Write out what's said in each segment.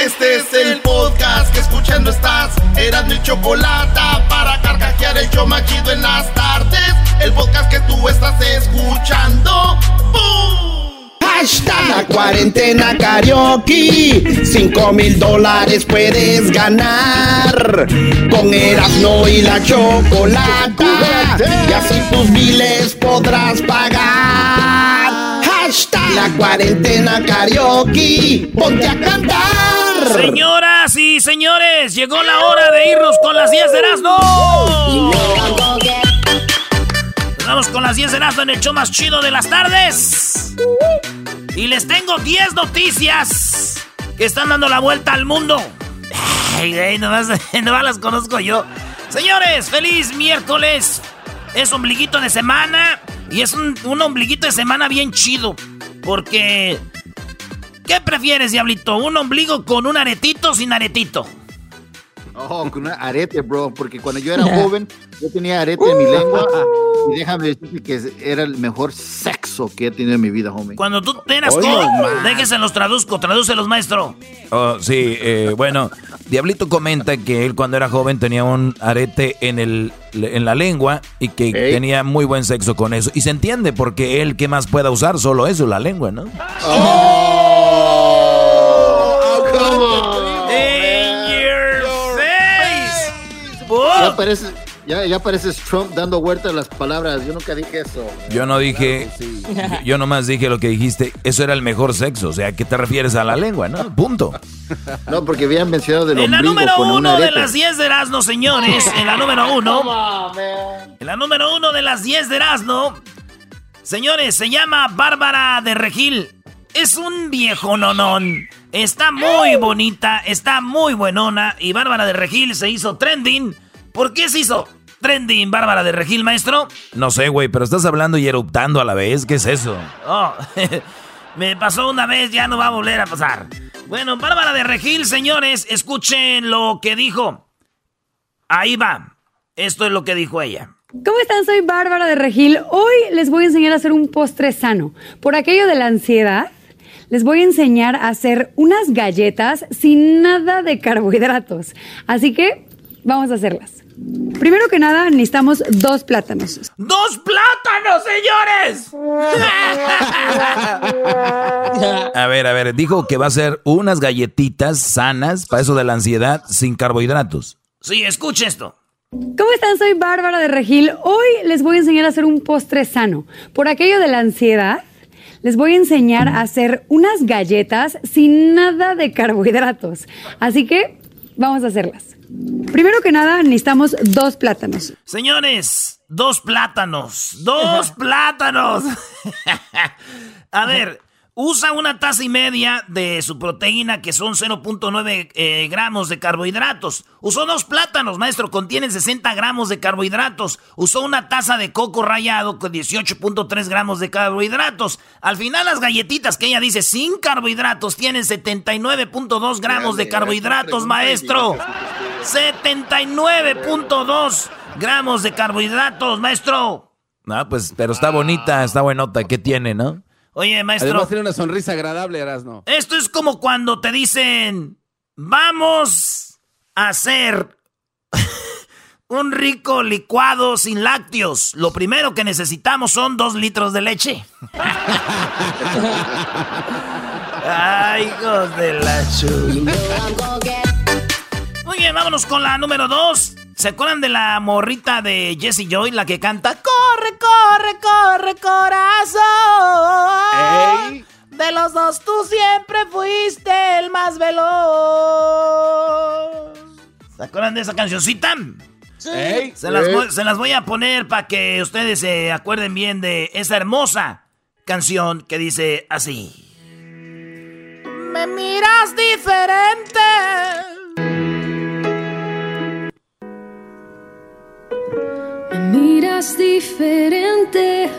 Este es el podcast que escuchando estás. Eran mi chocolate para carcajear el yo machido en las tardes. El podcast que tú estás escuchando. ¡Bum! Hashtag la cuarentena karaoke. Cinco mil dólares puedes ganar. Con Erasmo y la chocolata. Y así tus biles podrás pagar. Hashtag la cuarentena karaoke. Ponte a cantar. Señoras y señores, llegó la hora de irnos con las 10 de Erasmo. Vamos con las 10 de Erasmo en el show más chido de las tardes. Y les tengo 10 noticias que están dando la vuelta al mundo. Ay, güey, nomás, nomás las conozco yo. Señores, feliz miércoles. Es ombliguito de semana. Y es un, un ombliguito de semana bien chido. Porque ¿Qué prefieres, diablito? ¿Un ombligo con un aretito o sin aretito? Oh, con un arete, bro, porque cuando yo era joven, yo tenía arete en mi lengua. Y déjame decirte que era el mejor sexo que he tenido en mi vida, homie. Cuando tú eras joven, déjese los traduzco, tradúcelos, maestro. Oh, sí, eh, bueno, Diablito comenta que él cuando era joven tenía un arete en, el, en la lengua y que tenía muy buen sexo con eso. Y se entiende porque él, ¿qué más pueda usar? Solo eso, la lengua, ¿no? Oh. Ya pareces, ya, ya pareces Trump dando vueltas a las palabras. Yo nunca dije eso. Yo no dije. Yo nomás dije lo que dijiste. Eso era el mejor sexo. O sea, ¿qué te refieres a la lengua, no? Punto. No, porque habían mencionado del En la número con uno de las 10 de Erasmo, señores. En la número uno. En la número uno de las 10 de Erasmo. Señores, se llama Bárbara de Regil. Es un viejo nonón. Está muy bonita, está muy buenona. Y Bárbara de Regil se hizo trending. ¿Por qué se hizo trending Bárbara de Regil, maestro? No sé, güey, pero estás hablando y eruptando a la vez. ¿Qué es eso? Oh, me pasó una vez, ya no va a volver a pasar. Bueno, Bárbara de Regil, señores, escuchen lo que dijo. Ahí va. Esto es lo que dijo ella. ¿Cómo están? Soy Bárbara de Regil. Hoy les voy a enseñar a hacer un postre sano. Por aquello de la ansiedad, les voy a enseñar a hacer unas galletas sin nada de carbohidratos. Así que vamos a hacerlas. Primero que nada, necesitamos dos plátanos. ¡Dos plátanos, señores! A ver, a ver, dijo que va a hacer unas galletitas sanas para eso de la ansiedad sin carbohidratos. Sí, escuche esto. ¿Cómo están? Soy Bárbara de Regil. Hoy les voy a enseñar a hacer un postre sano. Por aquello de la ansiedad, les voy a enseñar a hacer unas galletas sin nada de carbohidratos. Así que vamos a hacerlas. Primero que nada, necesitamos dos plátanos. Señores, dos plátanos. ¡Dos plátanos! a ver, usa una taza y media de su proteína, que son 0.9 eh, gramos de carbohidratos. Usó dos plátanos, maestro, contienen 60 gramos de carbohidratos. Usó una taza de coco rallado con 18.3 gramos de carbohidratos. Al final, las galletitas que ella dice sin carbohidratos tienen 79.2 gramos de carbohidratos, maestro. 79.2 gramos de carbohidratos, maestro. Ah, pues, pero está bonita, está buenota. ¿Qué tiene, no? Oye, maestro. Además tiene una sonrisa agradable, Erasno. Esto es como cuando te dicen, vamos a hacer un rico licuado sin lácteos. Lo primero que necesitamos son dos litros de leche. Ay, hijos de la chula. Muy bien, vámonos con la número dos. ¿Se acuerdan de la morrita de Jessie Joy, la que canta Corre, corre, corre, corazón? Ey. De los dos tú siempre fuiste el más veloz. ¿Se acuerdan de esa cancioncita? Ey. Se las, voy, se las voy a poner para que ustedes se acuerden bien de esa hermosa canción que dice así. Me miras diferente. Miras diferente,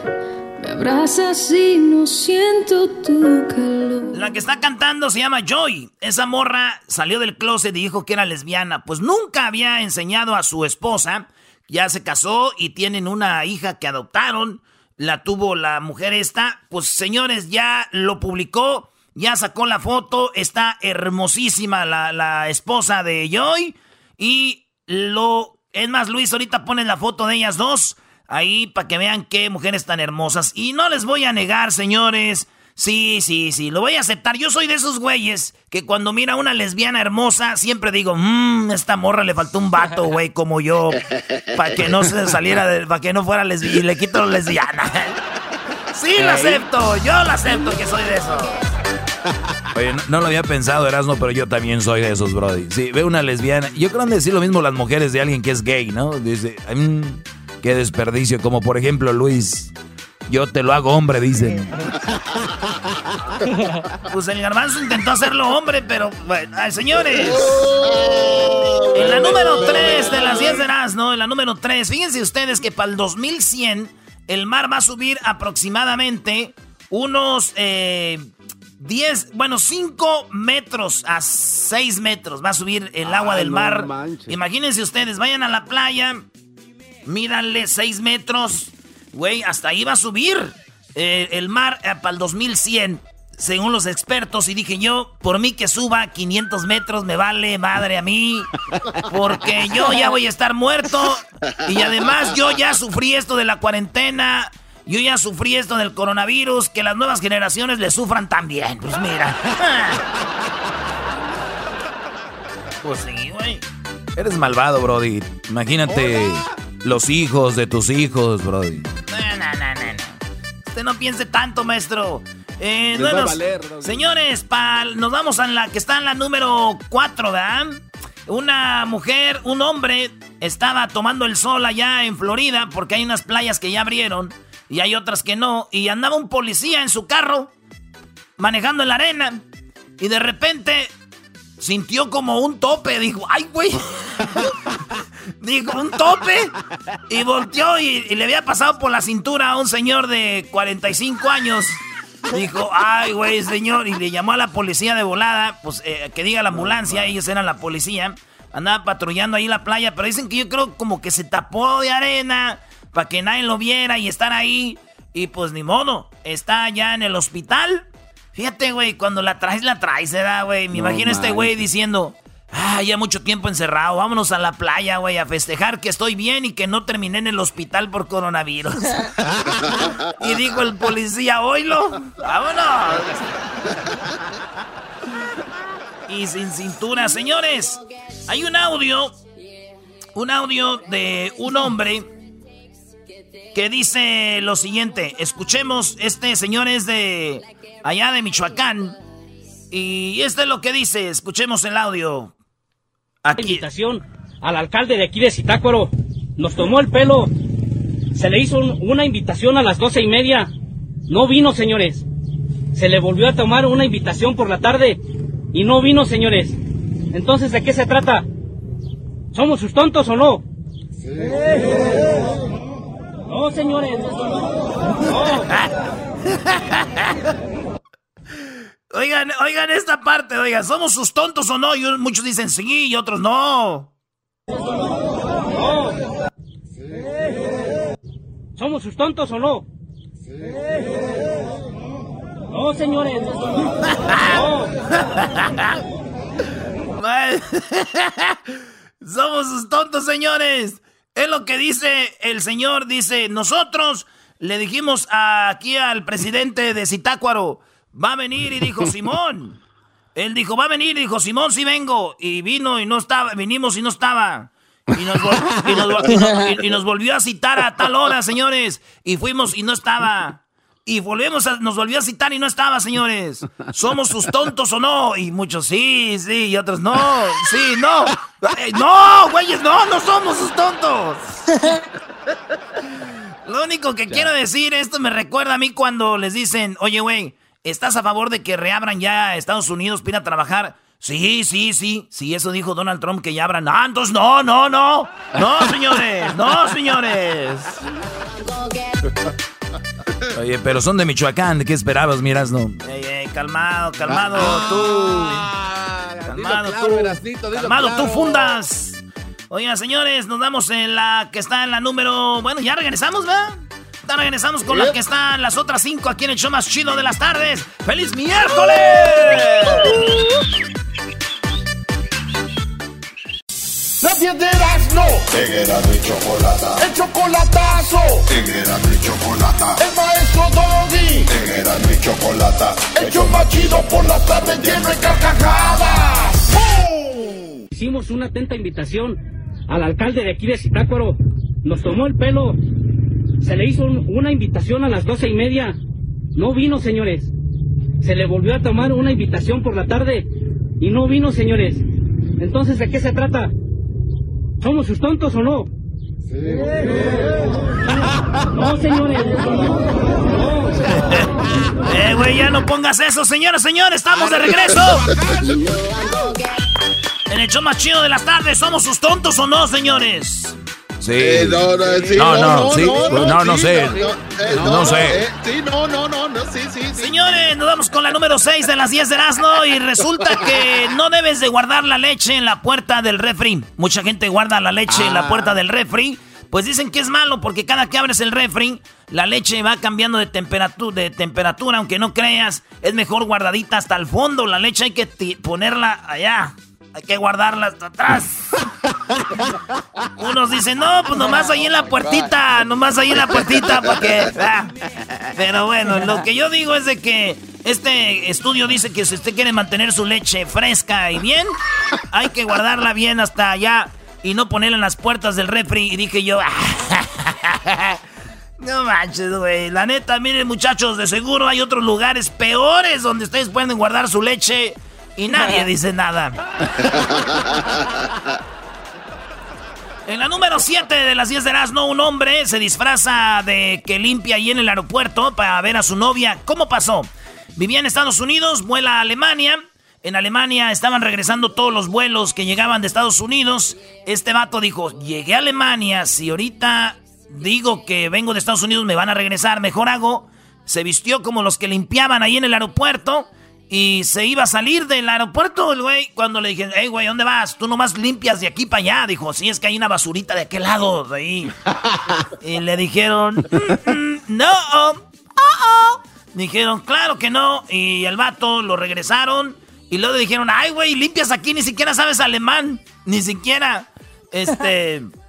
me abrazas y no siento tu calor. La que está cantando se llama Joy. Esa morra salió del closet y dijo que era lesbiana. Pues nunca había enseñado a su esposa. Ya se casó y tienen una hija que adoptaron. La tuvo la mujer esta. Pues señores, ya lo publicó ya sacó la foto, está hermosísima la, la esposa de Joy. Y lo, es más, Luis, ahorita ponen la foto de ellas dos ahí para que vean qué mujeres tan hermosas. Y no les voy a negar, señores. Sí, sí, sí, lo voy a aceptar. Yo soy de esos güeyes que cuando mira a una lesbiana hermosa, siempre digo, mmm, esta morra le faltó un vato, güey, como yo, para que no se saliera, para que no fuera lesbiana, y le quito la lesbiana. sí, lo acepto, yo lo acepto que soy de eso. Oye, no, lo había pensado, Erasmo, pero yo también soy de esos, Brody. Sí, veo una lesbiana. Yo creo que decir lo mismo las mujeres de alguien que es gay, ¿no? Dice, mmm, qué desperdicio. Como por ejemplo, Luis, yo te lo hago hombre, dicen. Pues el garbanzo intentó hacerlo hombre, pero bueno, señores. En la número 3 de las 10 de Erasmo, en la número 3, fíjense ustedes que para el 2100 el mar va a subir aproximadamente unos eh, 10, bueno, 5 metros a 6 metros va a subir el agua del mar. Imagínense ustedes, vayan a la playa, míranle 6 metros, güey, hasta ahí va a subir eh, el mar eh, para el 2100, según los expertos. Y dije yo, por mí que suba 500 metros, me vale madre a mí, porque yo ya voy a estar muerto. Y además yo ya sufrí esto de la cuarentena. Yo ya sufrí esto del coronavirus, que las nuevas generaciones le sufran también. Pues mira. pues sí, güey. Eres malvado, Brody. Imagínate los hijos de tus hijos, Brody. No, no, no, no. Usted no piense tanto, maestro. Eh, señores, nos vamos a la que está en la número 4, ¿verdad? Una mujer, un hombre, estaba tomando el sol allá en Florida porque hay unas playas que ya abrieron y hay otras que no. Y andaba un policía en su carro manejando en la arena y de repente sintió como un tope. Dijo, ay, güey. Dijo, un tope. Y volteó y, le había pasado por la cintura a un señor de 45 años. Dijo, ay, güey, señor. Y le llamó a la policía de volada. Pues eh, que diga la ambulancia. Ellos eran la policía. Andaba patrullando ahí la playa. Pero dicen que yo creo como que se tapó de arena para que nadie lo viera y estar ahí. Y pues ni modo, está allá en el hospital. Fíjate, güey, cuando la traes, la traes, ¿verdad, güey? Me imagino este güey diciendo, ah, ya mucho tiempo encerrado, vámonos a la playa, güey, a festejar que estoy bien y que no terminé en el hospital por coronavirus. y dijo el policía, oílo, vámonos. y sin cintura, señores, hay un audio, un audio de un hombre que dice lo siguiente. Escuchemos, este señor es de allá de Michoacán. Y este es lo que dice, escuchemos el audio. Aquí. Invitación al alcalde de aquí de Zitácuaro. Nos tomó el pelo. Se le hizo una invitación a las doce y media. No vino, señores. Se le volvió a tomar una invitación por la tarde. Y no vino, señores. Entonces, ¿de qué se trata? ¿Somos sus tontos o no? Sí. No, señores. Oigan, oigan esta parte, oigan, ¿somos sus tontos o no? Y muchos dicen sí y otros no. ¿Somos sus tontos o no? No, señores. Somos sus tontos, señores. Es lo que dice el señor, dice, nosotros le dijimos aquí al presidente de Zitácuaro, va a venir y dijo, Simón. Él dijo, va a venir y dijo, Simón, sí vengo. Y vino y no estaba, vinimos y no estaba. Y nos, y nos volvió a citar a tal hora, señores. Y fuimos y no estaba. Y volvemos a, nos volvió a citar y no estaba, señores. ¿Somos sus tontos o no? Y muchos sí, sí, y otros no, sí, no. Eh, no, güeyes, no, no somos sus tontos. Lo único que quiero decir, esto me recuerda a mí cuando les dicen, oye, güey, ¿estás a favor de que reabran ya Estados Unidos para a trabajar? Sí, sí, sí. Sí, eso dijo Donald Trump que ya abran. Ah, entonces no, no, no. No, señores. No, señores. Oye, pero son de Michoacán. ¿Qué esperabas, miras, no? Ey, ey, calmado, calmado, ah, tú. calmado, tú. calmado, tú fundas. Oigan, señores, nos damos en la que está en la número. Bueno, ya regresamos, ¿verdad? Ahorita regresamos con las que están las otras cinco aquí en el show más chido de las tardes. ¡Feliz miércoles! La piedras no. En Erasmo y Chocolata. El chocolatazo. Erasmo y Chocolata. El maestro Doggy. Erasmo y Chocolata. El show más chido por las tardes lleno de carcajadas. ¡Bum! Hicimos una atenta invitación al alcalde de aquí de Zitácuaro. Nos tomó el pelo. Se le hizo un- una invitación a las doce y media. No vino, señores. Se le volvió a tomar una invitación por la tarde y no vino, señores. Entonces, ¿de qué se trata? ¿Somos sus tontos o no? No, señores. Eh, güey, ya no pongas eso, señores, señores, estamos de regreso. En el show más chido de las tardes, ¿somos sus tontos o no, señores? Sí. Eh, no, no, sí, no, no, sí. no, No, no sí, sé. no, eh, No, no sé. eh, sí, no, no, no, no, sí, sí, sí. Señores, nos vamos con la número 6 de las 10 de Erasmo y resulta que no debes de guardar la leche en la puerta del refri. Mucha gente guarda la leche en la puerta del refri. Pues dicen que es malo porque cada que abres el refri, la leche va cambiando de temperatura, de temperatura, aunque no creas, es mejor guardadita hasta el fondo. La leche hay que ponerla allá. Hay que guardarla hasta atrás. Unos dicen, no, pues nomás ahí en la puertita, nomás ahí en la puertita, porque... ah". Pero bueno, lo que yo digo es de que este estudio dice que si usted quiere mantener su leche fresca y bien, hay que guardarla bien hasta allá y no ponerla en las puertas del refri. Y dije yo, no manches, güey. La neta, miren muchachos, de seguro hay otros lugares peores donde ustedes pueden guardar su leche y nadie dice nada. En la número 7 de las 10 de Erasmo, un hombre se disfraza de que limpia ahí en el aeropuerto para ver a su novia. ¿Cómo pasó? Vivía en Estados Unidos, vuela a Alemania. En Alemania estaban regresando todos los vuelos que llegaban de Estados Unidos. Este vato dijo, llegué a Alemania, si ahorita digo que vengo de Estados Unidos me van a regresar, mejor hago. Se vistió como los que limpiaban ahí en el aeropuerto y se iba a salir del aeropuerto el güey. Cuando le dije, hey güey, ¿dónde vas? Tú nomás limpias de aquí para allá. Dijo, sí, es que hay una basurita de aquel lado, de ahí. y le dijeron, "Mm, mm, no, oh, oh". Dijeron, claro que no. Y el vato lo regresaron. Y luego le dijeron, ay güey, limpias aquí, ni siquiera sabes alemán. Ni siquiera. Este.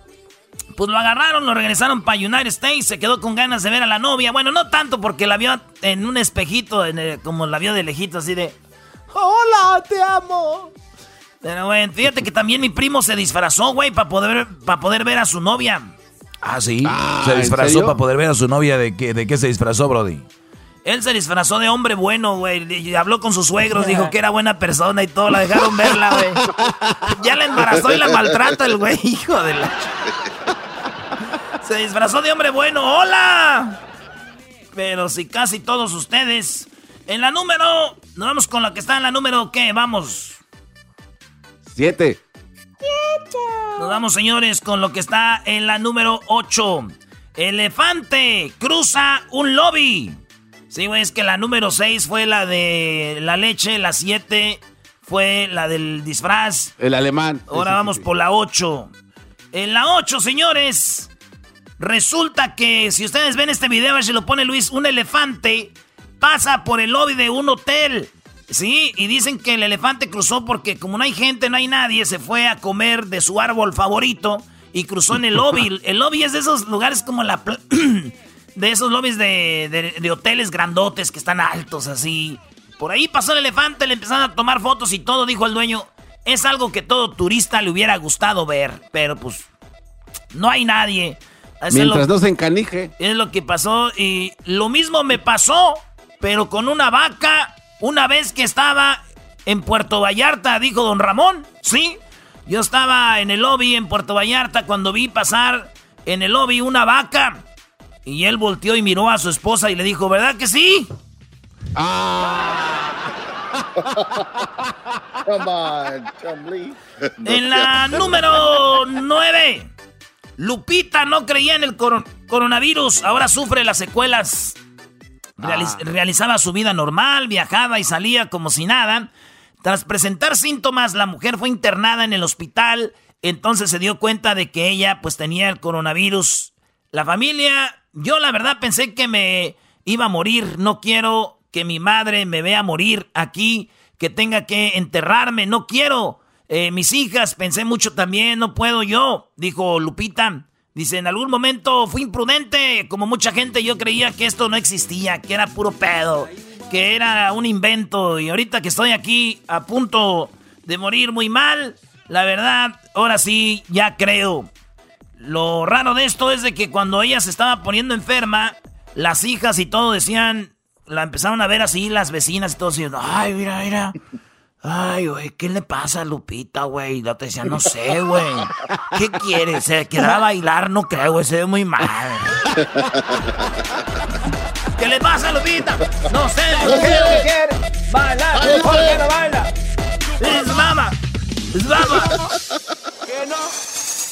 Pues lo agarraron, lo regresaron para United States, se quedó con ganas de ver a la novia. Bueno, no tanto porque la vio en un espejito, en el- como la vio de lejito, así de... Hola, te amo. Pero bueno, fíjate que también mi primo se disfrazó, güey, para poder, para poder ver a su novia. Ah, sí. Ah, se ¿en disfrazó para poder ver a su novia. ¿De qué, de qué se disfrazó, Brody? Él se disfrazó de hombre bueno, güey. y Habló con sus suegros, dijo que era buena persona y todo. La dejaron verla, güey. Ya la embarazó y la maltrata el güey, hijo de la... Se disfrazó de hombre bueno. ¡Hola! Pero si casi todos ustedes... En la número... Nos vamos con la que está en la número... ¿Qué? Vamos. Siete. Nos vamos, señores, con lo que está en la número 8. Elefante cruza un lobby. Sí, güey, es que la número 6 fue la de la leche, la 7 fue la del disfraz. El alemán. Ahora Sí, sí, vamos sí. por la 8. En la 8, señores, resulta que si ustedes ven este video, a ver si lo pone Luis, un elefante pasa por el lobby de un hotel. Sí, y dicen que el elefante cruzó porque como no hay gente, no hay nadie, se fue a comer de su árbol favorito y cruzó en el lobby. El lobby es de esos lugares como la... de esos lobbies de, de- de hoteles grandotes que están altos así. Por ahí pasó el elefante, le empezaron a tomar fotos y todo, dijo el dueño. Es algo que todo turista le hubiera gustado ver, pero pues no hay nadie. Eso Mientras lo- no se encanije. es lo que pasó y lo mismo me pasó, pero con una vaca, una vez que estaba en Puerto Vallarta, dijo don Ramón, ¿sí? Yo estaba en el lobby en Puerto Vallarta cuando vi pasar en el lobby una vaca y él volteó y miró a su esposa y le dijo, ¿verdad que sí? Come on, En la número 9, Lupita no creía en el coro- coronavirus, ahora sufre las secuelas. Realiz- Realizaba su vida normal, viajaba y salía como si nada. Tras presentar síntomas, la mujer fue internada en el hospital. Entonces se dio cuenta de que ella pues tenía el coronavirus. La familia yo la verdad pensé que me iba a morir. No quiero que mi madre me vea morir aquí, que tenga que enterrarme. No quiero. Eh, mis hijas, pensé mucho también, no puedo yo, dijo Lupita. Dice, en algún momento fui imprudente, como mucha gente yo creía que esto no existía, que era puro pedo, que era un invento y ahorita que estoy aquí a punto de morir muy mal, la verdad, ahora sí, ya creo. Lo raro de esto es de que cuando ella se estaba poniendo enferma, las hijas y todo decían, la empezaron a ver así, las vecinas y todo diciendo, ay, mira, mira. Ay, güey, ¿qué le pasa a Lupita, güey? Y la te decía, no sé, güey. ¿Qué quiere? ¿Se quedará a bailar? No creo, güey, se ve muy mal. ¿Qué le pasa a Lupita? No sé, no que quiere. Bailar, ¿por qué no baila? Es mama, es mama. ¿Qué no?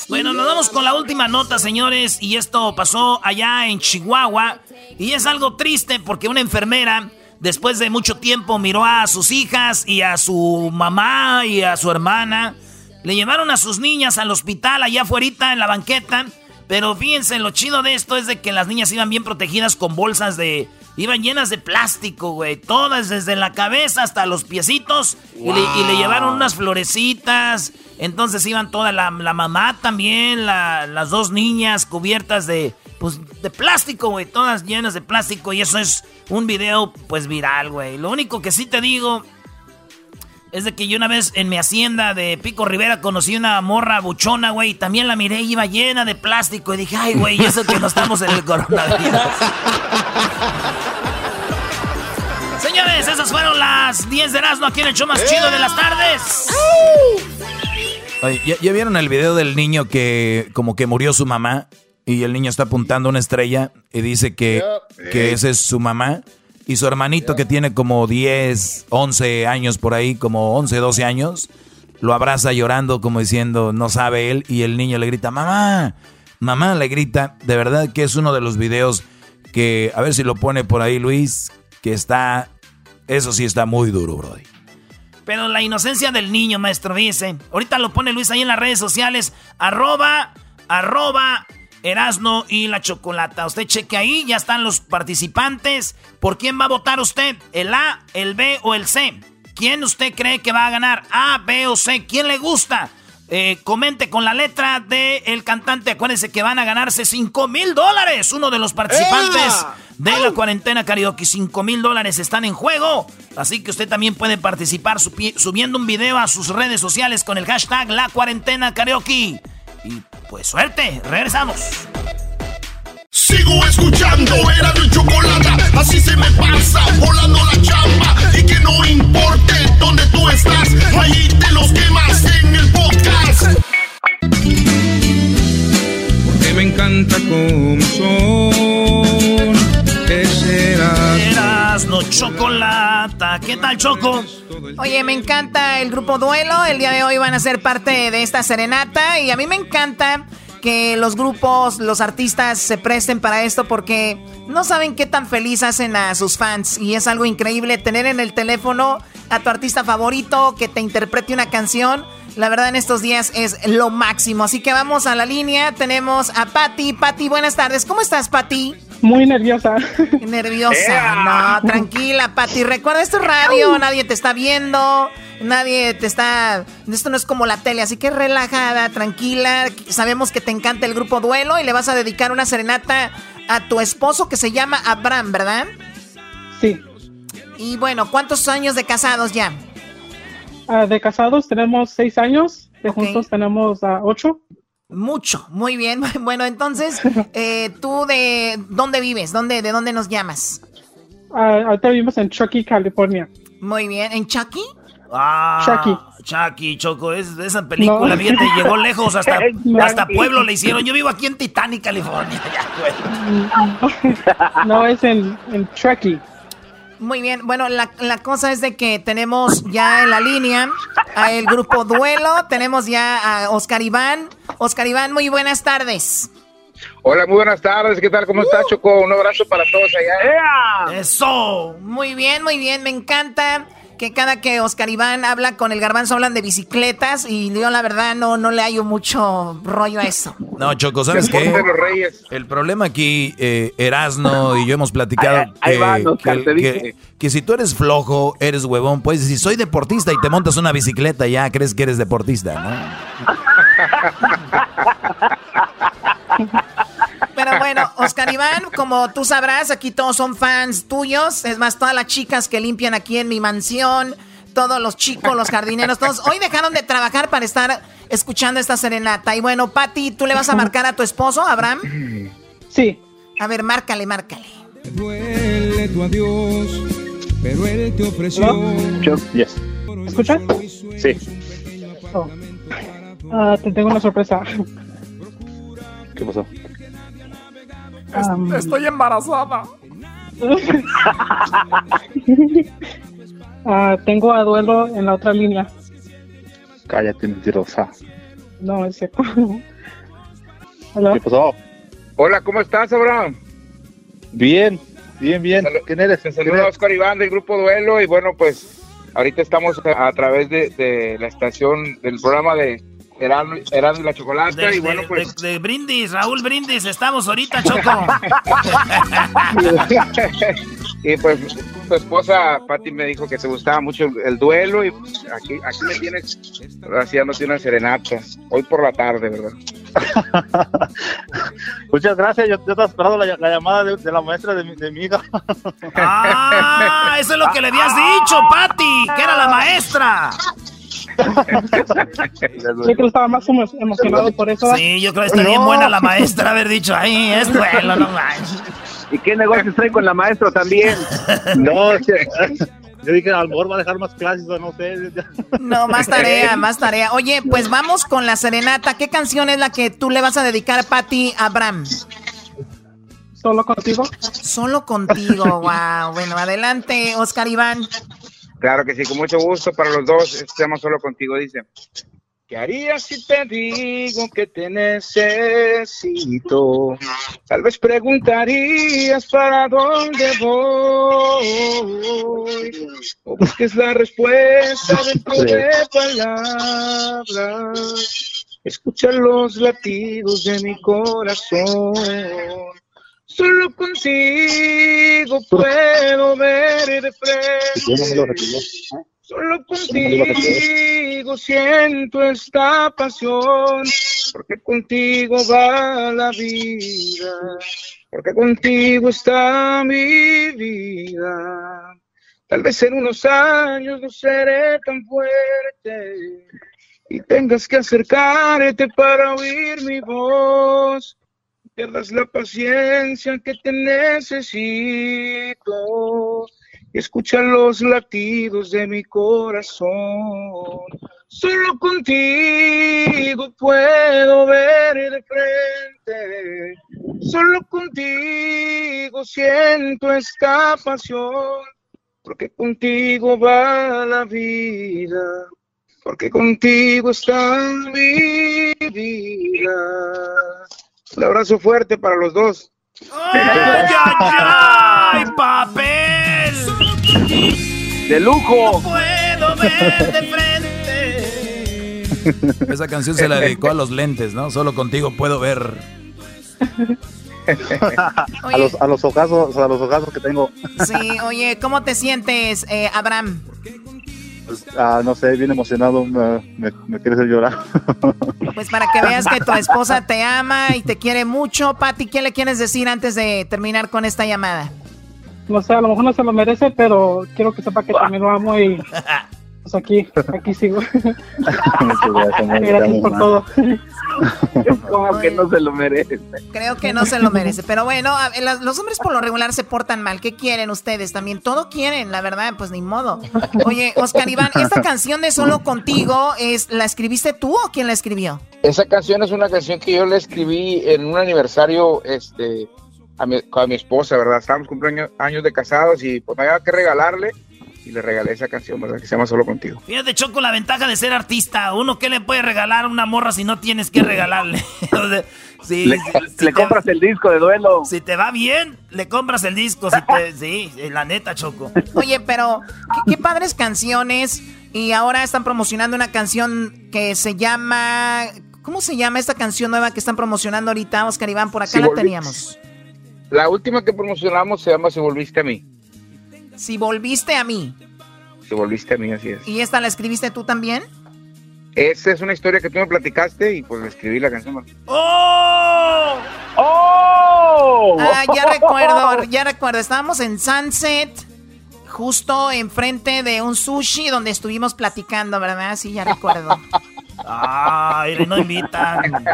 Bueno, nos vamos con la última nota, señores. Y esto pasó allá en Chihuahua. Y es algo triste porque una enfermera después de mucho tiempo miró a sus hijas y a su mamá y a su hermana. Le llevaron a sus niñas al hospital allá afuera en la banqueta. Pero fíjense, lo chido de esto es de que las niñas iban bien protegidas con bolsas de... Iban llenas de plástico, güey. Todas desde la cabeza hasta los piecitos. Y, le, llevaron unas florecitas. Entonces iban toda la, mamá también, las dos niñas cubiertas de, pues de plástico, güey, todas llenas de plástico y eso es un video pues viral, güey. Lo único que sí te digo es de que yo una vez en mi hacienda de Pico Rivera conocí una morra buchona, güey, y también la miré y iba llena de plástico y dije, ay, güey, eso que no estamos en el coronavirus. Señores, esas fueron las 10 de Erasmo aquí en el show más chido de las tardes. Oye, ¿ya, vieron el video del niño que como que murió su mamá? Y el niño está apuntando una estrella y dice que, que esa es su mamá. Y su hermanito que tiene como 10, 11 años por ahí, como 11, 12 años, lo abraza llorando como diciendo, no sabe él. Y el niño le grita, mamá, mamá le grita. De verdad que es uno de los videos que, a ver si lo pone por ahí Luis, que está, eso sí está muy duro, Brody. Pero la inocencia del niño, maestro, dice. Ahorita lo pone Luis ahí en las redes sociales, arroba, arroba Erasno y la Chocolata. Usted cheque ahí, ya están los participantes. ¿Por quién va a votar usted? ¿El A, el B o el C? ¿Quién usted cree que va a ganar? A, B o C. ¿Quién le gusta? Eh, comente con la letra del el cantante. Acuérdense que van a ganarse 5 mil dólares. Uno de los participantes de la cuarentena karaoke. 5 mil dólares están en juego. Así que usted también puede participar subiendo un video a sus redes sociales con el hashtag La Cuarentena Karaoke. Y pues suerte, regresamos. Sigo escuchando, era mi chocolate, así se me pasa, volando la chamba. Y que no importe dónde tú estás, ahí te los quemas en el podcast. Porque me encanta como son, ¿qué será? No chocolata, ¿qué tal Choco? Oye, me encanta el grupo Duelo. El día de hoy van a ser parte de esta serenata. Y a mí me encanta que los grupos, los artistas se presten para esto porque no saben qué tan feliz hacen a sus fans. Y es algo increíble tener en el teléfono a tu artista favorito que te interprete una canción. La verdad en estos días es lo máximo. Así que vamos a la línea. Tenemos a Patti. Patti, buenas tardes. ¿Cómo estás, Patti? Muy nerviosa. Nerviosa. No, tranquila, Pati. Recuerda, esto es radio, nadie te está viendo, nadie te está... Esto no es como la tele, así que relajada, tranquila. Sabemos que te encanta el grupo Duelo y le vas a dedicar una serenata a tu esposo que se llama Abraham, ¿verdad? Sí. Y bueno, ¿cuántos años de casados ya? Ah, de casados tenemos seis años, de juntos tenemos uh, ocho. Mucho, muy bien. Bueno, entonces, eh, ¿tú de dónde vives? ¿Dónde, ¿De dónde nos llamas? Uh, ahorita vivimos en Chucky, California. Muy bien. ¿En Chucky? Ah, Chucky. Chucky, Choco, es, esa película, no. fíjate, llegó lejos, hasta, hasta pueblo le hicieron. Yo vivo aquí en Titanic, California. no, es en, en Chucky. Muy bien, bueno, la, la, cosa es de que tenemos ya en la línea a el grupo Duelo, tenemos ya a Oscar Iván. Oscar Iván, muy buenas tardes. Hola, muy buenas tardes, ¿qué tal? ¿Cómo estás, Choco? Un abrazo para todos allá. ¡Eso! Muy bien, muy bien, me encanta que cada que Oscar Iván habla con el garbanzo hablan de bicicletas y yo la verdad no, no le hallo mucho rollo a eso. No, Choco, ¿sabes qué? El problema aquí, eh, Erasno y yo hemos platicado que, que, si tú eres flojo, eres huevón, pues si soy deportista y te montas una bicicleta, ya crees que eres deportista, ¿no? Pero bueno, Oscar Iván, como tú sabrás, aquí todos son fans tuyos. Es más, todas las chicas que limpian aquí en mi mansión, todos los chicos, los jardineros, todos hoy dejaron de trabajar para estar escuchando esta serenata. Y bueno, Patti, ¿tú le vas a marcar a tu esposo, Abraham? Sí. A ver, márcale, márcale. Duele tu adiós, pero él te ofreció. Yes. ¿Escuchas? Sí. Oh. Ah, te tengo una sorpresa. ¿Qué pasó? Um, Estoy embarazada. Ah, tengo a duelo en la otra línea. Cállate, mentirosa. No, es cierto. Hola. ¿Qué pasó? Hola, ¿cómo estás, Abraham? Bien, bien, bien. ¿Quién eres? Te saluda Oscar Iván del Grupo Duelo y bueno, pues ahorita estamos a, a través de, de la estación del programa de Erasmo y la Chocolata De, y bueno, pues... de- de Brindis, Raúl Brindis, estamos ahorita, Choco. y pues tu esposa Patti me dijo que te gustaba mucho el, el duelo y pues, aquí, aquí me tienes haciéndote una serenata, hoy por la tarde, ¿verdad? Muchas gracias. Yo, yo estaba esperando la, la llamada de, de la maestra de mi, de mi hija. Ah, eso es lo que le habías dicho, Patty, que era la maestra. Sé que estaba más emo- emocionado por eso. Sí, yo creo que está bien No. buena la maestra haber dicho, ay, es duelo, no manches. ¿Y qué negocios trae con la maestra también? No, yo dije, a lo mejor va a dejar más clases o no sé. No, más tarea, más tarea. Oye, pues vamos con la serenata. ¿Qué canción es la que tú le vas a dedicar, Patti Abraham? ¿Solo contigo? Solo contigo, wow. Bueno, adelante, Oscar Iván. Claro que sí, con mucho gusto para los dos, estamos solo contigo, dice. ¿Qué harías si te digo que te necesito? Tal vez preguntarías para dónde voy. O busques la respuesta dentro de palabras. Escucha los latidos de mi corazón. Solo contigo puedo ver de frente. Solo contigo siento esta pasión, porque contigo va la vida, porque contigo está mi vida. Tal vez en unos años no seré tan fuerte y tengas que acercarte para oír mi voz. Pierdas la paciencia que te necesito y escucha los latidos de mi corazón. Solo contigo puedo ver de frente. Solo contigo siento esta pasión. Porque contigo va la vida. Porque contigo está mi vida. Un abrazo fuerte para los dos. ¡Ay, ay, ay! ¡Papel! ¡De lujo! puedo ver de frente. Esa canción se la dedicó a los lentes, ¿no? Solo contigo puedo ver. a los, a los ojazos, a los ojazos que tengo. Sí, oye, ¿cómo te sientes, eh, Abraham? Pues, ah, no sé, bien emocionado, me, me, me quiere hacer llorar. Pues para que veas que tu esposa te ama y te quiere mucho. Patti, ¿qué le quieres decir antes de terminar con esta llamada? No sé, a lo mejor no se lo merece, pero quiero que sepa que también lo amo y pues aquí, aquí sigo. Muchas gracias, por todo. Como que no se lo merece. Creo que no se lo merece. Pero bueno, a- la- los hombres por lo regular se portan mal. ¿Qué quieren ustedes también? Todo quieren, la verdad, pues ni modo. Oye, Oscar Iván, esta canción de Solo Contigo, es, ¿la escribiste tú o quién la escribió? Esa canción es una canción que yo le escribí en un aniversario este, a, mi, a mi esposa, ¿verdad? Estábamos cumpliendo años de casados y pues no había que regalarle. Y le regalé esa canción, ¿verdad? Que se llama Solo Contigo. Fíjate, Choco, la ventaja de ser artista. Uno, ¿qué le puede regalar a una morra si no tienes que regalarle? sí, le, compras el disco de duelo. Si te va bien, le compras el disco. sí, la neta, Choco. Oye, pero qué, padres canciones. Y ahora están promocionando una canción que se llama... ¿Cómo se llama esta canción nueva que están promocionando ahorita, Oscar Iván? Por acá la teníamos. La última que promocionamos se llama Si Volviste a mí. Si volviste a mí. Si volviste a mí, así es. ¿Y esta la escribiste tú también? Esa es una historia que tú me platicaste y pues escribí la canción. ¡Oh! ¡Oh! Ah, ya recuerdo, ya recuerdo. Estábamos en Sunset, justo enfrente de un sushi donde estuvimos platicando, ¿verdad? Sí, ya recuerdo. Ay, no invitan.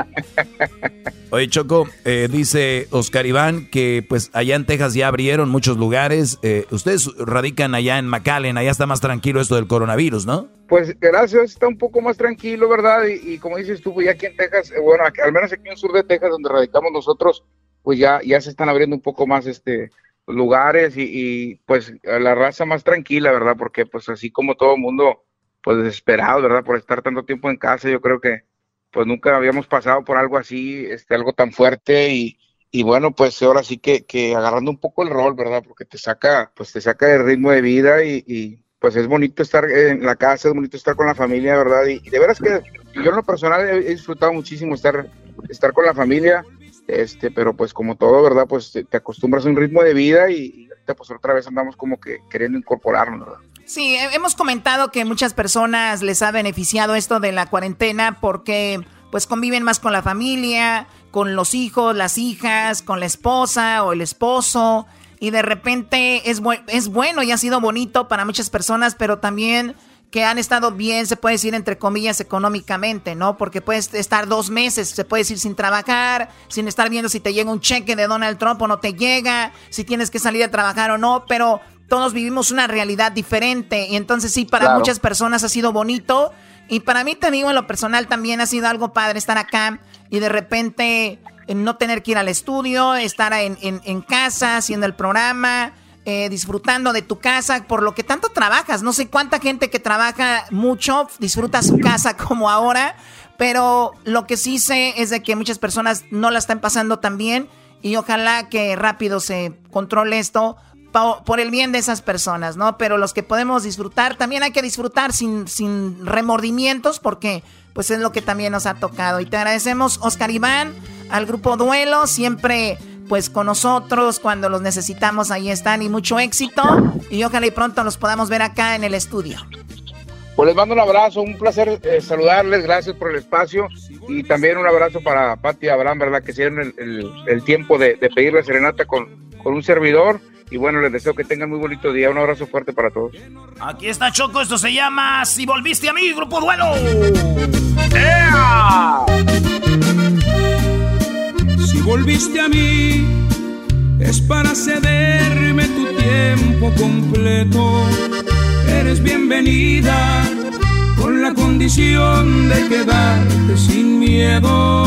Oye, Choco, eh, dice Oscar Iván que pues allá en Texas ya abrieron muchos lugares. Eh, ustedes radican allá en McAllen, allá está más tranquilo esto del coronavirus, ¿no? Pues gracias, está un poco más tranquilo, ¿verdad? Y, como dices tú, pues ya aquí en Texas, eh, bueno, al menos aquí en el sur de Texas, donde radicamos nosotros, pues ya, ya se están abriendo un poco más este lugares y, y pues la raza más tranquila, ¿verdad? Porque pues así como todo el mundo pues desesperado, ¿verdad? Por estar tanto tiempo en casa, yo creo que pues nunca habíamos pasado por algo así, este, algo tan fuerte y, y bueno, pues ahora sí que, que, agarrando un poco el rol, ¿verdad? Porque te saca, pues te saca el ritmo de vida y, y, pues es bonito estar en la casa, es bonito estar con la familia, ¿verdad? Y, de veras que yo en lo personal he, disfrutado muchísimo estar, estar con la familia, este, pero pues como todo, ¿verdad? Pues te, acostumbras a un ritmo de vida y, ahorita pues otra vez andamos como que queriendo incorporarnos, ¿verdad? Sí, hemos comentado que muchas personas les ha beneficiado esto de la cuarentena porque pues conviven más con la familia, con los hijos, las hijas, con la esposa o el esposo y de repente es, es bueno y ha sido bonito para muchas personas, pero también que han estado bien, se puede decir entre comillas, económicamente, ¿no? Porque puedes estar dos meses, se puede decir sin trabajar, sin estar viendo si te llega un cheque de Donald Trump o no te llega, si tienes que salir a trabajar o no, pero todos vivimos una realidad diferente. Y entonces sí, para muchas personas ha sido bonito. Y para mí también en lo personal también ha sido algo padre estar acá y de repente no tener que ir al estudio, estar en, en, casa haciendo el programa, eh, disfrutando de tu casa, por lo que tanto trabajas. No sé cuánta gente que trabaja mucho disfruta su casa como ahora, pero lo que sí sé es de que muchas personas no la están pasando tan bien y ojalá que rápido se controle esto por el bien de esas personas, ¿no? Pero los que podemos disfrutar, también hay que disfrutar sin, sin remordimientos porque pues es lo que también nos ha tocado. Y te agradecemos, Oscar Iván, al grupo Duelo, siempre pues con nosotros cuando los necesitamos, ahí están y mucho éxito. Y ojalá y pronto los podamos ver acá en el estudio. Pues les mando un abrazo, un placer eh, saludarles, gracias por el espacio y también un abrazo para Pati y Abraham, ¿verdad? Que se dieron el, tiempo de, de pedir la serenata con, con un servidor y bueno, les deseo que tengan muy bonito día. Un abrazo fuerte para todos. Aquí está Choco, esto se llama Si volviste a mí, Grupo Duelo. Si volviste a mí, es para cederme tu tiempo completo. Eres bienvenida con la condición de quedarte sin miedo.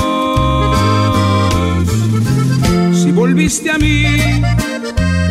Si volviste a mí,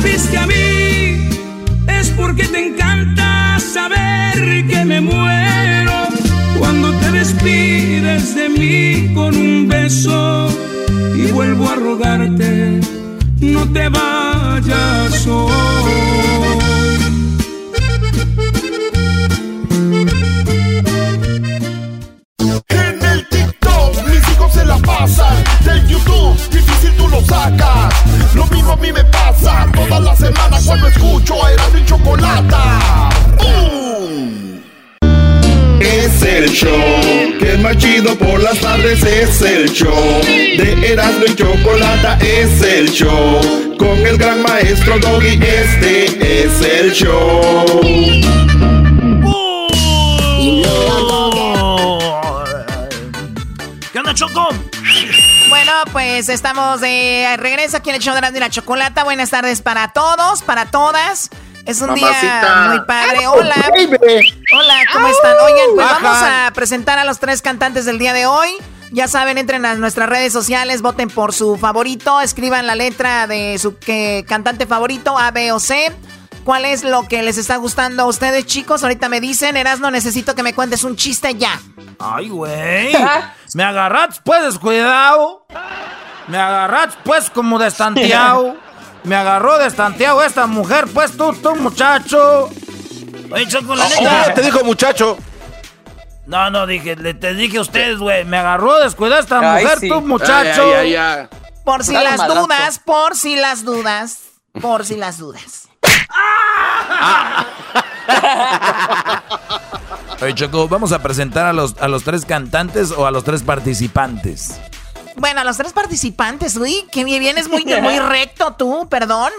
Volviste a mí es porque te encanta saber que me muero cuando te despides de mí con un beso y vuelvo a rogarte no te vayas hoy. El show con el gran maestro Doggy. Este es el show. ¿Qué onda, Choco? Bueno, pues estamos de regreso aquí en el show de la, la chocolata. Buenas tardes para todos, para todas. Es un día muy padre. Hola. Hola, ¿cómo están? Oigan, pues vamos a presentar a los tres cantantes del día de hoy. Ya saben, entren a nuestras redes sociales, voten por su favorito, escriban la letra de su cantante favorito, A, B o C. ¿Cuál es lo que les está gustando a ustedes, chicos? Ahorita me dicen, Erasno, necesito que me cuentes un chiste ya. Ay, güey. Me agarras pues descuidado. Me agarras pues como destanteado. Me agarró destanteado esta mujer, pues tú, tú, muchacho. Oye, Choco, la neta. te dijo muchacho. No, no, dije, le, te dije a ustedes, güey. Me agarró descuidado esta mujer, tú, muchacho. por si las dudas, por si las dudas, por si las dudas. Oye, Choco, vamos a presentar a los, a los tres cantantes o a los tres participantes. Bueno, a los tres participantes, uy, que vienes muy, muy recto tú, perdón.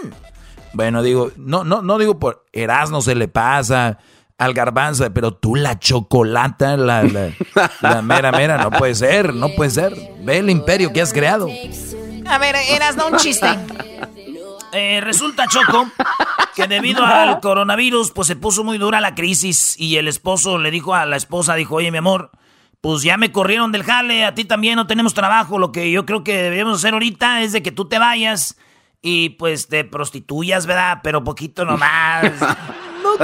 Bueno, digo, no, no, no digo por Erasmo se le pasa, al garbanzo, pero tú la chocolata, la, la, mera mera, no puede ser, no puede ser. Ve el imperio que has creado. A ver, Erasmo, un chiste. Eh, resulta, Choco, que debido al coronavirus, pues se puso muy dura la crisis y el esposo le dijo a la esposa, dijo, oye, mi amor, pues ya me corrieron del jale, a ti también no tenemos trabajo, lo que yo creo que deberíamos hacer ahorita es de que tú te vayas y pues te prostituyas, ¿verdad? Pero poquito nomás.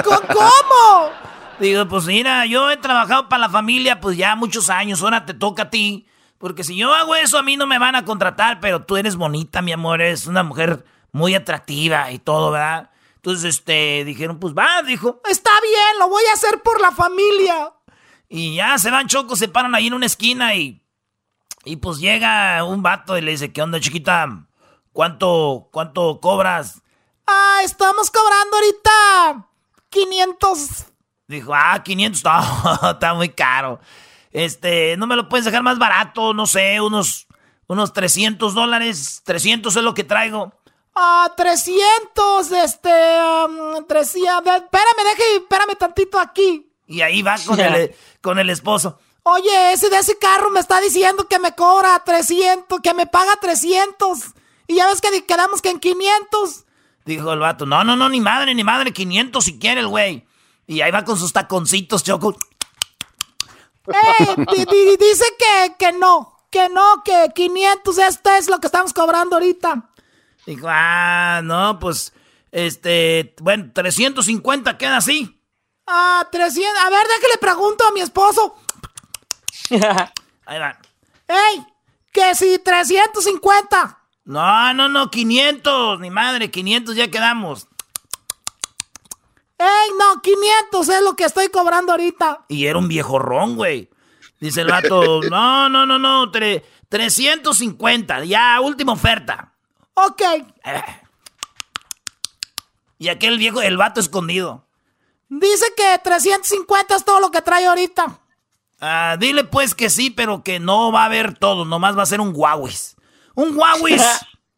¿Cómo? Digo, pues mira, yo he trabajado para la familia pues ya muchos años, ahora te toca a ti. Porque si yo hago eso, a mí no me van a contratar, pero tú eres bonita, mi amor, eres una mujer muy atractiva y todo, ¿verdad? Entonces, este, dijeron, pues va, dijo, está bien, lo voy a hacer por la familia. Y ya se van chocos, se paran ahí en una esquina y. Y pues llega un vato y le dice, ¿qué onda, chiquita? ¿Cuánto, cuánto cobras? Ah, estamos cobrando ahorita 500. Dijo, ah, 500, no, está muy caro. Este, no me lo puedes dejar más barato, no sé, unos, unos 300 dólares. 300 es lo que traigo. Ah, 300, este, um, 300. Espérame, deje, espérame tantito aquí. Y ahí va con, el, con el esposo. Oye, ese de ese carro me está diciendo que me cobra 300, que me paga 300. Y ya ves que quedamos que en 500. Dijo el vato, no, no, no, ni madre, ni madre, 500 si quiere el güey. Y ahí va con sus taconcitos, Choco. Eh, dice que, que no, que no, que 500, esto es lo que estamos cobrando ahorita. Dijo, ah, no, pues, este, bueno, 350 queda así. Ah, 300, a ver, déjale pregunto a mi esposo. Ahí va. ¡Ey! Que si 350. No, no, no, 500, ni madre, 500 ya quedamos. ¡Ey, no, 500 es lo que estoy cobrando ahorita! Y era un viejo ron, güey. Dice el vato, no, no, no, no, 350, ya, última oferta. Ok. Y aquel viejo, el vato escondido. Dice que 350 es todo lo que trae ahorita. Ah, dile pues que sí, pero que no va a haber todo, nomás va a ser un Huawei. Un Huawei.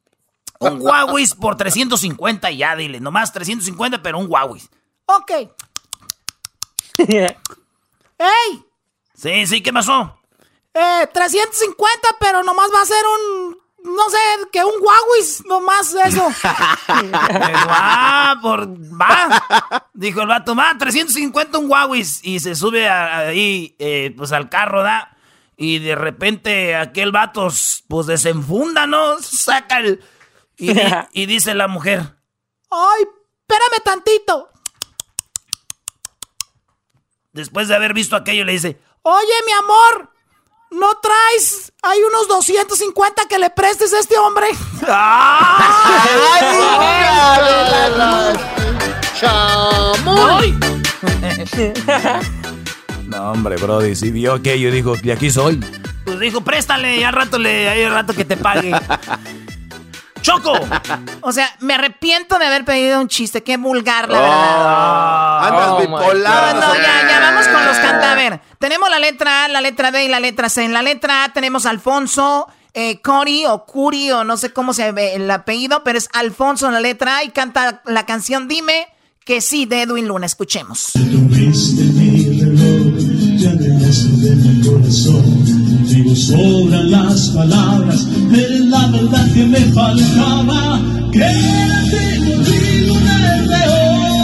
un Huawei por 350 ya, dile. Nomás 350, pero un Huawei. Ok. ¡Ey! Sí, sí, ¿qué pasó? Eh, 350, pero nomás va a ser un no sé, que un Huawei, nomás eso. va, por, va. Dijo el vato, va, 350 un Huawei. Y se sube ahí, eh, pues al carro, ¿da? Y de repente aquel vato, pues desenfunda, ¿no? Saca el... Y, y dice la mujer. Ay, espérame tantito. Después de haber visto aquello, le dice, oye, mi amor, ¿No traes? Hay unos 250 que le prestes a este hombre. ¡Ay! no, hombre, Brody, si vio aquello y dijo, de aquí soy. Pues dijo, préstale, y al rato le, hay rato que te pague. ¡Choco! O sea, me arrepiento de haber pedido un chiste. Qué vulgar, la verdad. Andas oh bipolar. No, no, ya, ya, vamos con los canta. A ver, tenemos la letra A, la letra B y la letra C. En la letra A tenemos a Alfonso. eh, Cori o Curi o no sé cómo se ve el apellido, pero es Alfonso en la letra A y canta la canción Dime que sí de Edwin Luna. Escuchemos. Digo, sobran las palabras, es la verdad que me faltaba. Quédate conmigo desde hoy.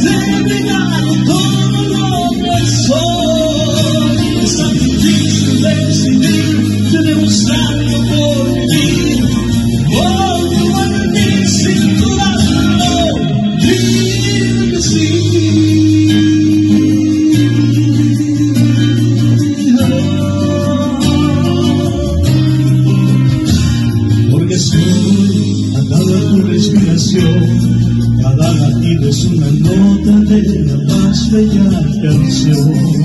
Te he negado todo lo que soy. Es tan difícil decidir, de demostrarlo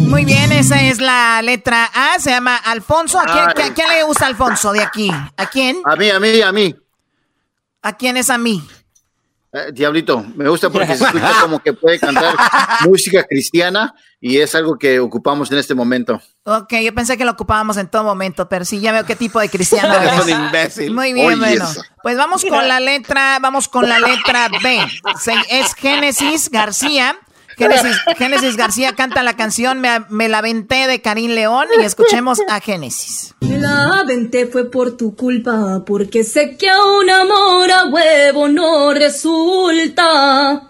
Muy bien, esa es la letra A, se llama Alfonso. ¿A quién, Ay. a quién le gusta Alfonso de aquí? ¿A quién? A mí, a mí, a mí. ¿A quién es a mí? Eh, Diablito, me gusta porque se escucha como que puede cantar música cristiana y es algo que ocupamos en este momento. Ok, yo pensé que lo ocupábamos en todo momento, pero sí, ya veo qué tipo de cristiano Es eres. un imbécil. Muy bien, Oye, bueno. eso. Pues vamos con la letra, vamos con la letra B. Es Génesis García. Génesis, Génesis García canta la canción Me, la venté de Karim León y escuchemos a Génesis. Me la aventé fue por tu culpa, porque sé que a un amor a huevo no resulta.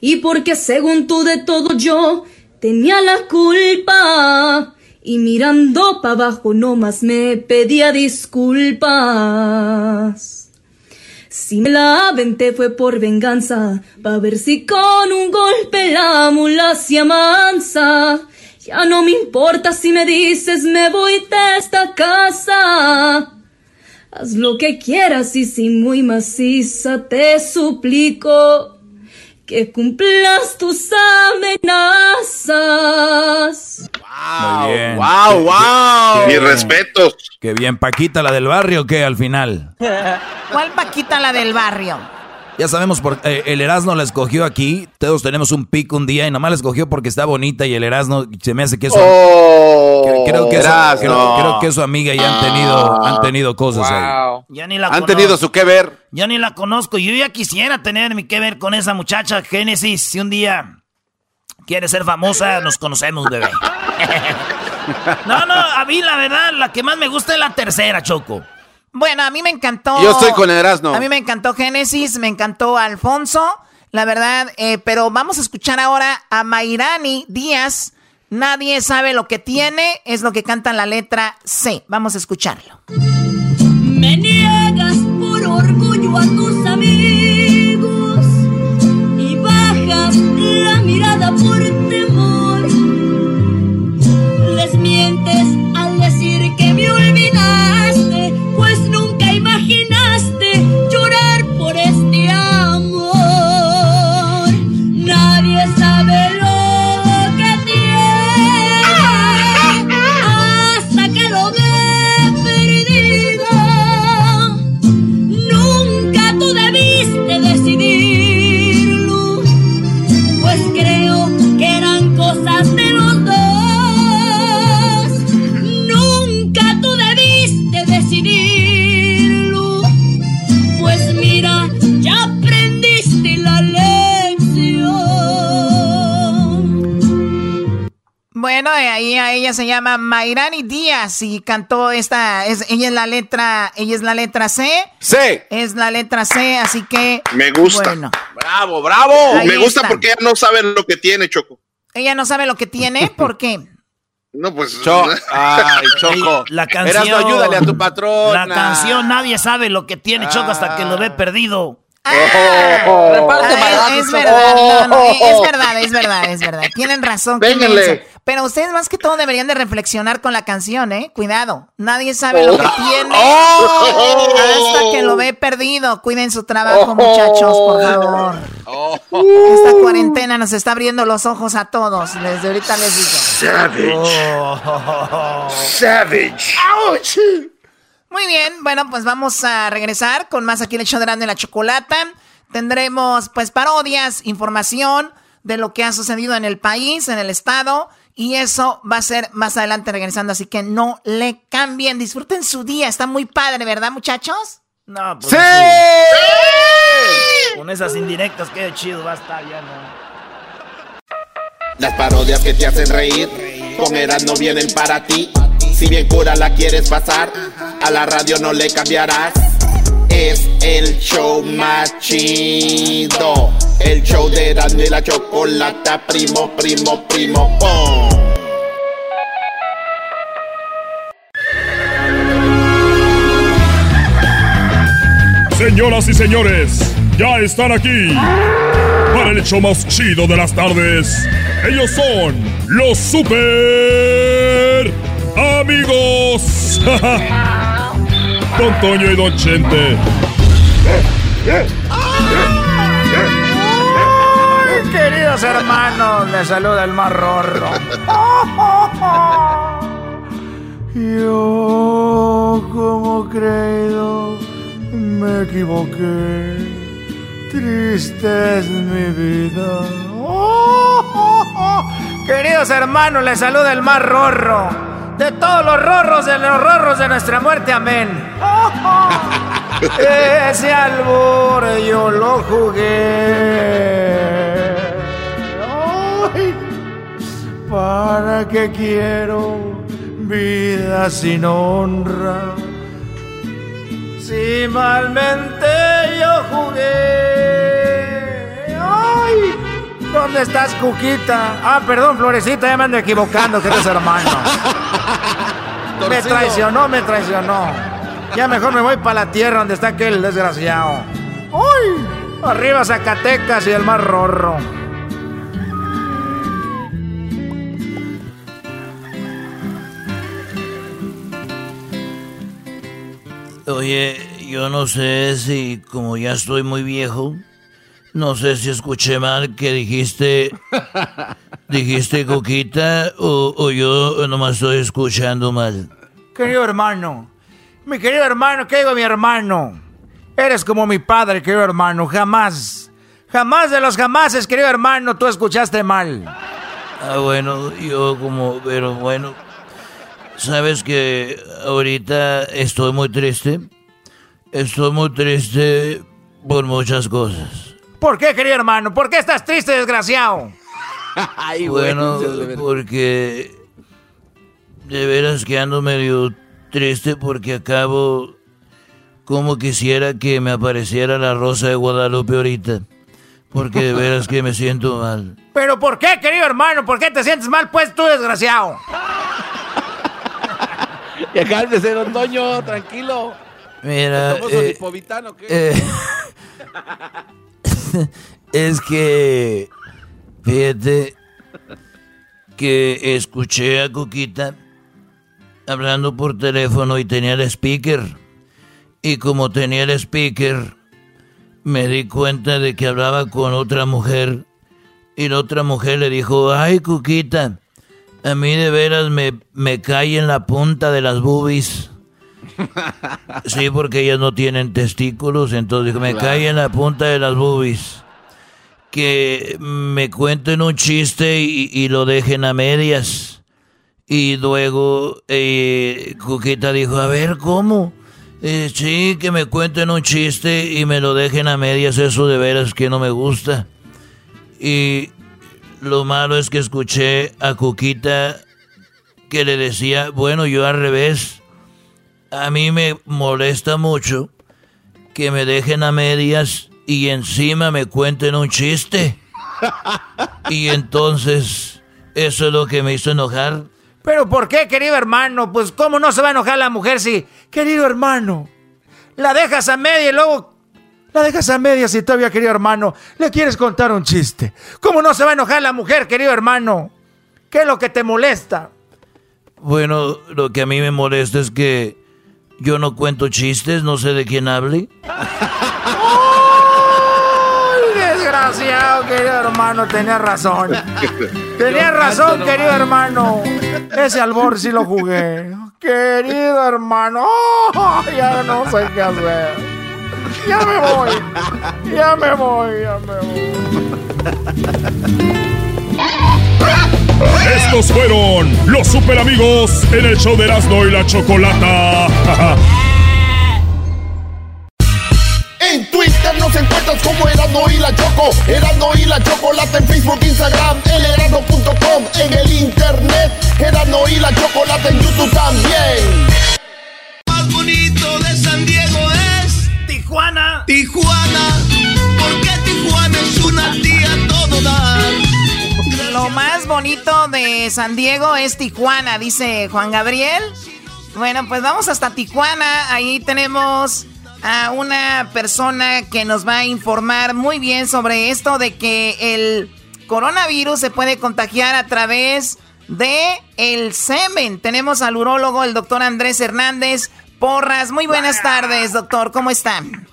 Y porque según tú de todo yo tenía la culpa. Y mirando para abajo nomás me pedía disculpas. Si me la aventé fue por venganza, pa' ver si con un golpe la mula se amansa. Ya no me importa si me dices me voy de esta casa. Haz lo que quieras y si muy maciza te suplico que cumplas tus amenazas. Muy bien. wow, wow. Mis respetos. Qué bien, Paquita, la del barrio, ¿qué al final? ¿Cuál Paquita la del barrio? Ya sabemos por eh, el Erasmo la escogió aquí. Todos tenemos un pico un día y nomás la escogió porque está bonita y el Erasmo se me hace que eso. Oh, creo, que eso- Erasmo. creo, creo que su amiga ya han tenido, han tenido cosas ahí. Ya ni la Han conozco. tenido su que ver. Ya ni la conozco. Yo ya quisiera tener mi que ver con esa muchacha Génesis. Si un día quiere ser famosa, nos conocemos, bebé. no, no, a mí la verdad, la que más me gusta es la tercera, Choco. Bueno, a mí me encantó. Yo estoy con Erasmo. A mí me encantó Génesis, me encantó Alfonso, la verdad. eh, pero vamos a escuchar ahora a Mairani Díaz. Nadie sabe lo que tiene, es lo que canta la letra C. Vamos a escucharlo. Me niegas por orgullo a tus Bueno, eh, ahí a ella se llama Mairani Díaz y cantó esta, es, ella es la letra, ella es la letra C. C. Es la letra C, así que. Me gusta. Bueno, Bravo, bravo. Ahí Me gusta está. porque ella no sabe lo que tiene, Choco. ella no sabe lo que tiene, ¿por qué? No, pues. Cho- Ay, Choco. La canción. Erasmo, ayúdale a tu patrón. La canción, nadie sabe lo que tiene, Choco, hasta que lo ve perdido. Reparte es verdad, no, no, es es verdad, es verdad, es verdad. Tienen razón. menso. Pero ustedes más que todo deberían de reflexionar con la canción, ¿eh? Cuidado. Nadie sabe lo que tiene hasta que lo ve perdido. Cuiden su trabajo, muchachos, por favor. Esta cuarentena nos está abriendo los ojos a todos. Desde ahorita les digo. Savage. Muy bien, bueno, pues vamos a regresar con más aquí el hecho de Grande la Chocolata. Tendremos pues parodias, información de lo que ha sucedido en el país, en el estado Y eso va a ser más adelante regresando, así que no le cambien. Disfruten su día, está muy padre, ¿verdad, muchachos? No, pues ¡Sí! Con esas indirectas, qué chido va a estar ya, ¿no? Las parodias que te hacen reír, con Eras no vienen para ti. Si bien cura la quieres pasar, a la radio no le cambiarás. Es el show más chido. El show de y la chocolata, primo, primo, primo, pom. Señoras y señores, ya están aquí para el hecho más chido de las tardes. Ellos son los super amigos. Don Toño y Don Chente. Queridos hermanos, les saluda el más rorro. Yo, como creído, me equivoqué. Triste es mi vida. Queridos hermanos, les saluda el más rorro. De todos los rorros, de los rorros de nuestra muerte, amén. Ese albur yo lo jugué. Ay, ¿Para qué quiero vida sin honra? Si malmente yo jugué. ¡Ay! ¿Dónde estás, Cuquita? Ah, perdón, Florecita, ya me ando equivocando, que eres hermano. me traicionó, me traicionó. Ya mejor me voy para la tierra donde está aquel desgraciado. ¡Uy! Arriba Zacatecas y el mar rorro. Oye, yo no sé si como ya estoy muy viejo, no sé si escuché mal que dijiste, dijiste coquita o, o yo nomás estoy escuchando mal. Querido hermano, mi querido hermano, ¿qué digo mi hermano? Eres como mi padre, querido hermano, jamás, jamás de los jamases, querido hermano, tú escuchaste mal. Ah, bueno, yo como, pero bueno, sabes que ahorita estoy muy triste. Estoy muy triste por muchas cosas. ¿Por qué, querido hermano? ¿Por qué estás triste, desgraciado? bueno, porque de veras que ando medio triste porque acabo como quisiera que me apareciera la rosa de Guadalupe ahorita. Porque de veras que me siento mal. ¿Pero por qué, querido hermano? ¿Por qué te sientes mal, pues, tú, desgraciado? Ya cálmese, don Toño, tranquilo. Mira, ¿Tomó eh, eh, es que fíjate que escuché a Coquita hablando por teléfono y tenía el speaker. Y como tenía el speaker, me di cuenta de que hablaba con otra mujer. Y la otra mujer le dijo, ay, Coquita, a mí de veras me, me cae en la punta de las boobies. Sí, porque ellas no tienen testículos, entonces me Claro. cae en la punta de las boobies. Que me cuenten un chiste y, y lo dejen a medias. Y luego eh, Cuquita dijo, a ver, ¿cómo? Eh, sí, que me cuenten un chiste y me lo dejen a medias, eso de veras que no me gusta. Y lo malo es que escuché a Cuquita que le decía, bueno, yo al revés, a mí me molesta mucho que me dejen a medias y encima me cuenten un chiste. Y entonces, eso es lo que me hizo enojar. ¿Pero por qué, querido hermano? Pues, ¿cómo no se va a enojar la mujer si, querido hermano, la dejas a media y luego la dejas a medias y todavía, querido hermano, le quieres contar un chiste? ¿Cómo no se va a enojar la mujer, querido hermano? ¿Qué es lo que te molesta? Bueno, lo que a mí me molesta es que yo no cuento chistes, no sé de quién hable. ¡Ay, desgraciado, querido hermano! Tenías razón. Tenías razón, querido hermano. Ese albor sí lo jugué. Querido hermano. ¡oh! ya no sé qué hacer. Ya me voy. Ya me voy, ya me voy. Estos fueron los super amigos en el show de Erasmo y la Chocolata. En Twitter nos encuentras como Erasmo y la Choco. Erasmo y la Chocolata en Facebook, Instagram, elerasmo.com en el internet. Erasmo y la Chocolata en YouTube también. Más bonito de San Diego es Tijuana. Tijuana, porque Tijuana es una más bonito de San Diego es Tijuana, dice Juan Gabriel. Bueno, pues vamos hasta Tijuana. Ahí tenemos a una persona que nos va a informar muy bien sobre esto de que el coronavirus se puede contagiar a través de el semen. Tenemos al urólogo, el doctor Andrés Hernández Porras. Muy buenas tardes, doctor. ¿Cómo están?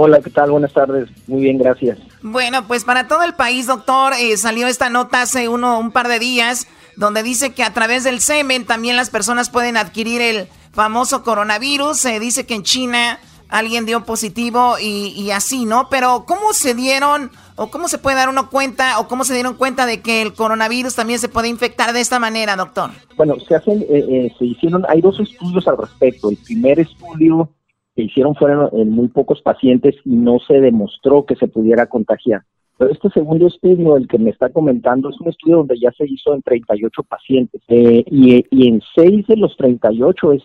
Hola, ¿qué tal? Buenas tardes. Muy bien, gracias. Bueno, pues para todo el país, doctor, eh, salió esta nota hace uno, un par de días donde dice que a través del semen también las personas pueden adquirir el famoso coronavirus. Se dice que en China alguien dio positivo y, y, así, ¿no? Pero ¿cómo se dieron o cómo se puede dar uno cuenta o cómo se dieron cuenta de que el coronavirus también se puede infectar de esta manera, doctor? Bueno, se hacen, eh, eh, se hicieron, hay dos estudios al respecto. El primer estudio que hicieron fueron en muy pocos pacientes y no se demostró que se pudiera contagiar. Pero este segundo estudio, el que me está comentando, es un estudio donde ya se hizo en 38 pacientes. Eh, y, y, en 6 de los 38, es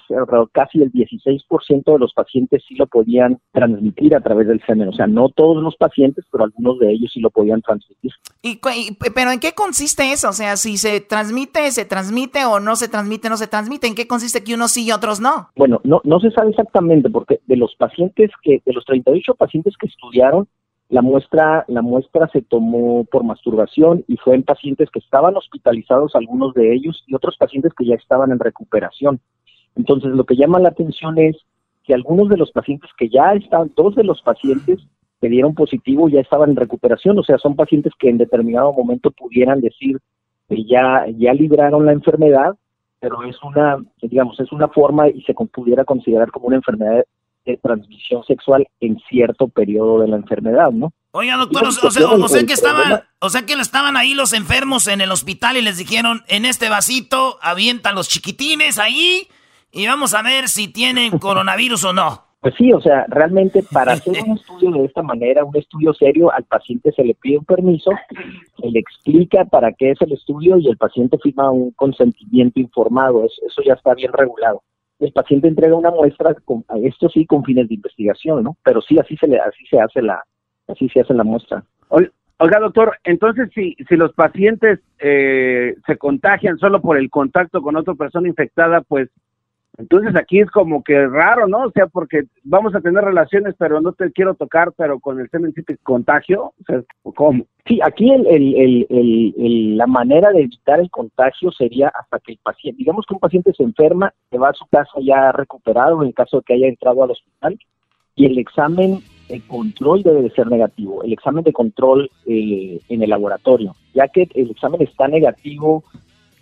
casi el 16% de los pacientes sí lo podían transmitir a través del semen. O sea, no todos los pacientes, pero algunos de ellos sí lo podían transmitir. ¿Y, y, pero en qué consiste eso? O sea, si se transmite, se transmite o no se transmite, no se transmite. ¿En qué consiste que unos sí y otros no? Bueno, no, no se sabe exactamente porque de los pacientes que, de los 38 pacientes que estudiaron, la muestra, la muestra se tomó por masturbación y fue en pacientes que estaban hospitalizados, algunos de ellos, y otros pacientes que ya estaban en recuperación. Entonces, lo que llama la atención es que algunos de los pacientes que ya estaban, dos de los pacientes que dieron positivo ya estaban en recuperación, o sea, son pacientes que en determinado momento pudieran decir que ya, ya libraron la enfermedad, pero es una, digamos, es una forma y se pudiera considerar como una enfermedad de transmisión sexual en cierto periodo de la enfermedad, ¿no? Oiga, doctor, o, sea, o sea que estaban, o sea que estaban ahí los enfermos en el hospital y les dijeron, en este vasito avientan los chiquitines ahí y vamos a ver si tienen coronavirus o no. Pues sí, o sea, realmente para hacer un estudio de esta manera, un estudio serio, al paciente se le pide un permiso, se le explica para qué es el estudio y el paciente firma un consentimiento informado, eso ya está bien regulado el paciente entrega una muestra, con, esto sí con fines de investigación, ¿no? Pero sí así se le, así se hace la, así se hace la muestra. Oiga, doctor, entonces si, si los pacientes eh, se contagian solo por el contacto con otra persona infectada, pues entonces aquí es como que raro, ¿no? O sea, porque vamos a tener relaciones, pero no te quiero tocar, pero con el semen sí te contagio. O sea, ¿cómo? Sí, aquí el, la manera de evitar el contagio sería hasta que el paciente, digamos que un paciente se enferma, se va a su casa ya recuperado en caso de que haya entrado al hospital, y el examen de control debe de ser negativo, el examen de control eh, en el laboratorio, ya que el examen está negativo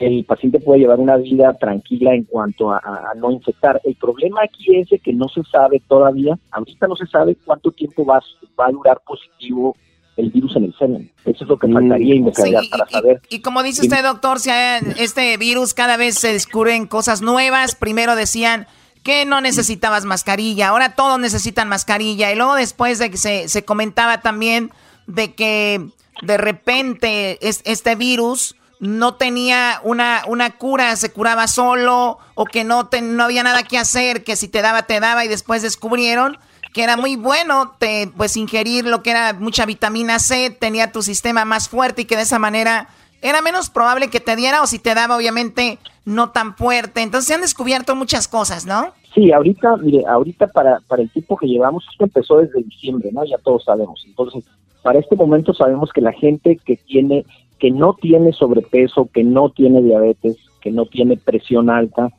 el paciente puede llevar una vida tranquila en cuanto a, no infectar. El problema aquí es de que no se sabe todavía, ahorita no se sabe cuánto tiempo va, va a durar positivo el virus en el semen. Eso es lo que mm. faltaría investigar para saber. Y, como dice usted, doctor, si este virus cada vez se descubren cosas nuevas. Primero decían que no necesitabas mascarilla, ahora todos necesitan mascarilla. Y luego después de que se, se comentaba también de que de repente es, este virus no tenía una, una cura, se curaba solo o que no, no había nada que hacer, que si te daba, te daba y después descubrieron que era muy bueno te, pues ingerir lo que era mucha vitamina C, tenía tu sistema más fuerte y que de esa manera era menos probable que te diera o si te daba obviamente no tan fuerte. Entonces se han descubierto muchas cosas, ¿no? Sí, ahorita, mire, ahorita para, para el tiempo que llevamos, esto empezó desde diciembre, ¿no? Ya todos sabemos. Entonces, para este momento sabemos que la gente que tiene que no tiene sobrepeso, que no tiene diabetes, que no tiene presión alta,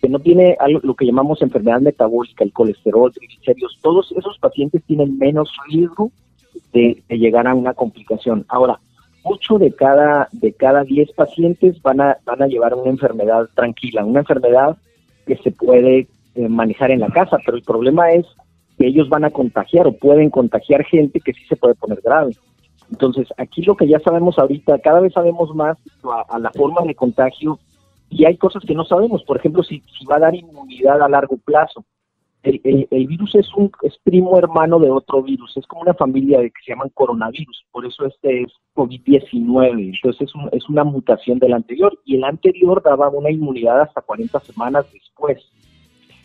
que no tiene algo, lo que llamamos enfermedad metabólica, el colesterol, triglicéridos, todos esos pacientes tienen menos riesgo de, llegar a una complicación. Ahora, 8 de cada de cada 10 pacientes van a van a llevar una enfermedad tranquila, una enfermedad que se puede eh, manejar en la casa, pero el problema es que ellos van a contagiar o pueden contagiar gente que sí se puede poner grave. Entonces, aquí lo que ya sabemos ahorita, cada vez sabemos más a, la forma de contagio y hay cosas que no sabemos. Por ejemplo, si, va a dar inmunidad a largo plazo. El, virus es un primo hermano de otro virus, es como una familia de que se llaman coronavirus, por eso este es COVID-19, entonces es, un, es una mutación del anterior. Y el anterior daba una inmunidad hasta 40 semanas después,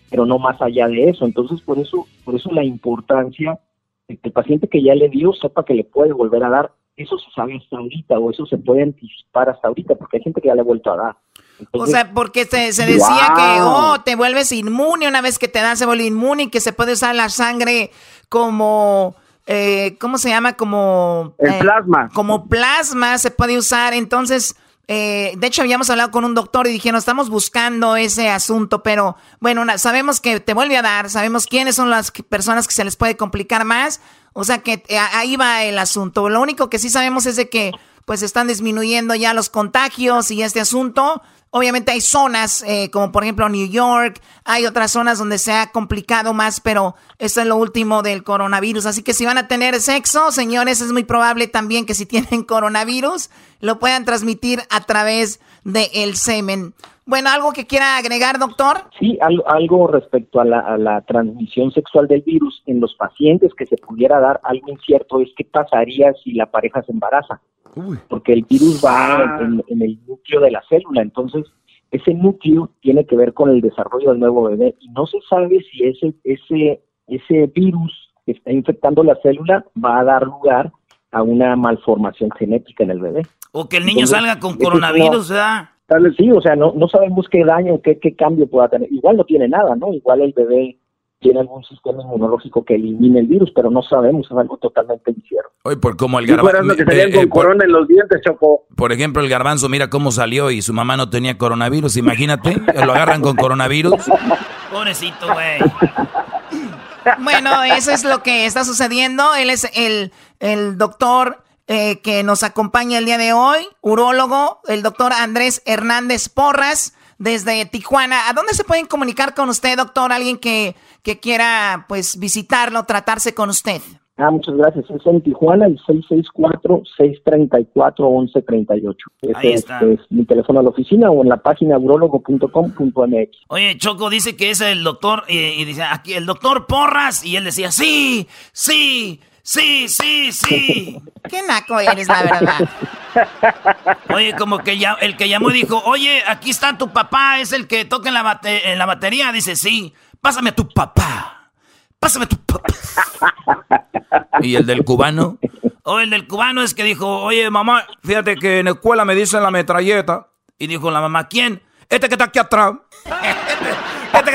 pero no más allá de eso, entonces por eso por eso la importancia que el paciente que ya le dio sepa que le puede volver a dar, eso se sabe hasta ahorita o eso se puede anticipar hasta ahorita porque hay gente que ya le ha vuelto a dar o sea, porque se, se decía que, oh, te vuelves inmune, una vez que te das se vuelve inmune y que se puede usar la sangre como, eh, ¿cómo se llama? Como... El eh, plasma. Como plasma se puede usar, entonces... Eh, de hecho, habíamos hablado con un doctor y dijeron, estamos buscando ese asunto, pero bueno, sabemos que te vuelve a dar, sabemos quiénes son las personas que se les puede complicar más, o sea que ahí va el asunto. Lo único que sí sabemos es de que pues están disminuyendo ya los contagios y este asunto, Obviamente hay zonas, eh, como por ejemplo New York, hay otras zonas donde se ha complicado más, pero esto es lo último del coronavirus. Así que si van a tener sexo, señores, es muy probable también que si tienen coronavirus, lo puedan transmitir a través del semen. Bueno, ¿algo que quiera agregar, doctor? Sí, algo, respecto a la, a la, transmisión sexual del virus en los pacientes que se pudiera dar, algo incierto es qué pasaría si la pareja se embaraza porque el virus va ah. en, el núcleo de la célula, entonces ese núcleo tiene que ver con el desarrollo del nuevo bebé y no se sabe si ese, ese, ese virus que está infectando la célula va a dar lugar a una malformación genética en el bebé. O que el niño salga con coronavirus, ¿verdad? Sí, o sea, no, no sabemos qué daño, qué, qué cambio pueda tener. Igual no tiene nada, ¿no? Igual el bebé tiene algún sistema inmunológico que elimine el virus, pero no sabemos, es algo totalmente incierto. Hoy por como el garbanzo eh, eh, corona en los dientes, Choco. Por ejemplo, el garbanzo, mira cómo salió y su mamá no tenía coronavirus, imagínate, lo agarran con coronavirus. Pobrecito, güey. Bueno, eso es lo que está sucediendo. Él es el, el doctor eh, que nos acompaña el día de hoy, urólogo, el doctor Andrés Hernández Porras desde Tijuana. ¿A dónde se pueden comunicar con usted, doctor? Alguien que, que quiera pues visitarlo, tratarse con usted. Ah, muchas gracias. Es en Tijuana, el 664-634-1138. Ahí está. es mi teléfono a la oficina o en la página urologo.com.mx. Oye, Choco dice que es el doctor, y dice aquí, el doctor Porras, y él decía, sí, sí, Sí, sí, sí. Qué naco eres, la verdad. Oye, como que ya, el que llamó dijo, oye, aquí está tu papá, es el que toca en la, en la batería. Dice, sí, pásame a tu papá. Pásame a tu papá. ¿Y el del cubano? O el del cubano es que dijo, oye, mamá, fíjate que en la escuela me dicen la metralleta. Y dijo la mamá, ¿quién? Este que está aquí atrás. este.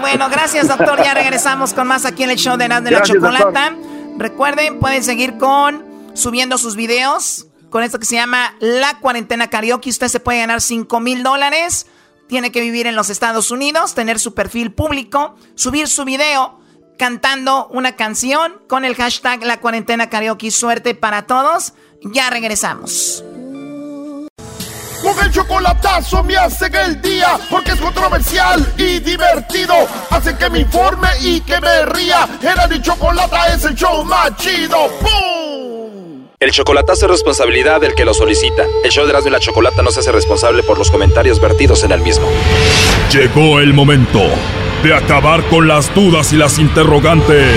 Bueno, gracias, doctor. Ya regresamos con más aquí en el show de Naz de la Chocolata. Recuerden, pueden seguir con subiendo sus videos con esto que se llama La Cuarentena Karaoke. Usted se puede ganar 5 mil dólares. Tiene que vivir en los Estados Unidos, tener su perfil público, subir su video cantando una canción con el hashtag La Cuarentena Karaoke. Suerte para todos. Ya regresamos. Con el chocolatazo me hacen el día porque es controversial y divertido. Hace que me informe y que me ría. Era mi chocolata es el show más chido. ¡Bum! El chocolatazo es responsabilidad del que lo solicita. El show de Erasmo y la Chocolata no se hace responsable por los comentarios vertidos en el mismo. Llegó el momento de acabar con las dudas y las interrogantes.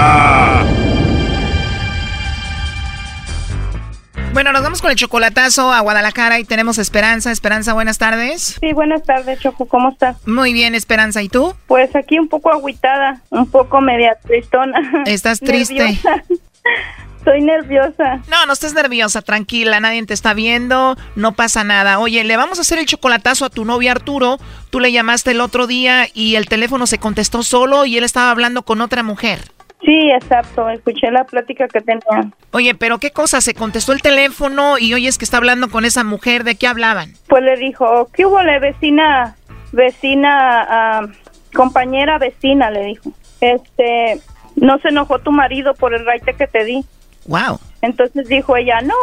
Bueno, nos vamos con el chocolatazo a Guadalajara y tenemos Esperanza. Esperanza, buenas tardes. Sí, buenas tardes, Choco. ¿Cómo estás? Muy bien, Esperanza. ¿Y tú? Pues aquí un poco agüitada, un poco media tristona. ¿Estás triste? Estoy nerviosa. No, no estés nerviosa, tranquila, nadie te está viendo, no pasa nada. Oye, le vamos a hacer el chocolatazo a tu novio Arturo. Tú le llamaste el otro día y el teléfono se contestó solo y él estaba hablando con otra mujer. Sí, exacto, escuché la plática que tenía. Oye, pero qué cosa, se contestó el teléfono y oyes que está hablando con esa mujer, ¿de qué hablaban? Pues le dijo, ¿qué hubo la vecina, vecina, ah, compañera vecina, le dijo. Este, no se enojó tu marido por el raite que te di. Wow. Entonces dijo ella, no,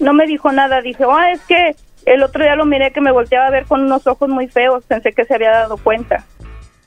no me dijo nada. Dije, ah, es que el otro día lo miré que me volteaba a ver con unos ojos muy feos. Pensé que se había dado cuenta.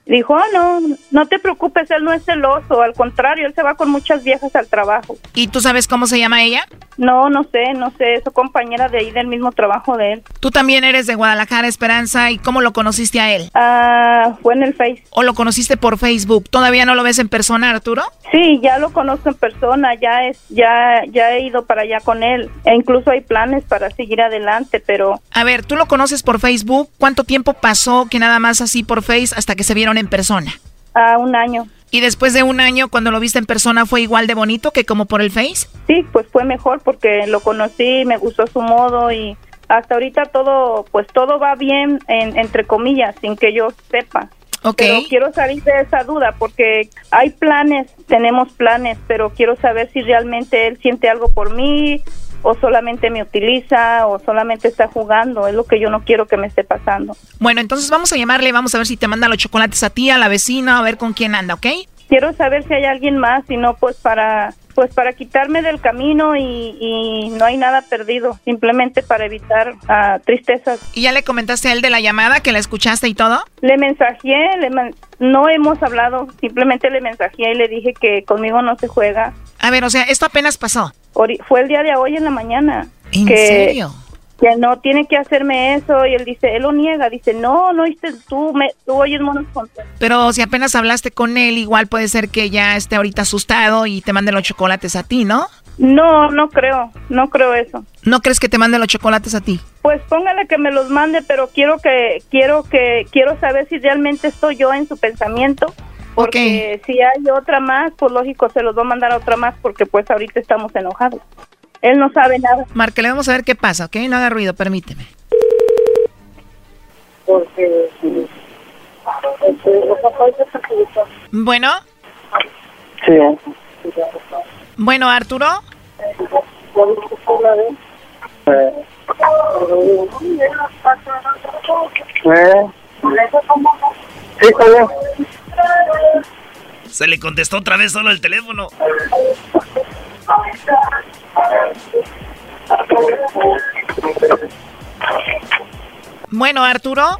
Dijo, ah, no, no te preocupes, él no es celoso, al contrario, él se va con muchas viejas al trabajo. ¿Y tú sabes cómo se llama ella? No, no sé, no sé, es su compañera de ahí del mismo trabajo de él. Tú también eres de Guadalajara, Esperanza, ¿y cómo lo conociste a él? Ah, fue en el Face. ¿O lo conociste por Facebook? ¿Todavía no lo ves en persona, Arturo? Sí, ya lo conozco en persona, ya es, ya, ya he ido para allá con él, e incluso hay planes para seguir adelante, pero... A ver, tú lo conoces por Facebook, ¿cuánto tiempo pasó que nada más así por Face hasta que se vieron en persona? A un año. ¿Y después de un año, cuando lo viste en persona, fue igual de bonito que como por el Face? Sí, pues fue mejor porque lo conocí, me gustó su modo y hasta ahorita todo, pues todo va bien, en, entre comillas, sin que yo sepa. Okay. Pero quiero salir de esa duda porque hay planes, tenemos planes, pero quiero saber si realmente él siente algo por mí o solamente me utiliza o solamente está jugando. Es lo que yo no quiero que me esté pasando. Bueno, entonces vamos a llamarle, vamos a ver si te manda los chocolates a ti, a la vecina, a ver con quién anda, ¿ok? Quiero saber si hay alguien más, si no, pues para pues para quitarme del camino y, no hay nada perdido, simplemente para evitar uh, tristezas. ¿Y ya le comentaste a él de la llamada, que la escuchaste y todo? Le mensajé, le no hemos hablado, simplemente le mensajé y le dije que conmigo no se juega. A ver, o sea, esto apenas pasó. Fue el día de hoy en la mañana. ¿En serio? que no tiene que hacerme eso y él dice, él lo niega, dice, no, no oíste, tú, me, tú oyes monos Pero si apenas hablaste con él, igual puede ser que ya esté ahorita asustado y te mande los chocolates a ti, ¿no? No, no creo, no creo eso. ¿No crees que te mande los chocolates a ti? Pues póngale que me los mande, pero quiero que, quiero que, quiero saber si realmente estoy yo en su pensamiento. Porque si hay otra más, pues lógico se los va a mandar a otra más porque pues ahorita estamos enojados. Él no sabe nada. le vamos a ver qué pasa, ¿ok? No haga ruido, permíteme. Porque... Bueno. Sí. Bueno, Arturo. Se le contestó otra vez solo el teléfono. Bueno, Arturo.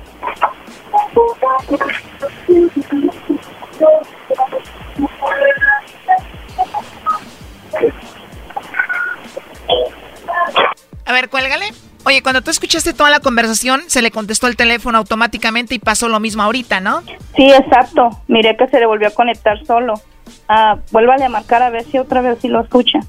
A ver, cuélgale. Oye, cuando tú escuchaste toda la conversación, se le contestó el teléfono automáticamente y pasó lo mismo ahorita, ¿no? Sí, exacto. Miré que se le volvió a conectar solo. Ah, vuélvale a marcar a ver si otra vez si lo escucha.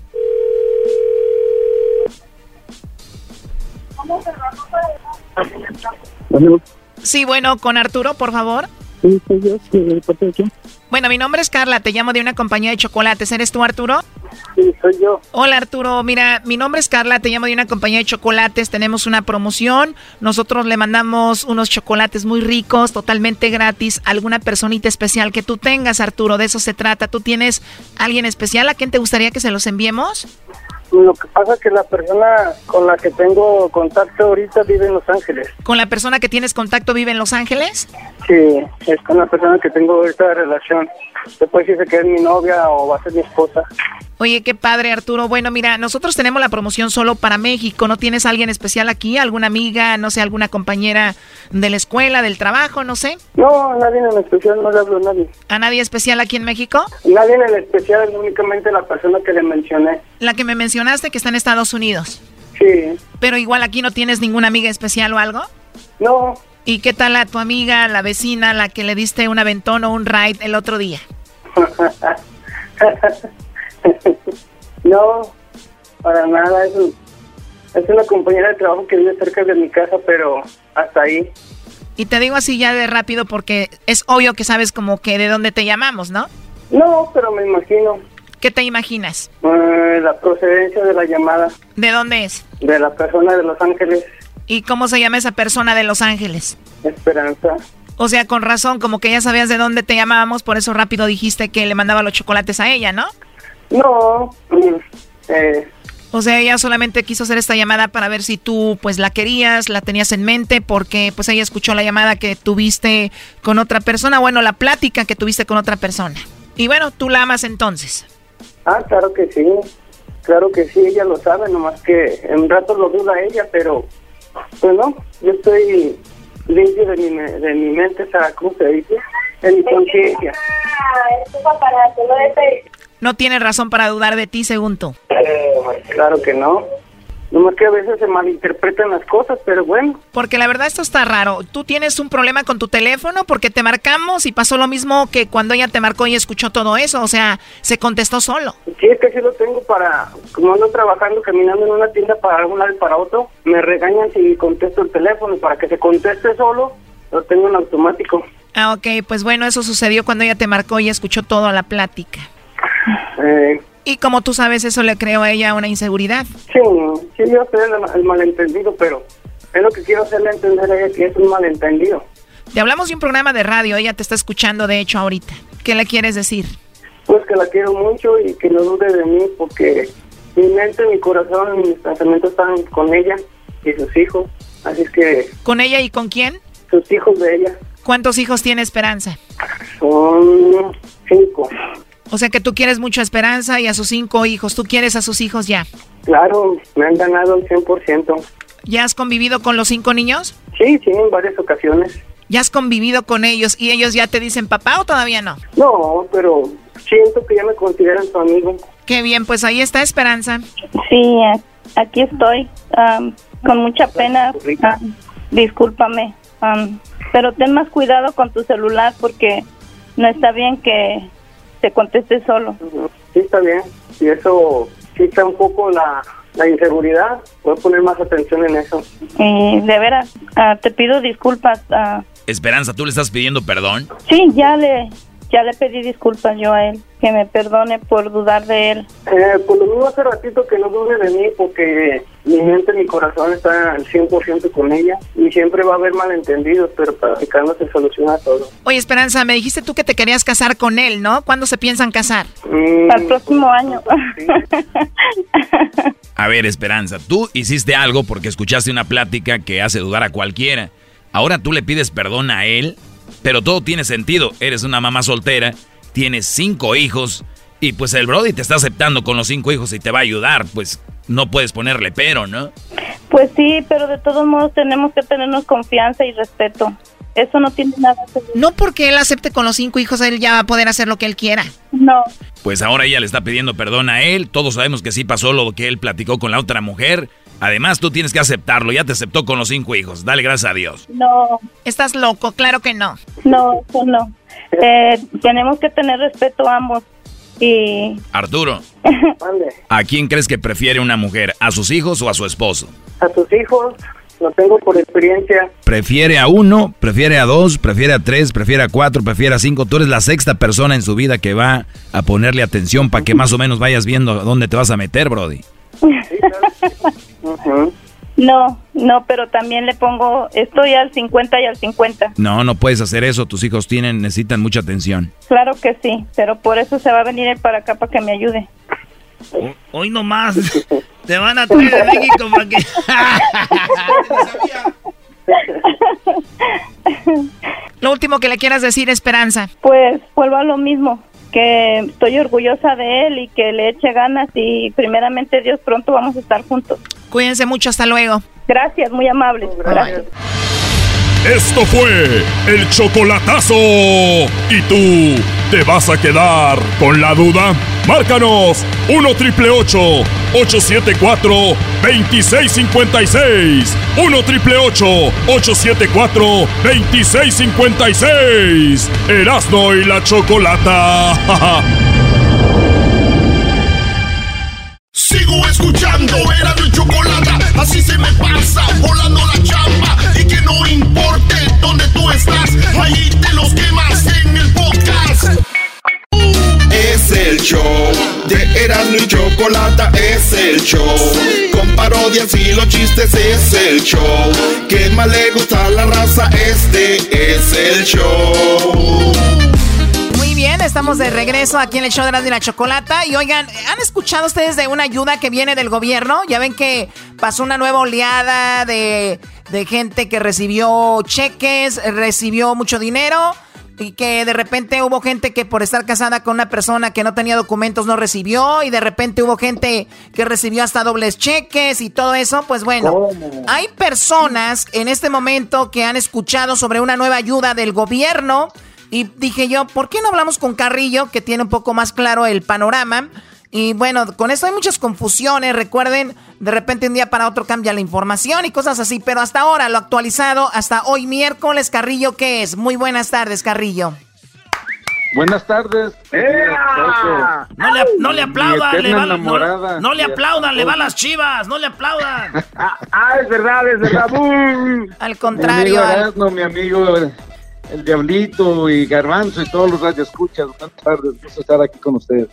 Sí, bueno, con Arturo, por favor. Sí, soy yo. Bueno, mi nombre es Carla, te llamo de una compañía de chocolates. ¿Eres tú, Arturo? Sí, soy yo. Hola, Arturo. Mira, mi nombre es Carla, te llamo de una compañía de chocolates. Tenemos una promoción. Nosotros le mandamos unos chocolates muy ricos, totalmente gratis, a alguna personita especial que tú tengas, Arturo. De eso se trata. ¿Tú tienes alguien especial a quien te gustaría que se los enviemos? Lo que pasa es que la persona con la que tengo contacto ahorita vive en Los Ángeles. ¿Con la persona que tienes contacto vive en Los Ángeles? Sí, es con la persona que tengo esta relación. Después dice que es mi novia o va a ser mi esposa. Oye, qué padre, Arturo. Bueno, mira, nosotros tenemos la promoción solo para México. ¿No tienes alguien especial aquí? ¿Alguna amiga, no sé, alguna compañera de la escuela, del trabajo, no sé? No, nadie en especial, no le hablo a nadie. ¿A nadie especial aquí en México? Nadie en especial, únicamente la persona que le mencioné. La que me mencionaste que está en Estados Unidos. Sí. Pero igual aquí no tienes ninguna amiga especial o algo? No. ¿Y qué tal a tu amiga, la vecina, la que le diste un aventón o un ride el otro día? no, para nada. Es, es una compañera de trabajo que vive cerca de mi casa, pero hasta ahí. Y te digo así ya de rápido porque es obvio que sabes como que de dónde te llamamos, ¿no? No, pero me imagino. ¿Qué te imaginas? Eh, la procedencia de la llamada. ¿De dónde es? De la persona de Los Ángeles. ¿Y cómo se llama esa persona de Los Ángeles? Esperanza. O sea, con razón, como que ya sabías de dónde te llamábamos, por eso rápido dijiste que le mandaba los chocolates a ella, ¿no? No. Eh. O sea, ella solamente quiso hacer esta llamada para ver si tú pues la querías, la tenías en mente, porque pues ella escuchó la llamada que tuviste con otra persona, bueno, la plática que tuviste con otra persona. Y bueno, tú la amas entonces. Ah, claro que sí. claro que sí, ella lo sabe, nomás que en rato lo duda ella, pero pues no, yo estoy limpio de mi, de mi mente, esa ¿cómo se dice? De mi conciencia. No tiene razón para dudar de ti, según tú. Claro que no. Nomás que a veces se malinterpretan las cosas, pero bueno. Porque la verdad esto está raro. Tú tienes un problema con tu teléfono porque te marcamos y pasó lo mismo que cuando ella te marcó y escuchó todo eso. O sea, se contestó solo. Sí, es que sí lo tengo para, como ando trabajando, caminando en una tienda para un lado y para otro, me regañan si contesto el teléfono para que se conteste solo, lo tengo en automático. Ah, ok. Pues bueno, eso sucedió cuando ella te marcó y escuchó toda la plática. Eh, Y como tú sabes, eso le creó a ella una inseguridad. sí, sí, yo sé el, el malentendido, pero es lo que quiero hacerle entender a ella que es un malentendido. Te hablamos de un programa de radio, ella te está escuchando de hecho ahorita. ¿Qué le quieres decir? Pues que la quiero mucho y que no dude de mí porque mi mente, mi corazón y mis pensamientos están con ella y sus hijos. Así es que ¿Con ella y con quién? sus hijos de ella ¿Cuántos hijos tiene Esperanza? son cinco. O sea que tú quieres mucho a Esperanza y a sus cinco hijos. Tú quieres a sus hijos ya. Claro, me han ganado el 100%. ¿Ya has convivido con los cinco niños? Sí, sí, en varias ocasiones. ¿Ya has convivido con ellos y ellos ya te dicen papá o todavía no? No, pero siento que ya me consideran su amigo. Qué bien, pues ahí está Esperanza. Sí, a- aquí estoy, am, con mucha pena. am, discúlpame, am, pero ten más cuidado con tu celular porque no está bien que te conteste solo. Sí, está bien. Y eso quita un poco la, la inseguridad. Voy a poner más atención en eso. Y de veras, ah, te pido disculpas. ah, Esperanza, ¿tú le estás pidiendo perdón? sí, ya le, ya le pedí disculpas yo a él, que me perdone por dudar de él. Eh, por lo mismo hace ratito que no dude de mí porque mi mente, mi corazón está al 100% con ella y siempre va a haber malentendidos, pero practicando se soluciona todo. Oye Esperanza, me dijiste tú que te querías casar con él, ¿no? ¿Cuándo se piensan casar? Al próximo año. A ver, Esperanza, tú hiciste algo porque escuchaste una plática que hace dudar a cualquiera. Ahora tú le pides perdón a él, pero todo tiene sentido. Eres una mamá soltera, tienes cinco hijos y pues el Brody te está aceptando con los cinco hijos y te va a ayudar. Pues no puedes ponerle pero, ¿no? Pues sí, pero de todos modos tenemos que tenernos confianza y respeto. Eso no tiene nada que ver. No porque él acepte con los cinco hijos, él ya va a poder hacer lo que él quiera. No. Pues ahora ella le está pidiendo perdón a él. Todos sabemos que sí pasó lo que él platicó con la otra mujer. Además, tú tienes que aceptarlo. Ya te aceptó con los cinco hijos. Dale gracias a Dios. No, Estás loco, claro que no. no, eso no. Eh, tenemos que tener respeto a ambos. Y Arturo, ¿a quién crees que prefiere una mujer? ¿A sus hijos o a su esposo? A tus hijos, lo tengo por experiencia. ¿Prefiere a uno? ¿Prefiere a dos? ¿Prefiere a tres? ¿Prefiere a cuatro? ¿Prefiere a cinco? Tú eres la sexta persona en su vida que va a ponerle atención para que más o menos vayas viendo dónde te vas a meter, Brody. No, no, pero también le pongo, estoy al 50 y al 50. No, no puedes hacer eso. Tus hijos tienen, necesitan mucha atención. Claro que sí, pero por eso se va a venir él para acá para que me ayude. Hoy nomás. Te van a traer de México para que. Lo último que le quieras decir, Esperanza. Pues vuelvo a lo mismo, que estoy orgullosa de él y que le eche ganas y primeramente Dios pronto vamos a estar juntos. Cuídense mucho, hasta luego. Gracias, muy amable. Gracias. Esto fue el chocolatazo. ¿Y tú te vas a quedar con la duda? Márcanos 1 triple 874 2656. 1 triple 874 2656. Erasno y la chocolata. Sigo escuchando, era mi chocolate, así se me pasa, volando la chamba. Y que no tú estás, ahí te los quemas en el podcast. Es el show de Erasmo y Chocolata, es el show. Con parodias y los chistes es el show. Que más le gusta a la raza, este es el show. Muy bien, estamos de regreso aquí en el show de la, la Chocolata. Y oigan, ¿han escuchado ustedes de una ayuda que viene del gobierno? Ya ven que pasó una nueva oleada de, de gente que recibió cheques, recibió mucho dinero. y que de repente hubo gente que por estar casada con una persona que no tenía documentos no recibió y de repente hubo gente que recibió hasta dobles cheques y todo eso, pues bueno, hay personas en este momento que han escuchado sobre una nueva ayuda del gobierno y dije yo, ¿por qué no hablamos con Carrillo que tiene un poco más claro el panorama? Y bueno, con esto hay muchas confusiones. Recuerden, de repente un día para otro cambia la información y cosas así. Pero hasta ahora, lo actualizado, hasta hoy miércoles, Carrillo, ¿qué es? Muy buenas tardes, Carrillo. Buenas tardes. No le, no le aplaudan, le va, no, no, le aplaudan, le va las chivas, no le aplaudan. ah, ah, es verdad, es verdad. Al contrario. Mi amigo, mi amigo el Diablito y Garbanzo y todos los radioescuchas. Buenas tardes, gusto estar aquí con ustedes.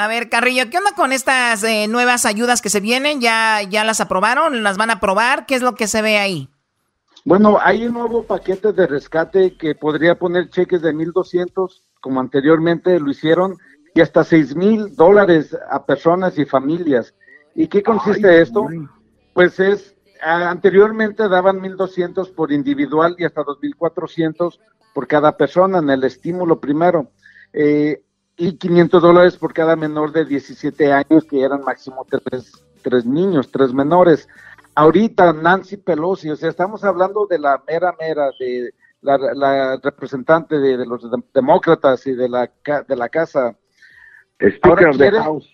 A ver, Carrillo, ¿qué onda con estas eh, nuevas ayudas que se vienen? ¿Ya, ¿Ya las aprobaron? ¿Las van a aprobar? ¿Qué es lo que se ve ahí? Bueno, hay un nuevo paquete de rescate que podría poner cheques de 1.200, como anteriormente lo hicieron, y hasta seis mil dólares a personas y familias. ¿Y qué consiste esto? Pues es, anteriormente daban 1.200 por individual y hasta 2.400 por cada persona en el estímulo primero. Eh, y 500 dólares por cada menor de 17 años, que eran máximo tres, tres niños, tres menores. Ahorita Nancy Pelosi, o sea, estamos hablando de la mera mera, de la, representante de, los demócratas y de la, de la casa. Speaker of the House.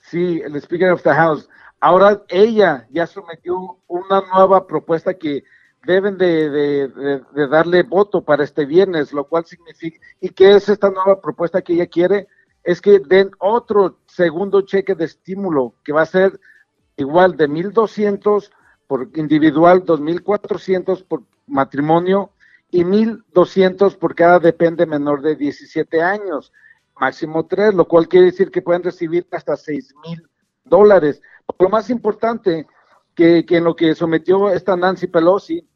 Sí, el Speaker of the House. Ahora ella ya sometió una nueva propuesta que deben de, darle voto para este viernes, lo cual significa, y que es esta nueva propuesta que ella quiere, es que den otro segundo cheque de estímulo, que va a ser igual de 1.200 por individual, 2.400 por matrimonio y 1.200 por cada depende menor de 17 años, máximo tres, lo cual quiere decir que pueden recibir hasta $6,000 dólares. Lo más importante, que, que en lo que sometió esta Nancy Pelosi,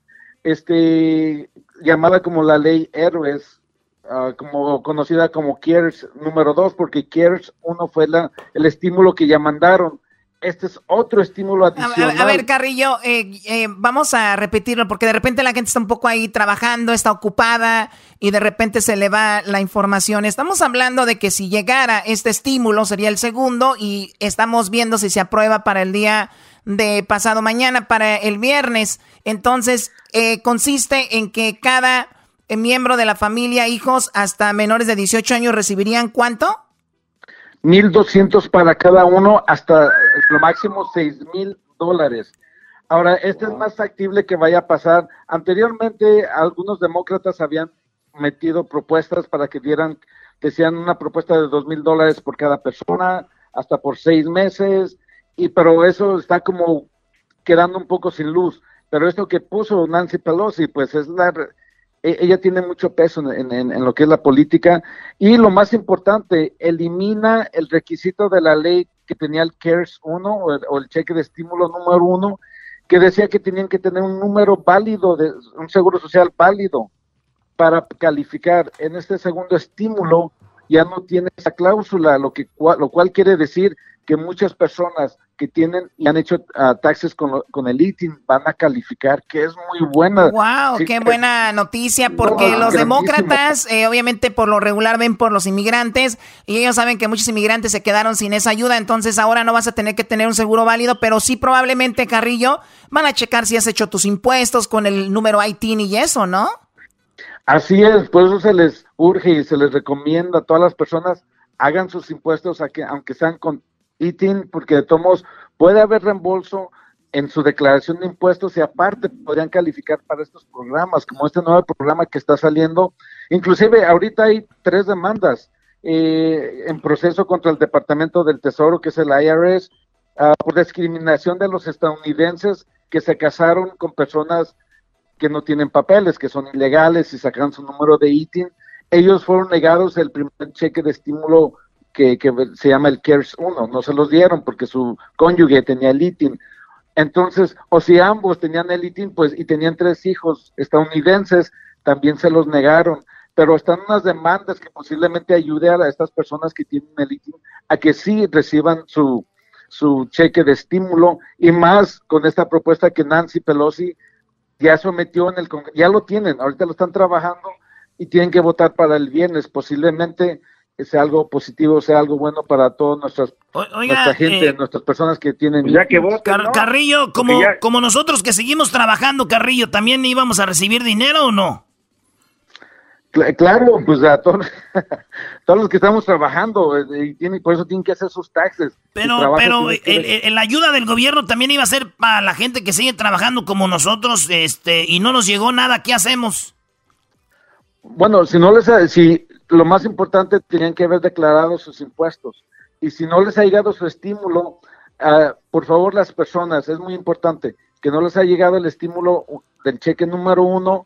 este, llamada como la ley Héroes, ah, como conocida como CARES número dos, porque CARES uno fue la, el estímulo que ya mandaron. Este es otro estímulo adicional. A, ver, Carrillo, eh, eh, vamos a repetirlo porque de repente la gente está un poco ahí trabajando, está ocupada y de repente se le va la información. Estamos hablando de que si llegara este estímulo sería el segundo y estamos viendo si se aprueba para el día de pasado mañana para el viernes. Entonces, eh, consiste en que cada eh, miembro de la familia, hijos hasta menores de 18 años, recibirían cuánto? 1.200 para cada uno, hasta lo máximo 6.000 dólares. Ahora, este es más factible que vaya a pasar. Anteriormente, algunos demócratas habían metido propuestas para que dieran, decían una propuesta de 2.000 dólares por cada persona, hasta por seis meses, y pero eso está como quedando un poco sin luz. Pero esto que puso Nancy Pelosi, pues es la e, ella tiene mucho peso en, lo que es la política y lo más importante, elimina el requisito de la ley que tenía el CARES 1 o el, cheque de estímulo número 1, que decía que tenían que tener un número válido, de un seguro social válido para calificar. En este segundo estímulo ya no tiene esa cláusula, lo, que, lo cual quiere decir que muchas personas que tienen y han hecho uh, taxes con, con, el ITIN van a calificar, que es muy buena. ¡Wow! ¡Qué buena noticia! Porque los demócratas, eh, obviamente, por lo regular ven por los inmigrantes y ellos saben que muchos inmigrantes se quedaron sin esa ayuda, entonces ahora no vas a tener que tener un seguro válido, pero sí probablemente, Carrillo, van a checar si has hecho tus impuestos con el número ITIN y eso, ¿no? Así es, por eso se les urge y se les recomienda a todas las personas hagan sus impuestos, a que, aunque sean con ITIN, porque de todos puede haber reembolso en su declaración de impuestos y aparte podrían calificar para estos programas, como este nuevo programa que está saliendo. Inclusive ahorita hay tres demandas eh, en proceso contra el Departamento del Tesoro, que es el IRS, ah, por discriminación de los estadounidenses que se casaron con personas que no tienen papeles, que son ilegales y sacan su número de ITIN. Ellos fueron negados el primer cheque de estímulo que, se llama el CARES 1, no se los dieron porque su cónyuge tenía el ITIN. Entonces, o si ambos tenían el ITIN, pues, y tenían tres hijos estadounidenses, también se los negaron. Pero están unas demandas que posiblemente ayude a estas personas que tienen el ITIN a que sí reciban su, su cheque de estímulo y más con esta propuesta que Nancy Pelosi ya sometió en el ya lo tienen, ahorita lo están trabajando y tienen que votar para el viernes. Posiblemente sea algo positivo, sea algo bueno para toda nuestra gente, eh, nuestras personas que tienen... Pues ya que Carrillo, como, como nosotros que seguimos trabajando, Carrillo, ¿también íbamos a recibir dinero o no? Claro, pues a todos, todos los que estamos trabajando eh, y tienen, por eso tienen que hacer sus taxes. Pero, pero la ayuda del gobierno también iba a ser para la gente que sigue trabajando como nosotros, este, y no nos llegó nada. ¿Qué hacemos? Bueno, si no les, si lo más importante tenían que haber declarado sus impuestos y si no les ha llegado su estímulo, uh, por favor las personas, es muy importante que no les ha llegado el estímulo del cheque número uno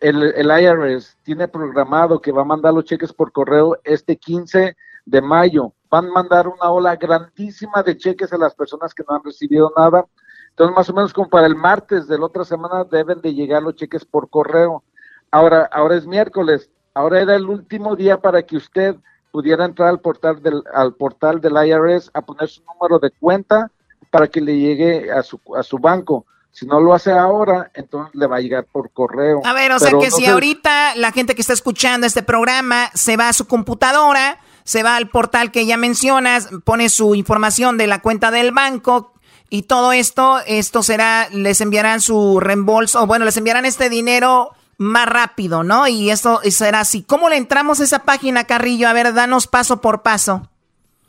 el, el, IRS tiene programado que va a mandar los cheques por correo este 15 de mayo. Van a mandar una ola grandísima de cheques a las personas que no han recibido nada. Entonces, más o menos como para el martes de la otra semana deben de llegar los cheques por correo. Ahora, ahora es miércoles. Ahora era el último día para que usted pudiera entrar al portal del, al portal del IRS a poner su número de cuenta para que le llegue a su, a su banco. Si no lo hace ahora, entonces le va a llegar por correo. A ver, o sea que si ahorita la gente que está escuchando este programa se va a su computadora, se va al portal que ya mencionas, pone su información de la cuenta del banco y todo esto, esto será, les enviarán su reembolso, o bueno, les enviarán este dinero más rápido, ¿no? Y esto será así. ¿Cómo le entramos a esa página, Carrillo? A ver, danos paso por paso.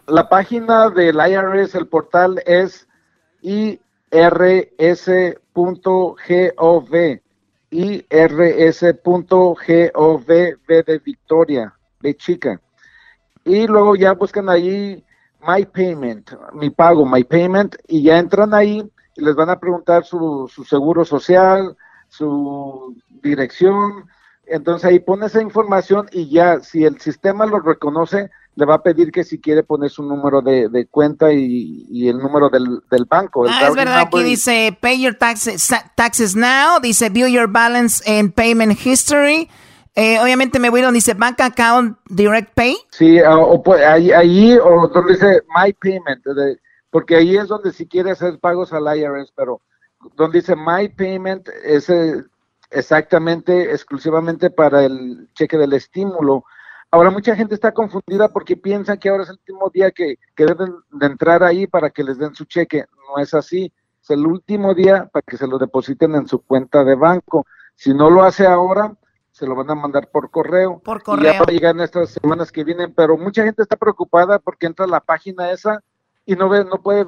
La página del IRS, el portal es y rs.gov y rs.gov de Victoria, de chica. Y luego ya buscan ahí My Payment, mi pago, My Payment, y ya entran ahí y les van a preguntar su, su seguro social, su dirección. Entonces ahí pone esa información y ya, si el sistema lo reconoce, le va a pedir que si quiere poner su número de, cuenta y, el número del, banco. ah, es verdad, aquí dice pay your taxes, taxes now, dice view your balance and payment history. Eh, obviamente me voy donde dice bank account direct pay. Sí, o, ahí, ahí, o donde dice my payment, porque ahí es donde si quiere hacer pagos al IRS, pero donde dice my payment es eh, exactamente, exclusivamente para el cheque del estímulo Ahora mucha gente está confundida porque piensa que ahora es el último día que, deben de entrar ahí para que les den su cheque. No es así. Es el último día para que se lo depositen en su cuenta de banco. Si no lo hace ahora, se lo van a mandar por correo. Por correo. Y ya va a llegar en estas semanas que vienen. Pero mucha gente está preocupada porque entra a la página esa y no ve, no puede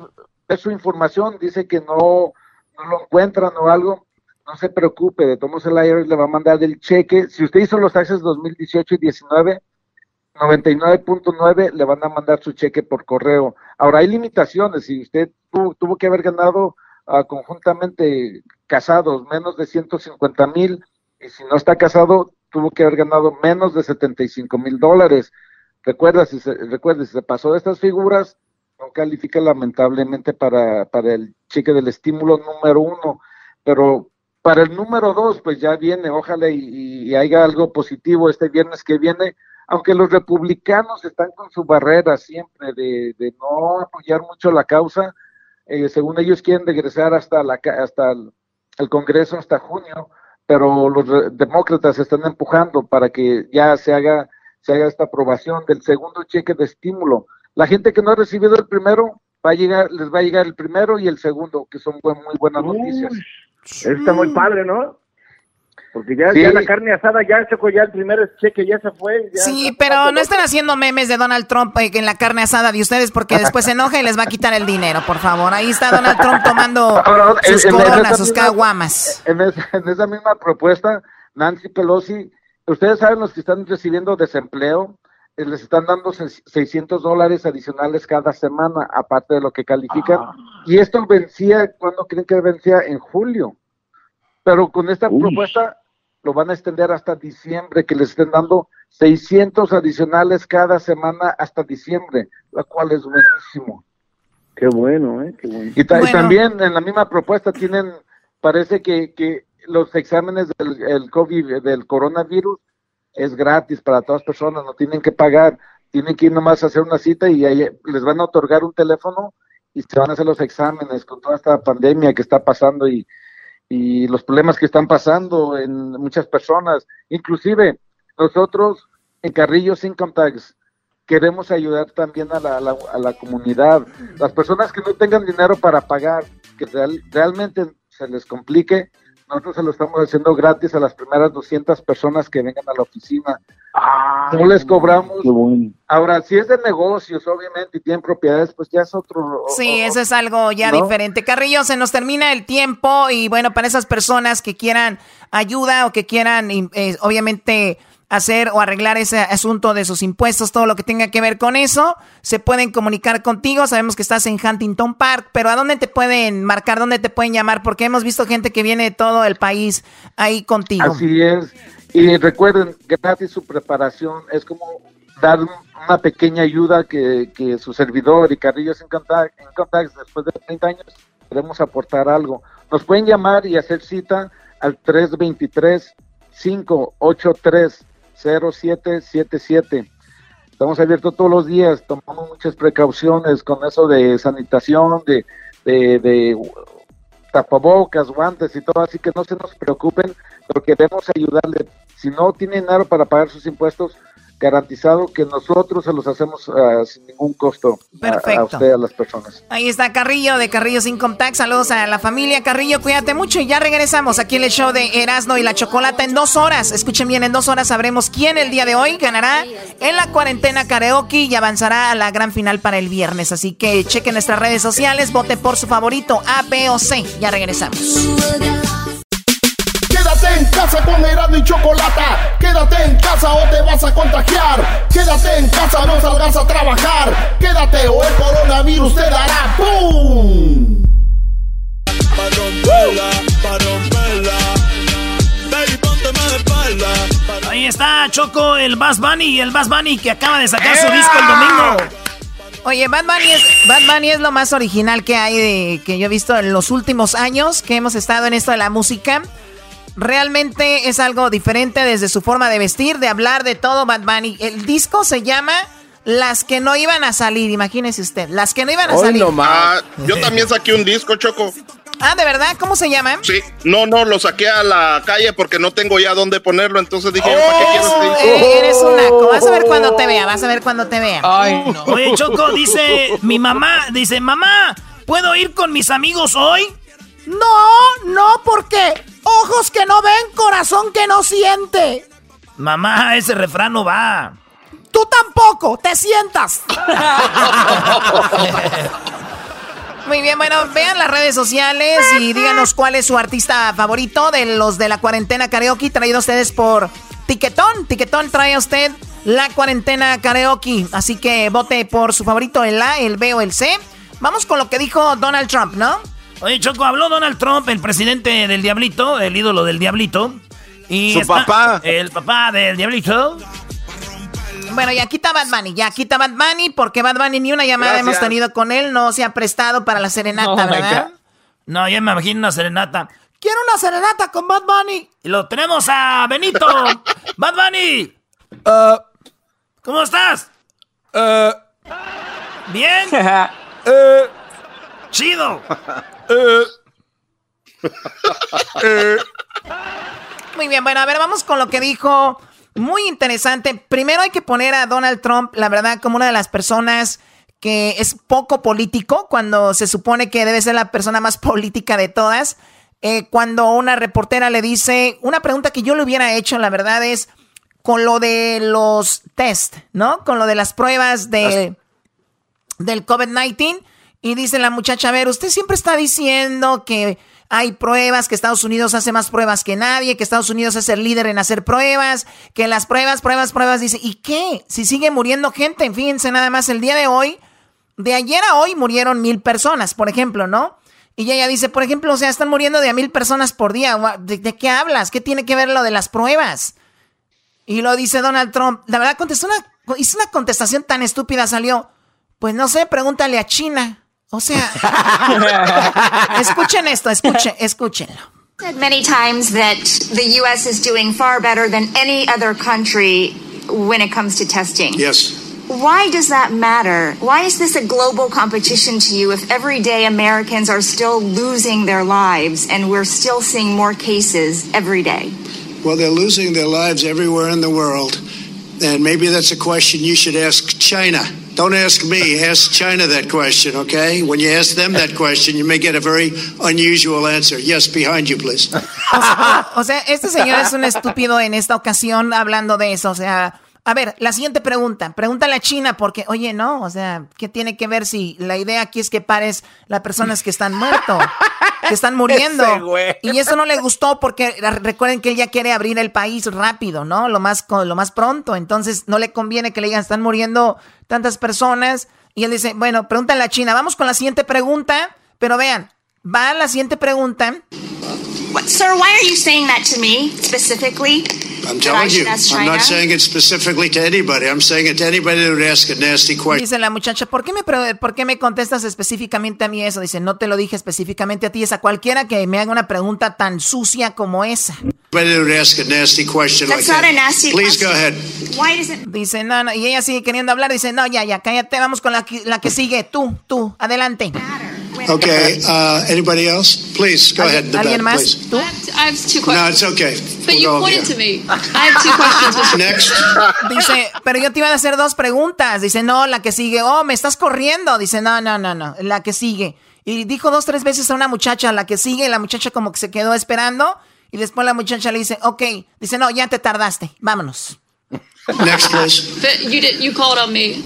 ver su información. Dice que no, no lo encuentran o algo. No se preocupe, de todos el IRS le va a mandar el cheque. Si usted hizo los taxes 2018 y 19, 99.9 le van a mandar su cheque por correo. Ahora hay limitaciones, si usted tuvo, que haber ganado ah, conjuntamente casados menos de 150 mil y si no está casado tuvo que haber ganado menos de 75 mil dólares. Recuerda, si se, recuerda, si se pasó de estas figuras, no califica lamentablemente para, para el cheque del estímulo número uno, pero para el número dos, pues ya viene, ojalá y, haya algo positivo este viernes que viene, aunque los republicanos están con su barrera siempre de, no apoyar mucho la causa, eh, según ellos quieren regresar hasta, la, hasta el, Congreso hasta junio, pero los demócratas están empujando para que ya se haga, se haga esta aprobación del segundo cheque de estímulo. La gente que no ha recibido el primero, va a llegar, les va a llegar el primero y el segundo, que son muy buenas noticias. Está muy padre, ¿no? Porque ya, la carne asada ya chocó ya el primer cheque, ya se fue. sí, pero no están haciendo memes de Donald Trump eh, en la carne asada de ustedes porque después se enoja y les va a quitar el dinero, por favor. Ahí está Donald Trump tomando sus coronas, sus caguamas. En esa, misma propuesta, Nancy Pelosi, ustedes saben los que están recibiendo desempleo, les están dando 600 dólares adicionales cada semana, aparte de lo que califican. Ah. Y esto vencía, ¿cuándo creen que vencía? En julio. Pero con esta propuesta lo van a extender hasta diciembre, que les estén dando 600 adicionales cada semana hasta diciembre, la cual es buenísimo. Qué bueno, ¿eh? Qué bueno. Y, también en la misma propuesta tienen, parece que, que los exámenes del el COVID, del coronavirus, es gratis para todas personas, no tienen que pagar, tienen que ir nomás a hacer una cita y ahí les van a otorgar un teléfono y se van a hacer los exámenes con toda esta pandemia que está pasando y y los problemas que están pasando en muchas personas. Inclusive nosotros en Carrillo Sin Tax queremos ayudar también a la, a la, comunidad. Las personas que no tengan dinero para pagar, que realmente se les complique, nosotros se lo estamos haciendo gratis a las primeras 200 personas que vengan a la oficina. Ah, no les cobramos. Ahora, si es de negocios, obviamente, y tienen propiedades, pues ya es otro. Sí, eso es algo ya diferente. Carrillo, se nos termina el tiempo y bueno, para esas personas que quieran ayuda o que quieran, eh, obviamente, hacer o arreglar ese asunto de sus impuestos, todo lo que tenga que ver con eso, se pueden comunicar contigo. Sabemos que estás en Huntington Park, pero ¿a dónde te pueden marcar? ¿Dónde te pueden llamar? Porque hemos visto gente que viene de todo el país ahí contigo. Así es. Y recuerden, gratis su preparación es como dar una pequeña ayuda que, que su servidor y Carrillos en Contact, en Contact después de 30 años queremos aportar algo. Nos pueden llamar y hacer cita al 323 583 0777. Estamos abiertos todos los días, tomamos muchas precauciones con eso de sanitación, de, de, tapabocas, guantes y todo, así que no se nos preocupen, pero queremos ayudarle. Si no tienen dinero para pagar sus impuestos, garantizado que nosotros se los hacemos uh, sin ningún costo a, usted, a las personas. Ahí está Carrillo de Carrillo Sin Tax. Saludos a la familia Carrillo, cuídate mucho y ya regresamos aquí en el show de Erasno y la Chocolata en dos horas. Escuchen bien, en dos horas sabremos quién el día de hoy ganará en la cuarentena karaoke y avanzará a la gran final para el viernes. Así que chequen nuestras redes sociales, vote por su favorito A, B o C. Ya regresamos. Quédate en casa con Erasmo y Chocolata. Quédate en casa o te vas a contagiar. Quédate en casa, no salgas a trabajar. Quédate o el coronavirus te dará ¡Pum! Ahí está Choco, el Bass Bunny el Bass Bunny que acaba de sacar su disco el domingo. Oye, Bad Bunny, es, Bad Bunny es lo más original que hay de que yo he visto en los últimos años que hemos estado en esto de la música. Realmente es algo diferente desde su forma de vestir, de hablar, de todo, Bad Bunny. El disco se llama Las que no iban a salir, imagínese usted. Las que no iban a salir. Ah, yo también saqué un disco, Choco. Ah, ¿de verdad? ¿Cómo se llama? Sí, no, no, lo saqué a la calle porque no tengo ya dónde ponerlo, entonces dije, ¿para qué quieres oh, eh, Eres un naco, vas a ver cuando te vea, vas a ver cuando te vea. Ay, no. Oye, Choco, dice mi mamá, dice, mamá, ¿puedo ir con mis amigos hoy? No, no, porque ojos que no ven, corazón que no siente. Mamá, ese refrán no va. Tú tampoco, te sientas. Muy bien, bueno, vean las redes sociales y díganos cuál es su artista favorito de los de la cuarentena karaoke traído a ustedes por Tiquetón. Tiquetón trae a usted la cuarentena karaoke. Así que vote por su favorito, el A, el B o el C. Vamos con lo que dijo Donald Trump, ¿no? Oye, Choco, habló Donald Trump, el presidente del Diablito, el ídolo del Diablito. Y Su papá. El papá del Diablito. Bueno, ya quita Bad Bunny, ya quita Bad Bunny, porque Bad Bunny ni una llamada hemos tenido con él, no se ha prestado para la serenata, ¿verdad? No, ya me imagino una serenata. Quiero una serenata con Bad Bunny. Y lo tenemos a Benito. Bad Bunny. Uh, ¿Cómo estás? Uh, ¿Bien? uh, Chido. Muy bien, bueno, a ver, vamos con lo que dijo. Muy interesante. Primero hay que poner a Donald Trump, la verdad, como una de las personas que es poco político, cuando se supone que debe ser la persona más política de todas. Eh, cuando una reportera le dice, una pregunta que yo le hubiera hecho, la verdad es, con lo de los test, ¿no? Con lo de las pruebas de, del COVID-19 y dice la muchacha, a ver, usted siempre está diciendo que hay pruebas, que Estados Unidos hace más pruebas que nadie, que Estados Unidos es el líder en hacer pruebas, que las pruebas, pruebas, pruebas, dice, ¿y qué? Si sigue muriendo gente, fíjense nada más, el día de hoy, de ayer a hoy murieron mil personas, por ejemplo, ¿no? Y ella dice, por ejemplo, o sea, están muriendo de a mil personas por día. ¿De, ¿De, qué hablas? ¿Qué tiene que ver lo de las pruebas? Y lo dice Donald Trump. La verdad, contestó una, hizo una contestación tan estúpida, salió. Pues no sé, pregúntale a China. O sea, escuchen esto, escuchen, escúchenlo. Said many times that the U.S. is doing far better than any other country when it comes to testing. Yes. Why does that matter? Why is this a global competition to you if everyday Americans are still losing their lives and we're still seeing more cases every day? Well, they're losing their lives everywhere in the world. And maybe that's a question you should ask China. Don't ask me, ask China that question, okay? When you ask them that question, you may get a very unusual answer. Yes, behind you, please. O sea, este señor es un estúpido en esta ocasión hablando de eso. O sea, a ver, la siguiente pregunta. Pregúntale a China porque, oye, no, o sea, ¿qué tiene que ver si la idea aquí es que pares las personas que están muertos, que están muriendo? Y eso no le gustó porque recuerden que él ya quiere abrir el país rápido, ¿no? Lo más, lo más pronto. Entonces no le conviene que le digan, están muriendo tantas personas. Y él dice, bueno, pregúntale a China. Vamos con la siguiente pregunta. Pero vean, va a la siguiente pregunta. Sir, why are you saying that to me specifically? I'm telling you, I'm not saying it specifically to anybody. I'm saying it to anybody that would ask a nasty question. Dice la muchacha, ¿por qué, me, ¿por qué me contestas específicamente a mí eso? Dice, no te lo dije específicamente a ti, es a cualquiera que me haga una pregunta tan sucia como esa. Anybody would ask a nasty question That's like not that. a nasty Please question. go ahead. Why does it... Dice, no, no, y ella sigue queriendo hablar, dice, no, ya, ya, cállate, vamos con la, que- la que sigue, tú, tú, adelante. Okay, uh, anybody else? Please, go ahead. in the ¿Alguien back, más? please. ¿Tú? I have two questions. No, it's okay. But We'll you go over pointed here. to me. I have two questions. Next. Dice, pero yo te iba a hacer dos preguntas. Dice, no, la que sigue. Oh, me estás corriendo. Dice, no, no, no, no, la que sigue. Y dijo dos, tres veces a una muchacha, la que sigue, y la muchacha como que se quedó esperando. Y después la muchacha le dice, ok. Dice, no, ya te tardaste. Vámonos. Next, please. But you did. You called on me.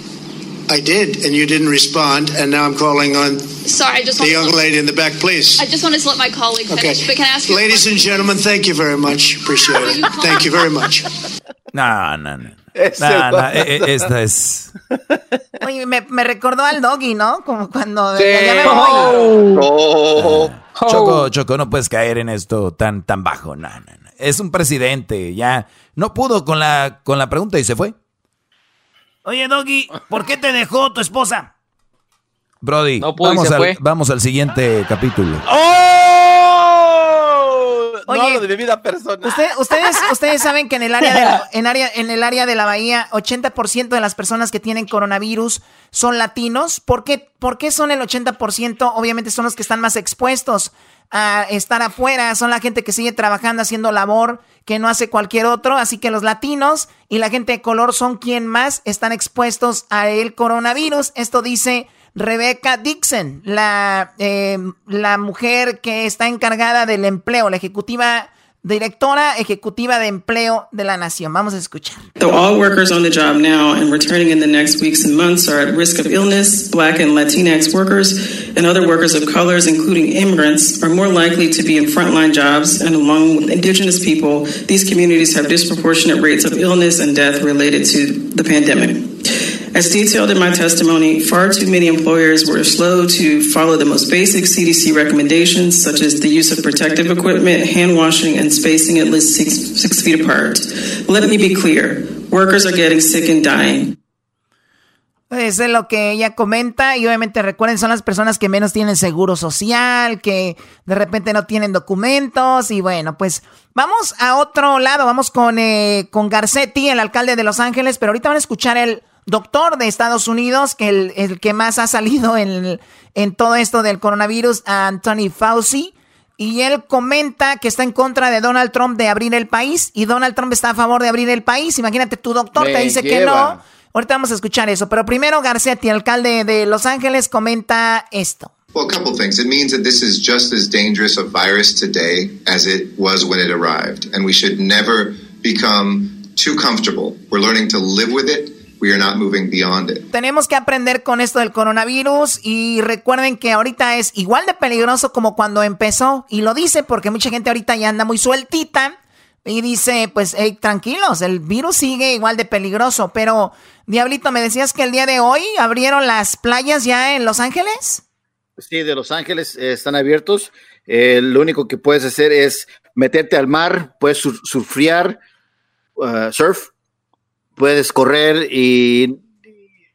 I did, and you didn't respond, and now I'm calling on Sorry, I just the young to, lady in the back, please. I just wanted to let my colleague Okay. finish. But can I ask you? a Ladies and gentlemen, thank you very much. Appreciate it. Thank you very much. No, no, no. Ese No, no, güey. e- e- esta es. Oye, me, me recordó al doggy, ¿no? Como cuando... Sí. ya me voy. Oh. Choco, Choco, no puedes caer en esto tan, tan bajo. No, no, no. Es un presidente, ya. No pudo con la, con la pregunta y se fue. Oye, Doggy, ¿por qué te dejó tu esposa? Brody, No pudo y vamos, al, vamos al siguiente capítulo. Oye, no hablo de mi vida personal. Usted- ustedes, ustedes saben que en el área de la, en área, en el área de la bahía, 80% de las personas que tienen coronavirus son latinos. ¿Por qué, ¿Por qué son el 80%? Obviamente son los que están más expuestos a estar afuera, son la gente que sigue trabajando, haciendo labor que no hace cualquier otro. Así que los latinos y la gente de color son quien más están expuestos a el coronavirus. Esto dice Rebecca Dixon, la, eh, la mujer que está encargada del empleo, la ejecutiva, directora ejecutiva de empleo de la nación. Vamos a escuchar. Though all workers on the job now and returning in the next weeks and months are at risk of illness, Black and Latinx workers and other workers of colors, including immigrants, are more likely to be in frontline jobs. And along with Indigenous people, these communities have disproportionate rates of illness and death related to the pandemic. As detailed in my testimony, far too many employers were slow to follow the most basic CDC recommendations, such as the use of protective equipment, hand washing, and spacing at least six, six feet apart. Let me be clear workers are getting sick and dying. Es lo que ella comenta y obviamente recuerden son las personas que menos tienen seguro social, que de repente no tienen documentos y bueno, pues vamos a otro lado, vamos con, eh, con Garcetti, el alcalde de Los Ángeles, pero ahorita van a escuchar el doctor de Estados Unidos, que el, el que más ha salido en, en todo esto del coronavirus, Anthony Fauci. Y él comenta que está en contra de Donald Trump de abrir el país y Donald Trump está a favor de abrir el país. Imagínate, tu doctor te Me dice que lleva. no. Ahorita vamos a escuchar eso. Pero primero Garcetti, alcalde de Los Ángeles, comenta esto. Well, a couple things. It means that this is just as dangerous a virus today as it was when it arrived. And we should never become too comfortable. We're learning to live with it. We are not moving beyond it. Tenemos que aprender con esto del coronavirus y recuerden que ahorita es igual de peligroso como cuando empezó. Y lo dice porque mucha gente ahorita ya anda muy sueltita y dice, pues, hey, tranquilos, el virus sigue igual de peligroso. Pero, Diablito, me decías que el día de hoy abrieron las playas ya en Los Ángeles. Sí, de Los Ángeles eh, están abiertos. Eh, lo único que puedes hacer es meterte al mar, puedes sur- surfear, uh, surf, puedes correr y,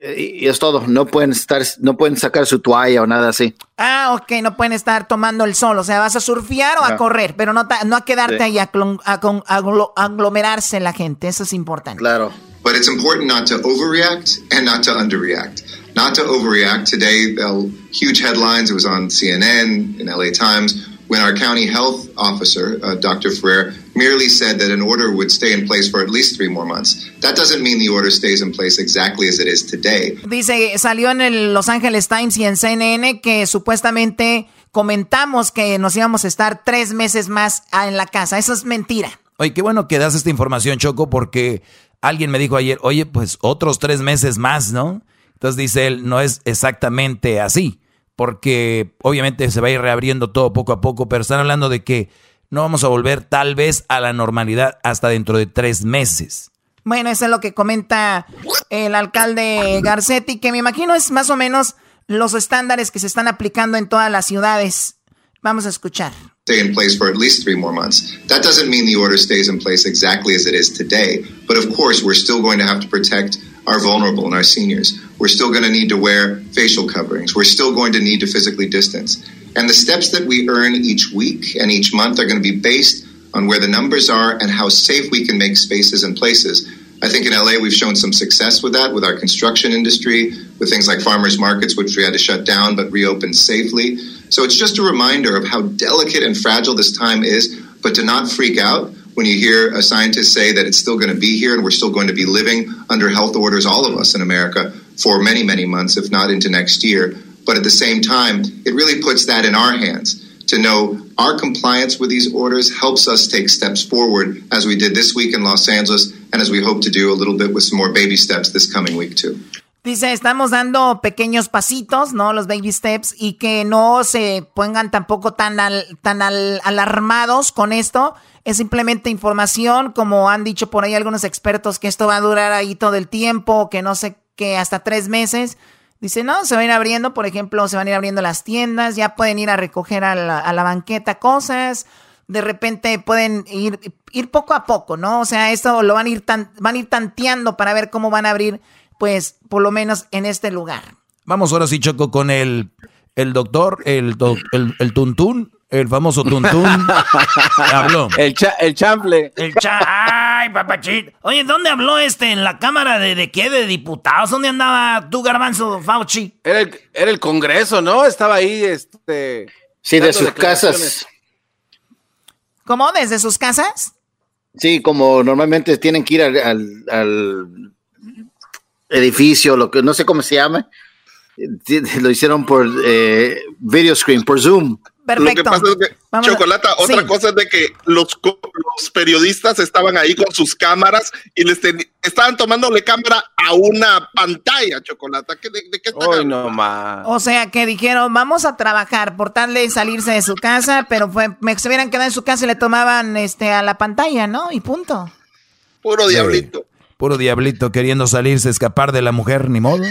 y- y es todo. No pueden estar, no pueden sacar su toalla o nada así. Ah, ok, no pueden estar tomando el sol. O sea, vas a surfear o a No. correr, pero no, no a quedarte Sí. ahí a, clon- a con- a aglo- aglomerarse la gente. Eso es importante. Claro. But it's important not to overreact and not to underreact. Not to overreact. Today, uh, huge headlines. It was on CNN, in LA Times. When our county health officer, uh, Dr. Ferrer, merely said that an order would stay in place for at least three more months. That doesn't mean the order stays in place exactly as it is today. Dice, salió en el Los Angeles Times y en CNN que supuestamente comentamos que nos íbamos a estar tres meses más en la casa. Eso es mentira. Oye, qué bueno que das esta información, Choco, porque alguien me dijo ayer, oye, pues otros tres meses más, ¿no? Entonces dice él, no es exactamente así porque obviamente se va a ir reabriendo todo poco a poco, pero están hablando de que no vamos a volver tal vez a la normalidad hasta dentro de tres meses. Bueno, eso es lo que comenta el alcalde Garcetti, que me imagino es más o menos los estándares que se están aplicando en todas las ciudades. Vamos a escuchar. Stay in place for at least three more months. That doesn't mean the order stays in place exactly as it is today, but of course, we're still going to have to protect our vulnerable and our seniors. We're still going to need to wear facial coverings. We're still going to need to physically distance. And the steps that we earn each week and each month are going to be based on where the numbers are and how safe we can make spaces and places. I think in LA we've shown some success with that with our construction industry, with things like farmers markets, which we had to shut down but reopened safely. So it's just a reminder of how delicate and fragile this time is, but to not freak out when you hear a scientist say that it's still going to be here and we're still going to be living under health orders, all of us in America, for many, many months, if not into next year. But at the same time, it really puts that in our hands to know our compliance with these orders helps us take steps forward as we did this week in Los Angeles and as we hope to do a little bit with some more baby steps this coming week too. Dice, estamos dando pequeños pasitos, ¿no? Los baby steps y que no se pongan tampoco tan, al, tan al, alarmados con esto. Es simplemente información, como han dicho por ahí algunos expertos, que esto va a durar ahí todo el tiempo, que no sé, que hasta tres meses. Dice, no, se van a ir abriendo, por ejemplo, se van a ir abriendo las tiendas, ya pueden ir a recoger a la, a la banqueta cosas, de repente pueden ir, ir poco a poco, ¿no? O sea, esto lo van a ir tan, van a ir tanteando para ver cómo van a abrir pues por lo menos en este lugar. Vamos ahora sí, Choco, con el, el doctor, el, el, el tuntún, el famoso tuntún. habló. El, cha, el chample. El cha Ay, papachito. Oye, ¿dónde habló este? ¿En la Cámara de, de qué? ¿De diputados? ¿Dónde andaba tú, Garbanzo Fauci? Era el, era el Congreso, ¿no? Estaba ahí, este... Sí, de sus casas. ¿Cómo? ¿Desde sus casas? Sí, como normalmente tienen que ir al, al edificio, lo que no sé cómo se llama. Lo hicieron por eh, video screen, por Zoom. Lo que pasa es que, Chocolata, otra cosa es de que los, los, periodistas estaban ahí con sus cámaras y les estaban tomándole cámara a una pantalla, Chocolata. ¿De, de qué está no más. O sea, que dijeron, vamos a trabajar por tal de salirse de su casa, pero fue, me, se hubieran quedado en su casa y le tomaban este, a la pantalla, ¿no? Y punto. Puro diablito. Puro diablito queriendo salirse, escapar de la mujer, ni modo.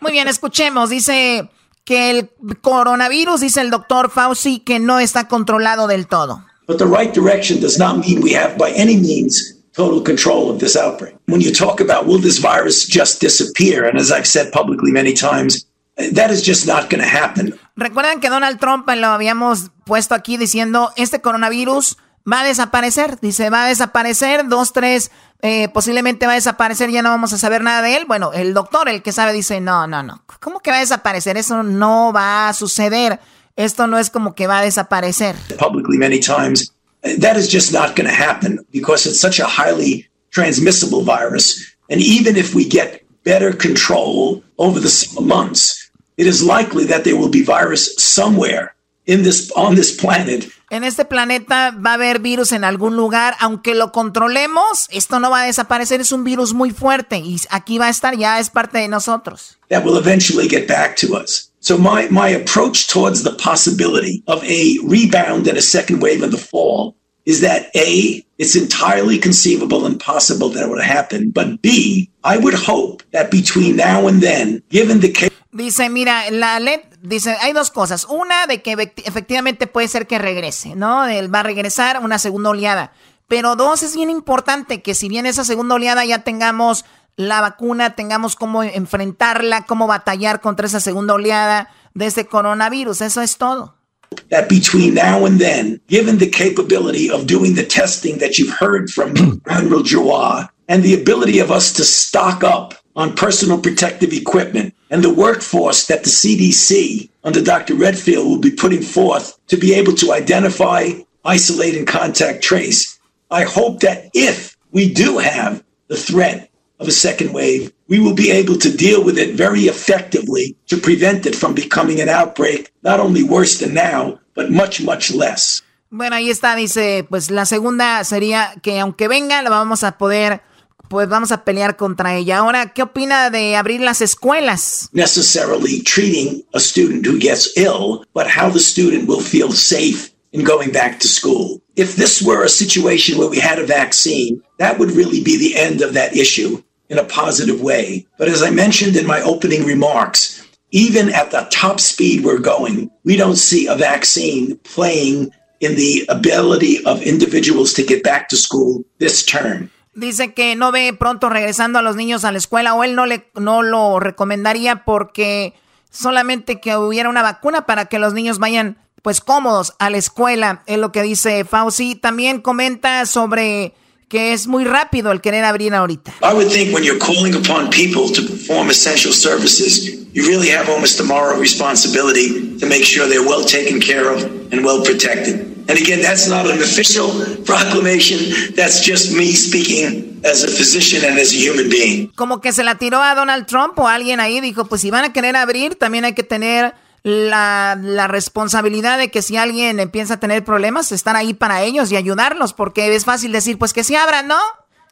Muy bien, escuchemos. Dice que el coronavirus, dice el doctor Fauci, que no está controlado del todo. But the right direction does not mean we have by any means total control of this outbreak. When you talk about will this virus just disappear, and as I've said publicly many times, that is just not going to happen. Recuerdan que Donald Trump lo habíamos puesto aquí diciendo este coronavirus va a desaparecer. Dice, va a desaparecer, dos, tres, eh, posiblemente va a desaparecer, ya no vamos a saber nada de él. Bueno, el doctor, el que sabe, dice, no, no, no. ¿Cómo que va a desaparecer? Eso no va a suceder. Esto no es como que va a desaparecer. Publicly many times, that is just not going to happen because it's such a highly transmissible virus. And even if we get better control over the months, it is likely that there will be virus somewhere in this, on this planet en este planeta va a haber virus en algún lugar, aunque lo controlemos, esto no va a desaparecer, es un virus muy fuerte y aquí va a estar, ya es parte de nosotros. That will eventually get back to us. So my, my approach towards the possibility of a rebound and a second wave in the fall is that A, it's entirely conceivable and possible that it would happen, but B, I would hope that between now and then, given the case Dice, mira, la LED, dice, hay dos cosas. Una, de que efectivamente puede ser que regrese, ¿no? Él va a regresar una segunda oleada. Pero dos, es bien importante que si bien esa segunda oleada ya tengamos la vacuna, tengamos cómo enfrentarla, cómo batallar contra esa segunda oleada de este coronavirus. Eso es todo. That between now and then, given the capability of doing the testing that you've heard from Admiral Joa and the ability of us to stock up on personal protective equipment and the workforce that the CDC under Dr. Redfield will be putting forth to be able to identify, isolate, and contact trace. I hope that if we do have the threat of a second wave, we will be able to deal with it very effectively to prevent it from becoming an outbreak, not only worse than now, but much, much less. Bueno, ahí está, dice, pues la segunda sería que aunque venga, la vamos a poder, pues vamos a pelear contra ella. Ahora, ¿qué opina de abrir las escuelas? Necessarily treating a student who gets ill, but how the student will feel safe in going back to school. If this were a situation where we had a vaccine, that would really be the end of that issue in a positive way. But as I mentioned in my opening remarks, even at the top speed we're going, we don't see a vaccine playing in the ability of individuals to get back to school this term. Dice que no ve pronto regresando a los niños a la escuela o él no, le, no lo recomendaría porque solamente que hubiera una vacuna para que los niños vayan pues cómodos a la escuela, es lo que dice Fauci. También comenta sobre que es muy rápido el querer abrir ahorita. I would think when you're calling upon people to perform essential services, you really have almost a moral responsibility to make sure they're well taken care of and well protected. And again, that's not an official proclamation. That's just me speaking as a physician and as a human being. Como que se la tiró a Donald Trump o alguien ahí dijo, pues si van a querer abrir, también hay que tener la, la, responsabilidad de que si alguien empieza a tener problemas, estar ahí para ellos y ayudarlos, porque es fácil decir, pues que se abran, ¿no?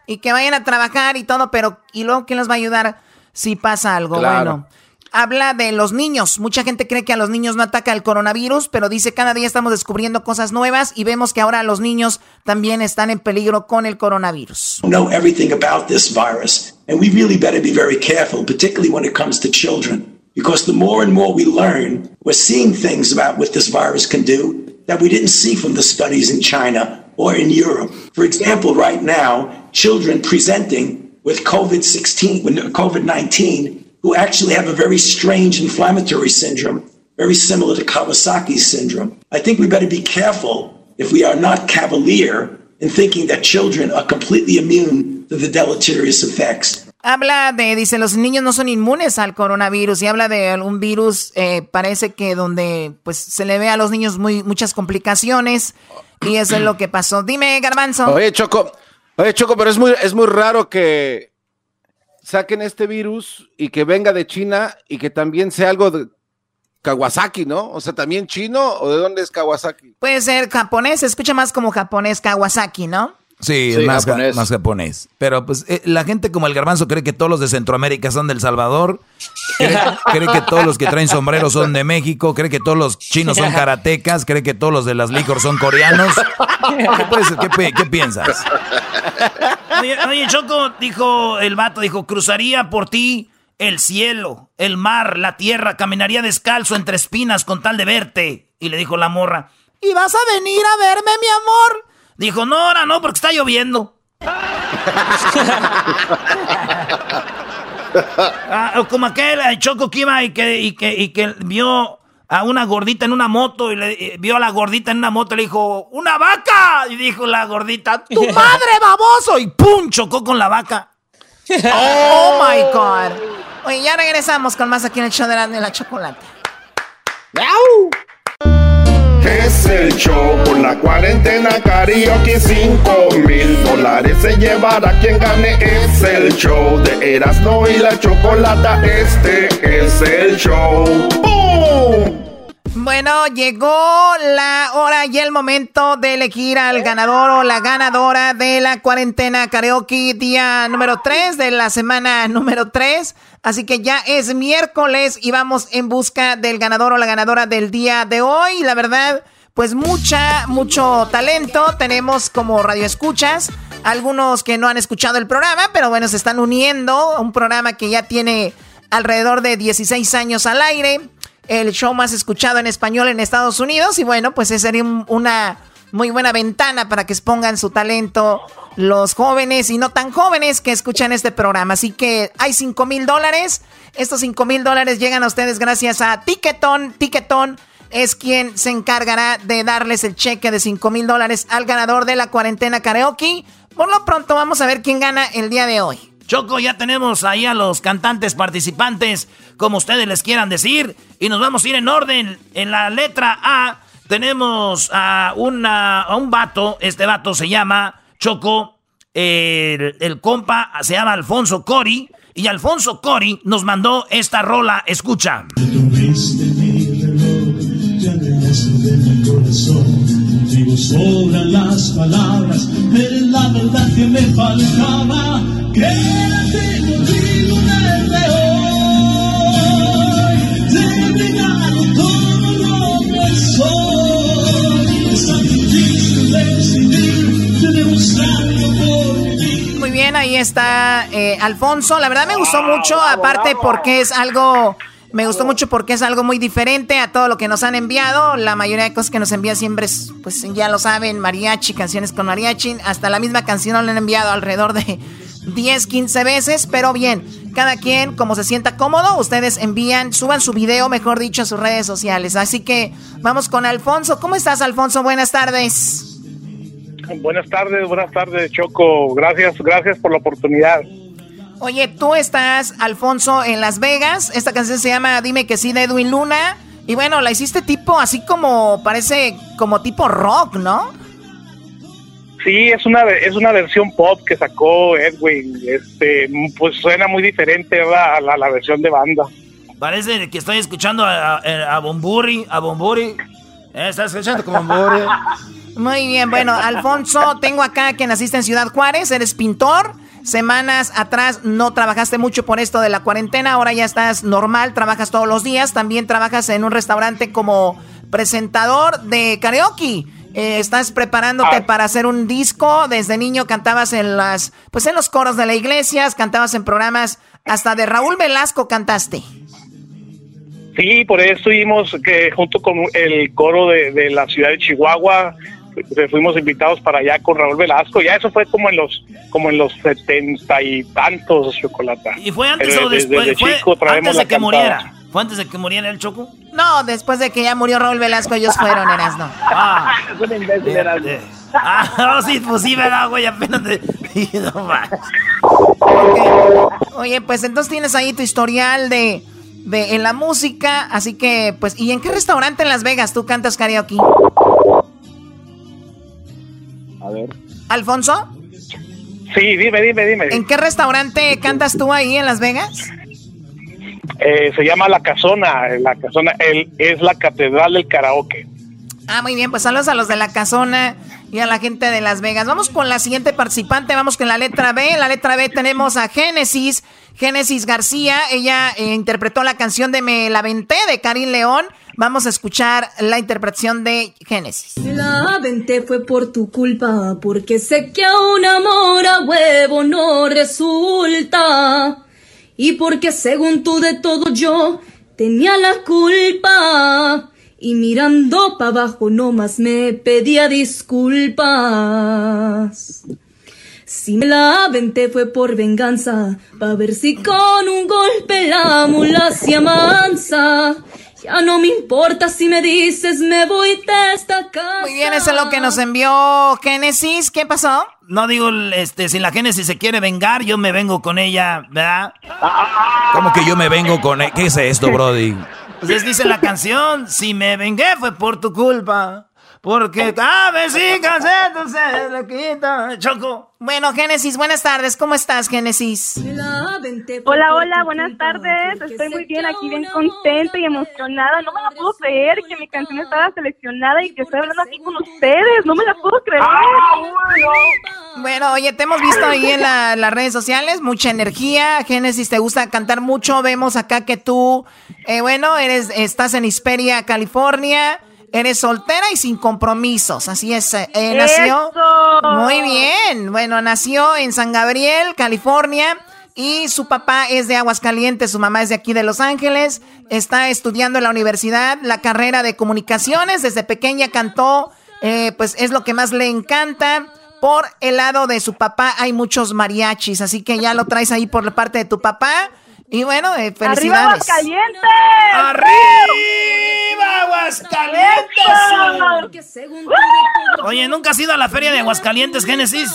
Y que vayan a trabajar y todo, pero ¿y luego quién los va a ayudar si pasa algo? Claro. Bueno, habla de los niños. Mucha gente cree que a los niños no ataca el coronavirus, pero dice cada día estamos descubriendo cosas nuevas y vemos que ahora los niños también están en peligro con el coronavirus. Know everything about this virus, and we really better be very careful, particularly when it comes to children. Because the more and more we learn, we're seeing things about what this virus can do that we didn't see from the studies in China or in Europe. For example, right now, children presenting with COVID 16, COVID 19, who actually have a very strange inflammatory syndrome, very similar to Kawasaki syndrome. I think we better be careful if we are not cavalier in thinking that children are completely immune to the deleterious effects. Habla de, dice, los niños no son inmunes al coronavirus y habla de algún virus, eh, parece que donde pues se le ve a los niños muy, muchas complicaciones y eso es lo que pasó. Dime, Garbanzo. Oye, Choco, oye, Choco, pero es muy, es muy raro que saquen este virus y que venga de China y que también sea algo de Kawasaki, ¿no? O sea, también chino o de dónde es Kawasaki? Puede ser japonés, se escucha más como japonés Kawasaki, ¿no? Sí, Sí, más, japonés. más japonés. Pero pues eh, la gente como el garbanzo cree que todos los de Centroamérica son del Salvador, cree, cree que todos los que traen sombreros son de México, cree que todos los chinos son karatecas, cree que todos los de las licor son coreanos. ¿Qué, puedes- qué pi- qué piensas? Oye, oye, Choco, dijo el vato, dijo, cruzaría por ti el cielo, el mar, la tierra, caminaría descalzo entre espinas con tal de verte. Y le dijo la morra, ¿y vas a venir a verme, mi amor? Dijo, no, ahora no, porque está lloviendo. Ah, o como aquel Choco que iba y que, y que, y que vio a una gordita en una moto y le vio a la gordita en una moto y le dijo, ¡una vaca! Y dijo la gordita, ¡tu madre, baboso! Y ¡pum! chocó con la vaca. Oh my God. Oye, ya regresamos con más aquí en el show de la, de la chocolate. Es el show por la cuarentena karaoke 5 mil dólares se llevará quien gane Es el show de Erasmo y la Chocolata Este es el show ¡Boom! Bueno, llegó la hora y el momento de elegir al ganador o la ganadora de la cuarentena karaoke día número 3 de la semana número 3. Así que ya es miércoles y vamos en busca del ganador o la ganadora del día de hoy. La verdad, pues mucha, mucho talento. Tenemos como radio escuchas. Algunos que no han escuchado el programa, pero bueno, se están uniendo a un programa que ya tiene alrededor de 16 años al aire el show más escuchado en español en Estados Unidos. Y bueno, pues esa sería un- una muy buena ventana para que expongan su talento los jóvenes y no tan jóvenes que escuchan este programa. Así que hay 5 mil dólares. Estos 5 mil dólares llegan a ustedes gracias a Ticketon. Ticketon es quien se encargará de darles el cheque de 5 mil dólares al ganador de la cuarentena karaoke. Por lo pronto vamos a ver quién gana el día de hoy. Choco, ya tenemos ahí a los cantantes participantes, como ustedes les quieran decir, y nos vamos a ir en orden. En la letra A tenemos a, una, a un vato, este vato se llama Choco, el, el compa se llama Alfonso Cori, y Alfonso Cori nos mandó esta rola, escucha. Sobran las palabras, eres la verdad que me faltaba. Quédate contigo desde hoy. Muy bien, ahí está eh, Alfonso. La verdad me gustó mucho, aparte porque es algo me gustó mucho porque es algo muy diferente a todo lo que nos han enviado. La mayoría de cosas que nos envían siempre, es, pues ya lo saben, mariachi, canciones con mariachi. Hasta la misma canción la han enviado alrededor de 10, 15 veces. Pero bien, cada quien como se sienta cómodo, ustedes envían, suban su video, mejor dicho, a sus redes sociales. Así que vamos con Alfonso. ¿Cómo estás, Alfonso? Buenas tardes. Buenas tardes, buenas tardes, Choco. Gracias, gracias por la oportunidad. Oye, tú estás, Alfonso, en Las Vegas. Esta canción se llama Dime que sí de Edwin Luna. Y bueno, la hiciste tipo así como, parece como tipo rock, ¿no? Sí, es una es una versión pop que sacó Edwin. Este, pues suena muy diferente a la, la, versión de banda. Parece que estoy escuchando a, a, a Bomburi, a Bomburi. Eh, ¿Estás escuchando como Bomburi? Muy bien, bueno, Alfonso, tengo acá que naciste en Ciudad Juárez, eres pintor. Semanas atrás no trabajaste mucho por esto de la cuarentena, ahora ya estás normal, trabajas todos los días, también trabajas en un restaurante como presentador de karaoke. Eh, estás preparándote ah. para hacer un disco. Desde niño cantabas en las, pues en los coros de la iglesia, cantabas en programas, hasta de Raúl Velasco cantaste. Sí, por eso estuvimos que junto con el coro de, de la ciudad de Chihuahua, fuimos invitados para allá con Raúl Velasco. Ya eso fue como en los como en los setenta y tantos, Chocolata. ¿Y fue antes o después? fue antes de que muriera. ¿Fue antes de que muriera el Choco? No, después de que ya murió Raúl Velasco, ellos fueron, eras no. Ah, es un imbécil, eras Ah, no, sí, pues sí, ¿verdad, güey? Apenas de... no más. Oye, pues entonces tienes ahí tu historial de, de en la música, así que, pues, ¿y en qué restaurante en Las Vegas tú cantas karaoke? A ver. ¿Alfonso? Sí, dime, dime, dime. ¿En qué restaurante cantas tú ahí en Las Vegas? Eh, se llama La Casona. La Casona el, es la catedral del karaoke. Ah, muy bien, pues saludos a los de La Casona y a la gente de Las Vegas. Vamos con la siguiente participante, vamos con la letra B. En la letra B tenemos a Génesis, Génesis García. Ella eh, interpretó la canción de Me la Venté de Karim León. Vamos a escuchar la interpretación de Génesis. La venté fue por tu culpa, porque sé que a un amor a huevo no resulta. Y porque según tú de todo yo tenía la culpa. Y mirando para abajo nomás me pedía disculpas. Si me la aventé fue por venganza, pa' ver si con un golpe la mula se amansa. Ya no me importa si me dices me voy de esta casa. Muy bien, eso es lo que nos envió Génesis. ¿Qué pasó? No digo, este, si la Génesis se quiere vengar, yo me vengo con ella, ¿verdad? ¿Cómo que yo me vengo con ella? ¿Qué es esto, Brody? Pues dice la canción, si me vengué fue por tu culpa. Porque vez sí se le quita. Choco. Bueno, Génesis, buenas tardes. ¿Cómo estás, Génesis? Hola, hola, buenas tardes. Estoy muy bien, aquí bien contenta y emocionada. No me la puedo creer que mi canción estaba seleccionada y que estoy hablando aquí con ustedes. No me la puedo creer. Bueno, oye, te hemos visto ahí en las redes sociales, mucha energía. Génesis, te gusta cantar mucho. Vemos acá que tú, eh, bueno, eres, estás en Hisperia, California. Eres soltera y sin compromisos, así es. Eh, nació. Muy bien. Bueno, nació en San Gabriel, California. Y su papá es de Aguascalientes, su mamá es de aquí de Los Ángeles. Está estudiando en la universidad la carrera de comunicaciones. Desde pequeña cantó, eh, pues es lo que más le encanta. Por el lado de su papá hay muchos mariachis, así que ya lo traes ahí por la parte de tu papá. Y bueno, eh, felicidades. ¡Arriba Aguascalientes! ¡Arriba Aguascalientes! Oye, ¿nunca has ido a la feria de Aguascalientes, Génesis?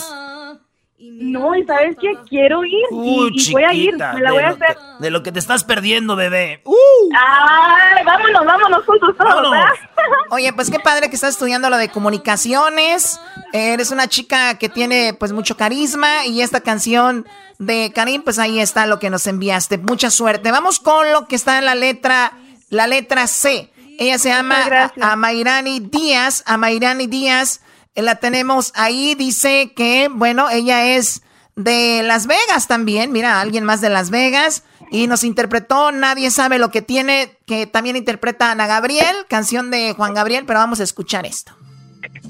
No, ¿y sabes qué? Quiero ir Uh, y, y voy a ir, me la de voy a lo hacer. que- de lo que te estás perdiendo, bebé. Uh. Ay, vámonos, vámonos juntos todos, Vámonos. Oye, pues qué padre que estás estudiando lo de comunicaciones. Eres una chica que tiene pues mucho carisma y esta canción de Karim, pues ahí está lo que nos enviaste. Mucha suerte. Vamos con lo que está en la letra, la letra C. Ella se llama Amairani Díaz. Amairani Díaz, eh, la tenemos ahí. Dice que, bueno, ella es de Las Vegas también. Mira, alguien más de Las Vegas. Y nos interpretó Nadie sabe lo que tiene, que también interpreta Ana Gabriel, canción de Juan Gabriel, pero vamos a escuchar esto.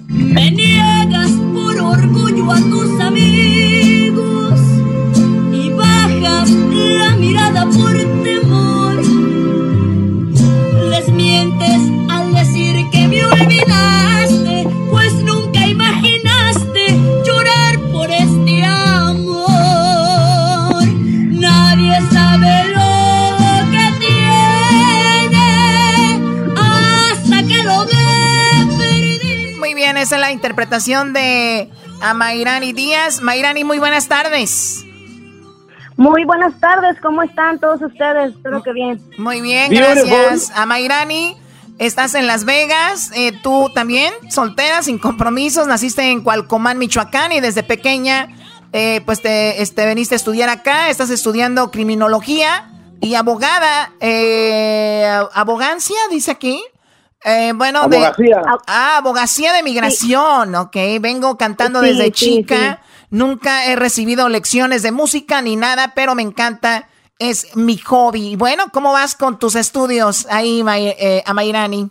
Me niegas por orgullo a tus amigos y bajas la mirada por temor. Mientes al decir que me olvidaste, pues nunca imaginaste llorar por este amor. Nadie sabe lo que tiene hasta que lo ve Muy bien, esa es la interpretación de Amairani Díaz. Mayrani, muy buenas tardes. Muy buenas tardes, ¿cómo están todos ustedes? Espero que bien. Muy bien, gracias. Amairani, estás en Las Vegas. eh, tú también, soltera, sin compromisos. Naciste en Cualcomán, Michoacán, y desde pequeña, eh, pues te este, veniste a estudiar acá. Estás estudiando criminología y abogada. Eh, abogancia, dice aquí. Eh, bueno, Abogacía. de. Ah, abogacía de migración, ok. Vengo cantando Sí, desde sí, chica. Nunca he recibido lecciones de música ni nada, pero me encanta. Es mi hobby. Bueno, ¿cómo vas con tus estudios ahí, May- eh, Amairani?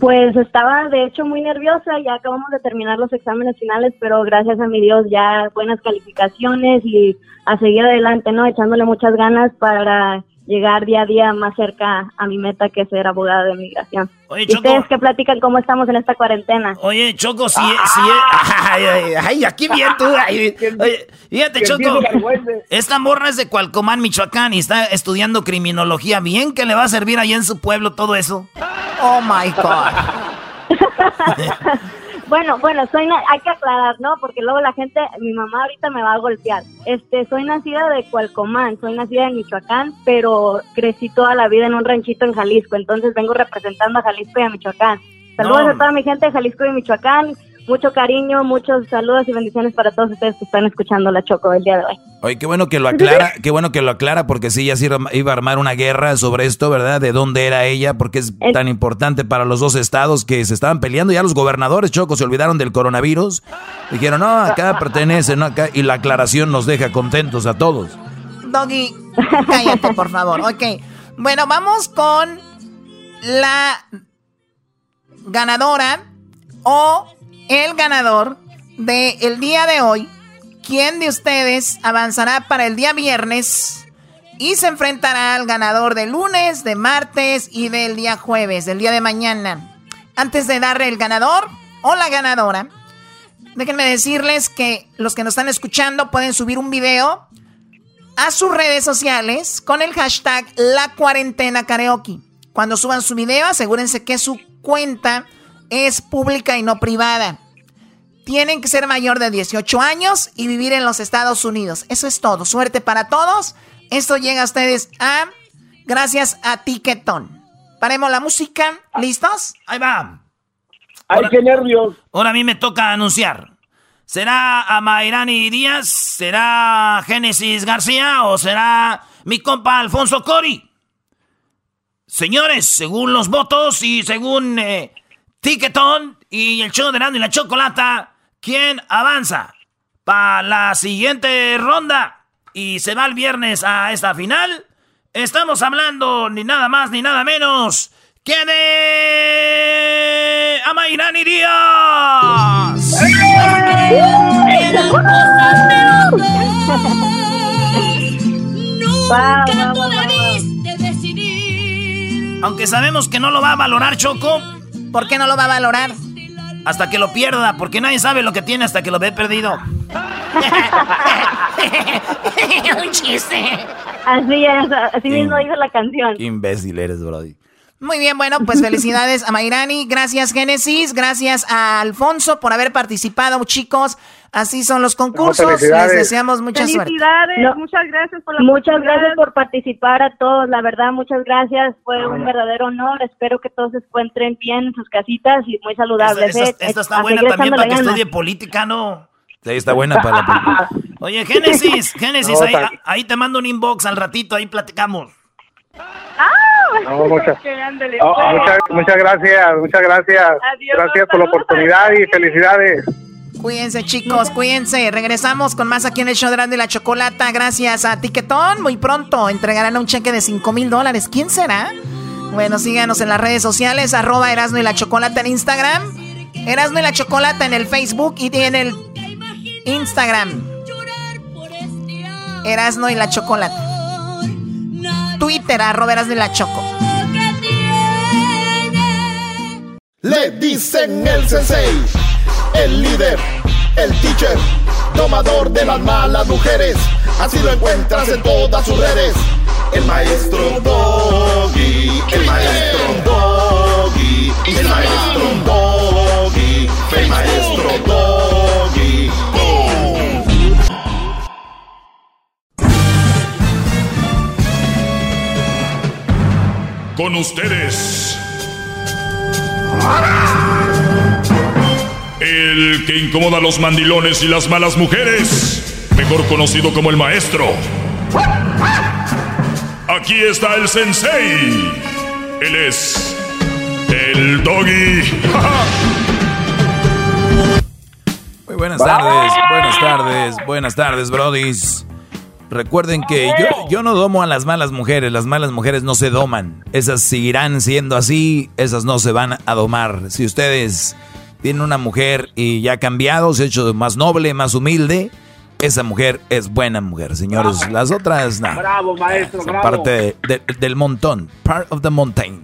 Pues estaba de hecho muy nerviosa, ya acabamos de terminar los exámenes finales, pero gracias a mi Dios ya buenas calificaciones y a seguir adelante, ¿no? Echándole muchas ganas para llegar día a día más cerca a mi meta que es ser abogada de migración. Oye, ¿Y Choco. ustedes qué platican cómo estamos en esta cuarentena? Oye, Choco, si, si ay, ay, ay, aquí bien tú. ay, oye, fíjate, que Choco. Esta morra es de Cualcomán, Michoacán, y está estudiando criminología. Bien que le va a servir allá en su pueblo todo eso. Oh my God. Bueno, bueno, soy na- hay que aclarar, ¿no? Porque luego la gente, mi mamá ahorita me va a golpear. Este, soy nacida de Cualcomán, soy nacida en Michoacán, pero crecí toda la vida en un ranchito en Jalisco, entonces vengo representando a Jalisco y a Michoacán. Saludos No. a toda mi gente de Jalisco y Michoacán, mucho cariño, muchos saludos y bendiciones para todos ustedes que están escuchando la Choco el día de hoy. Oye, qué bueno que lo aclara, qué bueno que lo aclara, porque sí, ya sí iba iba a armar una guerra sobre esto, ¿verdad? De dónde era ella, porque es tan importante para los dos estados que se estaban peleando. Ya los gobernadores, Choco, se olvidaron del coronavirus. Dijeron, no, acá pertenece, no acá. Y la aclaración nos deja contentos a todos. Doggy, cállate, por favor. Ok. Bueno, vamos con la ganadora o el ganador del el día de hoy. ¿Quién de ustedes avanzará para el día viernes y se enfrentará al ganador de lunes, de martes y del día jueves, del día de mañana? Antes de darle el ganador o la ganadora, déjenme decirles que los que nos están escuchando pueden subir un video a sus redes sociales con el hashtag La Cuarentena Karaoke. Cuando suban su video, asegúrense que su cuenta es pública y no privada. Tienen que ser mayor de 18 años y vivir en los Estados Unidos. Eso es todo. Suerte para todos. Esto llega a ustedes a gracias a Tiquetón. Paremos la música. ¿Listos? Ahí va. Ay, qué nervios. Ahora a mí me toca anunciar. ¿Será Amairani Díaz? ¿Será Génesis García? ¿O será mi compa Alfonso Cori? Señores, según los votos y según eh, Tiquetón y el show de Nando y la Chocolata, ¿quién avanza para la siguiente ronda y se va el viernes a esta final? Estamos hablando ni nada más ni nada menos que de Amairani Díaz. Nunca decidir. Aunque sabemos que no lo va a valorar Choco. ¿Por qué no lo va a valorar? Hasta que lo pierda, porque nadie sabe lo que tiene hasta que lo ve perdido. Un chiste. Así es, así mismo dice la canción. Qué imbécil eres, Brody. Muy bien, bueno, pues felicidades a Mayrani. Gracias, Génesis. Gracias a Alfonso por haber participado, chicos. Así son los concursos. Les deseamos mucha suerte. Felicidades, muchas gracias por la Muchas gracias por participar a todos, la verdad, muchas gracias. Fue un verdadero honor. Espero que todos se encuentren bien en sus casitas y muy saludables. Esta, ¿eh? esta está buena también para que estudie política, ¿no? Sí, está buena para la película. Oye, Génesis, Génesis, No, ahí, te mando un inbox al ratito, ahí platicamos. No, muchas, oh, pues. muchas, muchas gracias, muchas gracias. Adiós, gracias por la oportunidad y felicidades. Cuídense, chicos, cuídense. Regresamos con más aquí en el show de la Chocolata. Gracias a Tiquetón. Muy pronto entregarán un cheque de 5 mil dólares. ¿Quién será? Bueno, síganos en las redes sociales, arroba Erasmo y la Chocolata en Instagram, Erasmo y la Chocolata en el Facebook y en el Instagram. Erasmo y la Chocolata. Twitter, arroba y la Choco. Le dicen el sensei, el líder, el teacher, tomador de las malas mujeres. Así lo encuentras en todas sus redes. El maestro Doggy, el maestro Doggy, el maestro Doggy, el maestro Doggy. Con ustedes. El que incomoda a los mandilones y las malas mujeres. Mejor conocido como el maestro. Aquí está el sensei. Él es. El doggy. Muy buenas tardes, buenas tardes, buenas tardes, brodis. Recuerden que yo, yo no domo a las malas mujeres, las malas mujeres no se doman. Esas seguirán siendo así, esas no se van a domar. Si ustedes tienen una mujer y ya ha cambiado, se ha hecho más noble, más humilde, esa mujer es buena mujer, señores. Las otras, no. Bravo, maestro, Son bravo. parte de- de- del montón, part of the mountain.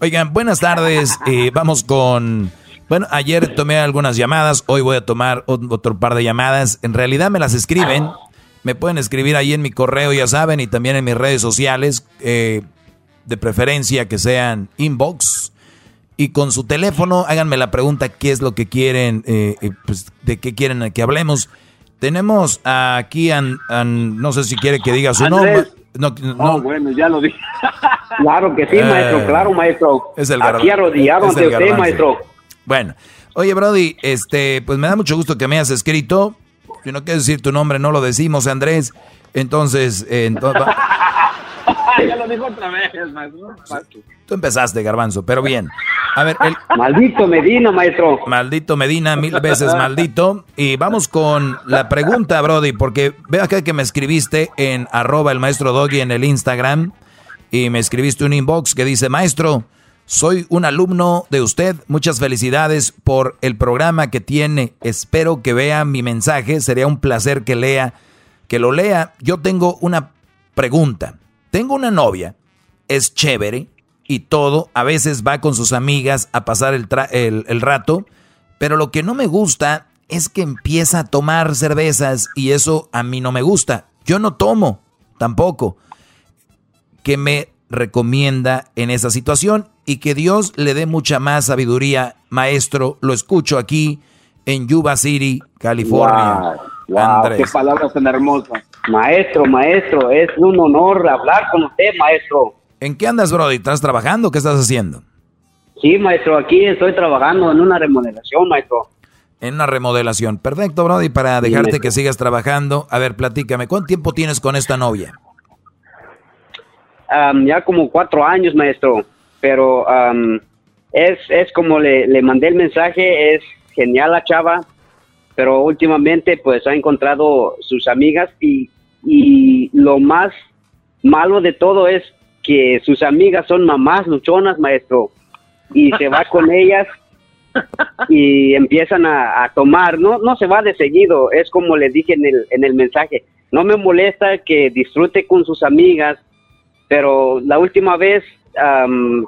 Oigan, buenas tardes. eh, vamos con. Bueno, ayer tomé algunas llamadas, hoy voy a tomar ot- otro par de llamadas. En realidad me las escriben. Me pueden escribir ahí en mi correo, ya saben, y también en mis redes sociales, eh, de preferencia que sean inbox. Y con su teléfono, háganme la pregunta, ¿qué es lo que quieren? eh, eh, pues, ¿De qué quieren que hablemos? Tenemos aquí, an- an- no sé si quiere que diga su nombre. No, no, Oh, bueno, ya lo dije. claro que sí, Eh, maestro, claro, maestro. Es el Aquí arrodillado ante usted, maestro. Bueno, oye, Brody, este, pues me da mucho gusto que me hayas escrito. Si no quieres decir tu nombre, no lo decimos, Andrés. Entonces, eh, ento- va- ya lo dijo otra vez, maestro. Tú empezaste, Garbanzo, pero bien. A ver, el... Maldito Medina, maestro. Maldito Medina, mil veces maldito. Y vamos con la pregunta, Brody, porque veo acá que me escribiste en arroba el maestro Doggy en el Instagram y me escribiste un inbox que dice, maestro, soy un alumno de usted, muchas felicidades por el programa que tiene, espero que vea mi mensaje, sería un placer que lea, que lo lea. Yo tengo una pregunta, tengo una novia, es chévere y todo, a veces va con sus amigas a pasar el, tra- el, el rato, pero lo que no me gusta es que empieza a tomar cervezas y eso a mí no me gusta. Yo no tomo, tampoco. ¿Qué me recomienda en esa situación? Y que Dios le dé mucha más sabiduría, maestro. Lo escucho aquí en Yuba City, California. Wow, qué palabras tan hermosas. Maestro, maestro, es un honor hablar con usted, maestro. ¿En qué andas, Brody? ¿Estás trabajando? ¿Qué estás haciendo? Sí, maestro, aquí estoy trabajando en una remodelación, maestro. En una remodelación. Perfecto, Brody, para dejarte que sigas trabajando. A ver, platícame, ¿cuánto tiempo tienes con esta novia? Am, ya como cuatro años, maestro, pero am, es, es como le, le mandé el mensaje, es genial la chava, pero últimamente pues ha encontrado sus amigas y, y lo más malo de todo es que sus amigas son mamás luchonas, maestro, y se va con ellas y empiezan a, a tomar, no, no se va de seguido, es como le dije en el, en el mensaje, no me molesta que disfrute con sus amigas, pero la última vez am,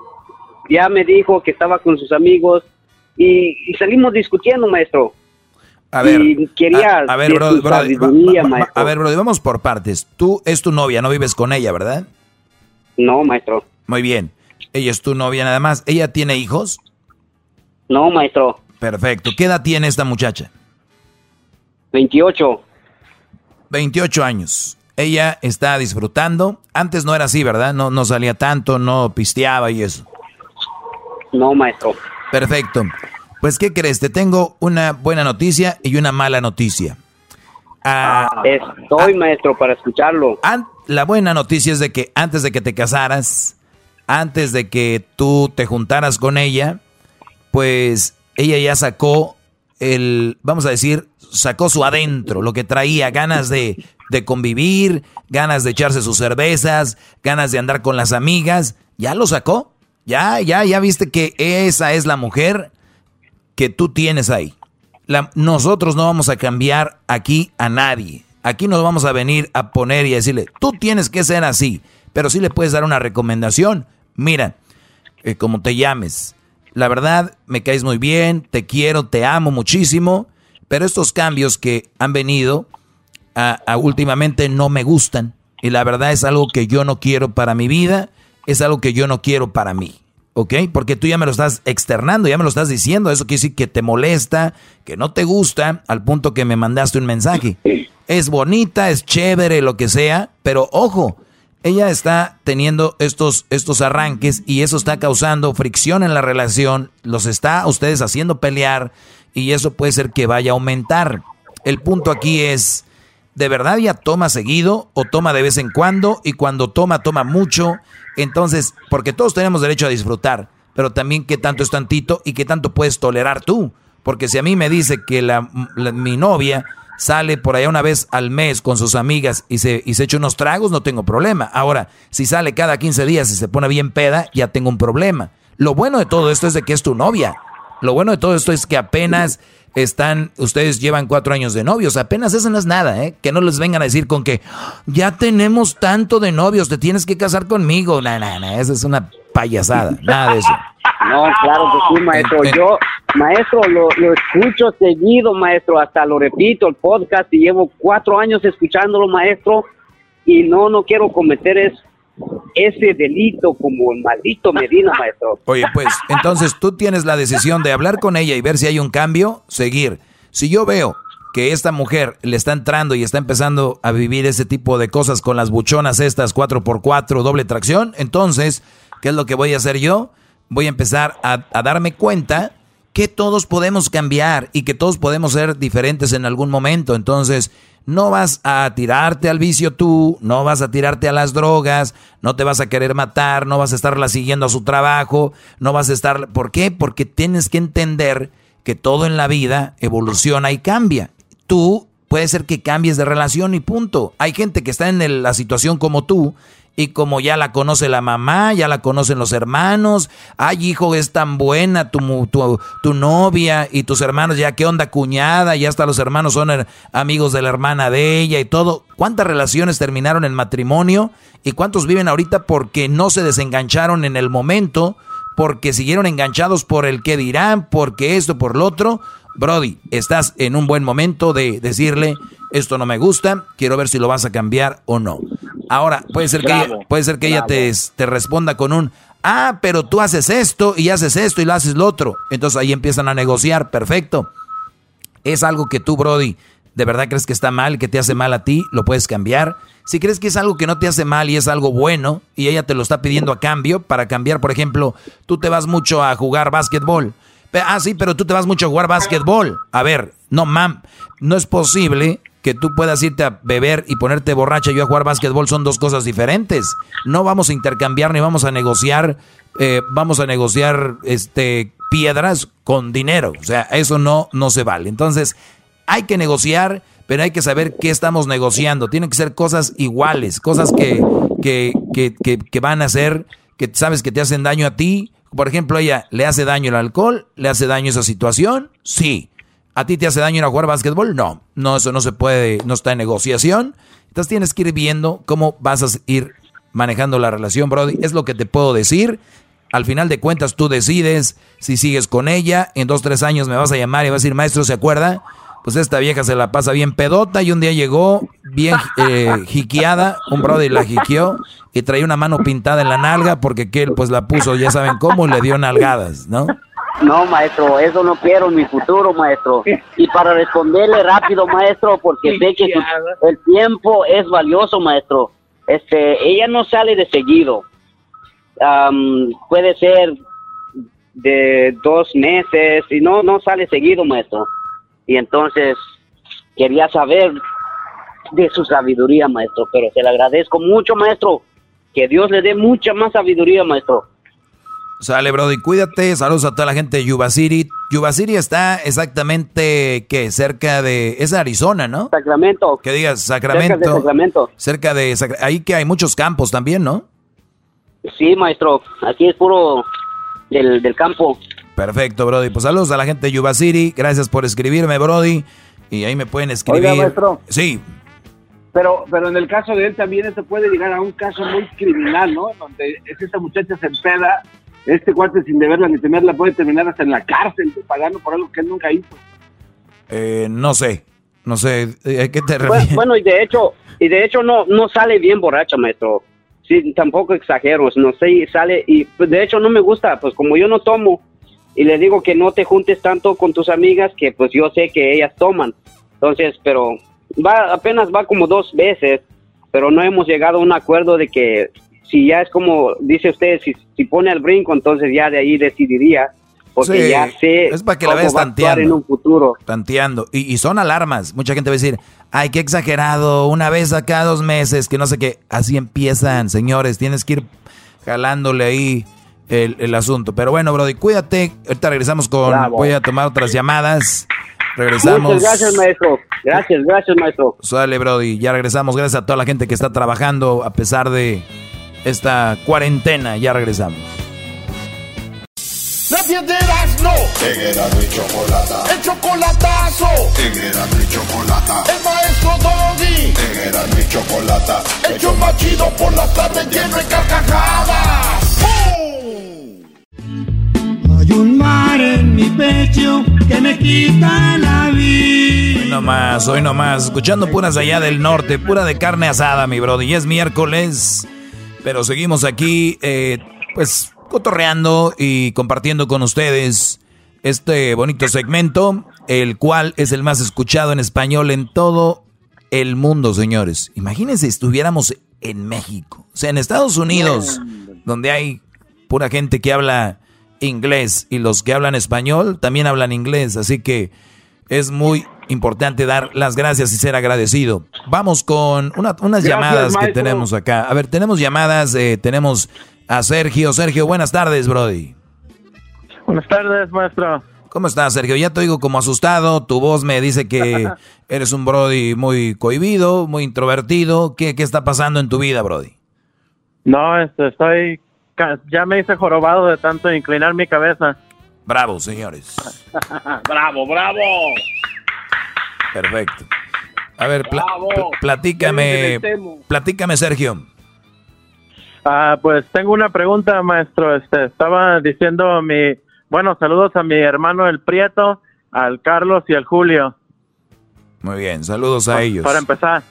ya me dijo que estaba con sus amigos y, y salimos discutiendo, maestro. A ver, Y quería a, a ver, Brody, Brody, a ver, vamos por partes. Tú es tu novia, no vives con ella, ¿verdad? No, maestro. Muy bien. Ella es tu novia nada más. ¿Ella tiene hijos? No, maestro. Perfecto. ¿Qué edad tiene esta muchacha? 28. 28 años. Ella está disfrutando. Antes no era así, ¿verdad? No, no salía tanto, no pisteaba y eso. No, maestro. Perfecto. Pues, ¿qué crees? Te tengo una buena noticia y una mala noticia. Ah, Estoy, maestro, para escucharlo. La buena noticia es de que antes de que te casaras, antes de que tú te juntaras con ella, pues ella ya sacó el, vamos a decir, sacó su adentro, lo que traía, ganas de, de convivir, ganas de echarse sus cervezas, ganas de andar con las amigas, ya lo sacó. Ya, ya, ya viste que esa es la mujer que tú tienes ahí. nosotros no vamos a cambiar aquí a nadie. Aquí nos vamos a venir a poner y a decirle, tú tienes que ser así. Pero sí le puedes dar una recomendación. Mira, eh, como te llames, la verdad me caes muy bien, te quiero, te amo muchísimo, pero estos cambios que han venido últimamente no me gustan. Y la verdad es algo que yo no quiero para mi vida, es algo que yo no quiero para mí. ¿Ok? Porque tú ya me lo estás externando, ya me lo estás diciendo. Eso quiere decir que te molesta, que no te gusta, al punto que me mandaste un mensaje. Es bonita, es chévere, lo que sea, pero ojo, ella está teniendo estos, estos arranques y eso está causando fricción en la relación, los está ustedes haciendo pelear y eso puede ser que vaya a aumentar. El punto aquí es, ¿de verdad ya toma seguido o toma de vez en cuando? Y cuando toma, toma mucho. Entonces, porque todos tenemos derecho a disfrutar, pero también qué tanto es tantito y qué tanto puedes tolerar tú. Porque si a mí me dice que la, mi novia sale por allá una vez al mes con sus amigas y se, y se echa unos tragos, no tengo problema. Ahora, si sale cada 15 días y se pone bien peda, ya tengo un problema. Lo bueno de todo esto es de que es tu novia. Lo bueno de todo esto es que apenas están, ustedes llevan cuatro años de novios, apenas eso no es nada, ¿eh? Que no les vengan a decir con que ya tenemos tanto de novios, te tienes que casar conmigo. No, no, no, esa es una payasada, nada de eso. No, claro que sí, maestro. Yo, maestro, lo, lo, escucho seguido, maestro, hasta lo repito, el podcast, y llevo cuatro años escuchándolo, maestro, y no, no quiero cometer ese delito como el maldito Medina, maestro. Oye, pues, entonces tú tienes la decisión de hablar con ella y ver si hay un cambio, seguir. Si yo veo que esta mujer le está entrando y está empezando a vivir ese tipo de cosas con las buchonas estas 4x4, doble tracción, entonces, ¿qué es lo que voy a hacer yo? voy a empezar a, darme cuenta que todos podemos cambiar y que todos podemos ser diferentes en algún momento. Entonces, no vas a tirarte al vicio tú, no vas a tirarte a las drogas, no te vas a querer matar, no vas a estarla siguiendo a su trabajo, no vas a estar... ¿Por qué? Porque tienes que entender que todo en la vida evoluciona y cambia. Tú puede ser que cambies de relación y punto. Hay gente que está en la situación como tú y como ya la conoce la mamá, ya la conocen los hermanos, ay hijo, es tan buena tu, tu, tu novia y tus hermanos, ya qué onda cuñada, y hasta los hermanos son amigos de la hermana de ella y todo. ¿Cuántas relaciones terminaron en matrimonio y cuántos viven ahorita porque no se desengancharon en el momento, porque siguieron enganchados por el que dirán, porque esto, por lo otro? Brody, estás en un buen momento de decirle, esto no me gusta, quiero ver si lo vas a cambiar o no. Ahora, puede ser que ella, puede ser que ella te, te responda con un, ah, pero tú haces esto y haces esto y lo haces lo otro. Entonces ahí empiezan a negociar, perfecto. Es algo que tú, Brody, de verdad crees que está mal, que te hace mal a ti, lo puedes cambiar. Si crees que es algo que no te hace mal y es algo bueno y ella te lo está pidiendo a cambio, para cambiar, por ejemplo, tú te vas mucho a jugar básquetbol Ah, sí, pero tú te vas mucho a jugar básquetbol. A ver, no, mam, no es posible que tú puedas irte a beber y ponerte borracha y yo a jugar básquetbol son dos cosas diferentes. No vamos a intercambiar ni vamos a negociar, eh, vamos a negociar este piedras con dinero. O sea, eso no, no se vale. Entonces, hay que negociar, pero hay que saber qué estamos negociando. Tienen que ser cosas iguales, cosas que, que, que, que, que van a ser, que sabes que te hacen daño a ti, por ejemplo, ella le hace daño el alcohol, le hace daño esa situación, sí. ¿A ti te hace daño ir a jugar básquetbol? No, no, eso no se puede, no está en negociación. Entonces tienes que ir viendo cómo vas a ir manejando la relación, Brody. Es lo que te puedo decir. Al final de cuentas, tú decides si sigues con ella. En dos, tres años me vas a llamar y vas a decir, maestro, ¿se acuerda? Pues esta vieja se la pasa bien pedota y un día llegó bien eh, jiqueada, un Brody la jiqueó y traía una mano pintada en la nalga porque que él pues la puso, ya saben cómo, le dio nalgadas, ¿no? No, maestro, eso no quiero en mi futuro, maestro. Y para responderle rápido, maestro, porque sé que su- el tiempo es valioso, maestro. Este, ella no sale de seguido. Am, puede ser de dos meses y no, no sale seguido, maestro. Y entonces quería saber de su sabiduría, maestro, pero se le agradezco mucho, maestro. Que Dios le dé mucha más sabiduría, maestro. Sale, Brody, cuídate. Saludos a toda la gente de Yuba City. Yuba City está exactamente, ¿qué? Cerca de... Es Arizona, ¿no? Sacramento. Que digas, Cerca Sacramento. de Sacramento. Cerca de Ahí que hay muchos campos también, ¿no? Sí, maestro. Aquí es puro del, del campo. Perfecto, Brody. Pues saludos a la gente de Yuba City. Gracias por escribirme, Brody. Y ahí me pueden escribir. Oiga, maestro. Sí, Pero, pero en el caso de él también esto puede llegar a un caso muy criminal, ¿no? Donde es esta muchacha se empeda, este cuate sin deberla ni temerla puede terminar hasta en la cárcel pagando por algo que él nunca hizo. eh, no sé. No sé. eh, ¿A qué te Bueno, refieres? bueno, y de hecho, y de hecho no, no sale bien borracha, maestro. Sí, tampoco exagero, no sé, sale, y pues, de hecho no me gusta, pues como yo no tomo, y le digo que no te juntes tanto con tus amigas, que pues yo sé que ellas toman. Entonces, pero va, apenas va como dos veces, pero no hemos llegado a un acuerdo de que si ya es como dice usted, si, si pone al brinco, entonces ya de ahí decidiría, porque Sí, ya sé es para que la vayas tanteando. en un futuro. Tanteando. Y, y son alarmas. Mucha gente va a decir, ay, qué exagerado, una vez a cada dos meses, que no sé qué. Así empiezan, señores. Tienes que ir jalándole ahí el, el asunto. Pero bueno, Brody, cuídate. Ahorita regresamos con. Bravo. Voy a tomar otras llamadas. Regresamos. Muchas gracias, maestro. Gracias, gracias, maestro. Sale, Brody. Ya regresamos. Gracias a toda la gente que está trabajando a pesar de esta cuarentena. Ya regresamos. Nadie de Erasmo. En Erasmo y Chocolata. El chocolatazo. En Erasmo y Chocolata. El maestro Doggy. En Erasmo y Chocolata. El show más chido por las tardes lleno de carcajadas. Hay un mar en mi pecho que me quita la vida. Hoy nomás, hoy nomás, escuchando puras allá del norte, pura de carne asada, mi brody. Y es miércoles, pero seguimos aquí, eh, pues, cotorreando y compartiendo con ustedes este bonito segmento, el cual es el más escuchado en español en todo el mundo, señores. Imagínense si estuviéramos en México, o sea, en Estados Unidos, donde hay pura gente que habla inglés y los que hablan español también hablan inglés, así que es muy importante dar las gracias y ser agradecido. Vamos con una- unas Gracias, llamadas que tenemos acá. A ver, tenemos llamadas, eh, tenemos a Sergio. Sergio, buenas tardes, Brody. Buenas tardes, maestro. ¿Cómo estás, Sergio? Ya te oigo como asustado, tu voz me dice que eres un Brody muy cohibido, muy introvertido. ¿Qué, qué está pasando en tu vida, Brody? No, este, estoy. Ya me hice jorobado de tanto inclinar mi cabeza. Bravo, señores. bravo, bravo. Perfecto. A ver, Bravo. pl- platícame, platícame, Sergio. Ah, pues tengo una pregunta, maestro. Este, estaba diciendo mi. Bueno, saludos a mi hermano el Prieto, al Carlos y al Julio. Muy bien, saludos a ellos. Para empezar,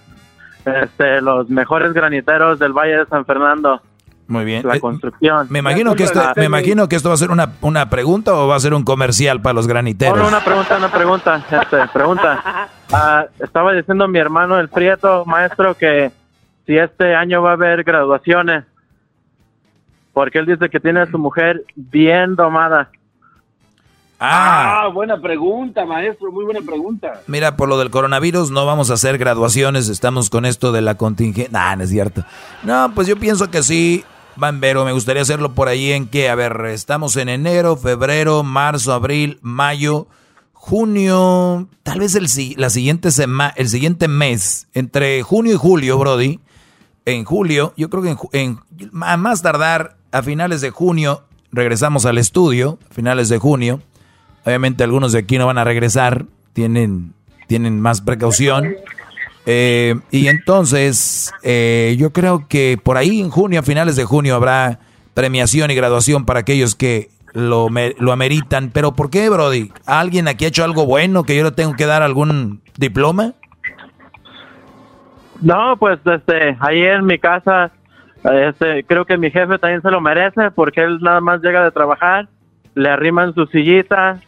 este, los mejores graniteros del Valle de San Fernando. Muy bien. La Eh, construcción. Me imagino que esto, me imagino que esto va a ser una, una pregunta o va a ser un comercial para los graniteros. No, no, una pregunta, una pregunta, este, pregunta. Ah, estaba diciendo mi hermano el Prieto, maestro, que si este año va a haber graduaciones, porque él dice que tiene a su mujer bien domada. Ah, buena pregunta, maestro, muy buena pregunta. mira, por lo del coronavirus no vamos a hacer graduaciones, estamos con esto de la contingencia. Nah, no es cierto. No, pues yo pienso que sí, Van Vero, me gustaría hacerlo por ahí en que, a ver, estamos en enero, febrero, marzo, abril, mayo, junio, tal vez el, la siguiente sema- el siguiente mes, entre junio y julio, Brody. En julio, yo creo que en, en- a más tardar a finales de junio regresamos al estudio, a finales de junio. Obviamente algunos de aquí no van a regresar, tienen, tienen más precaución. Eh, y entonces, eh, yo creo que por ahí en junio, a finales de junio, habrá premiación y graduación para aquellos que lo, lo ameritan. Pero ¿por qué, Brody? ¿Alguien aquí ha hecho algo bueno que yo le tengo que dar algún diploma? No, pues este, ahí en mi casa, este, creo que mi jefe también se lo merece, porque él nada más llega de trabajar le arriman su sillita,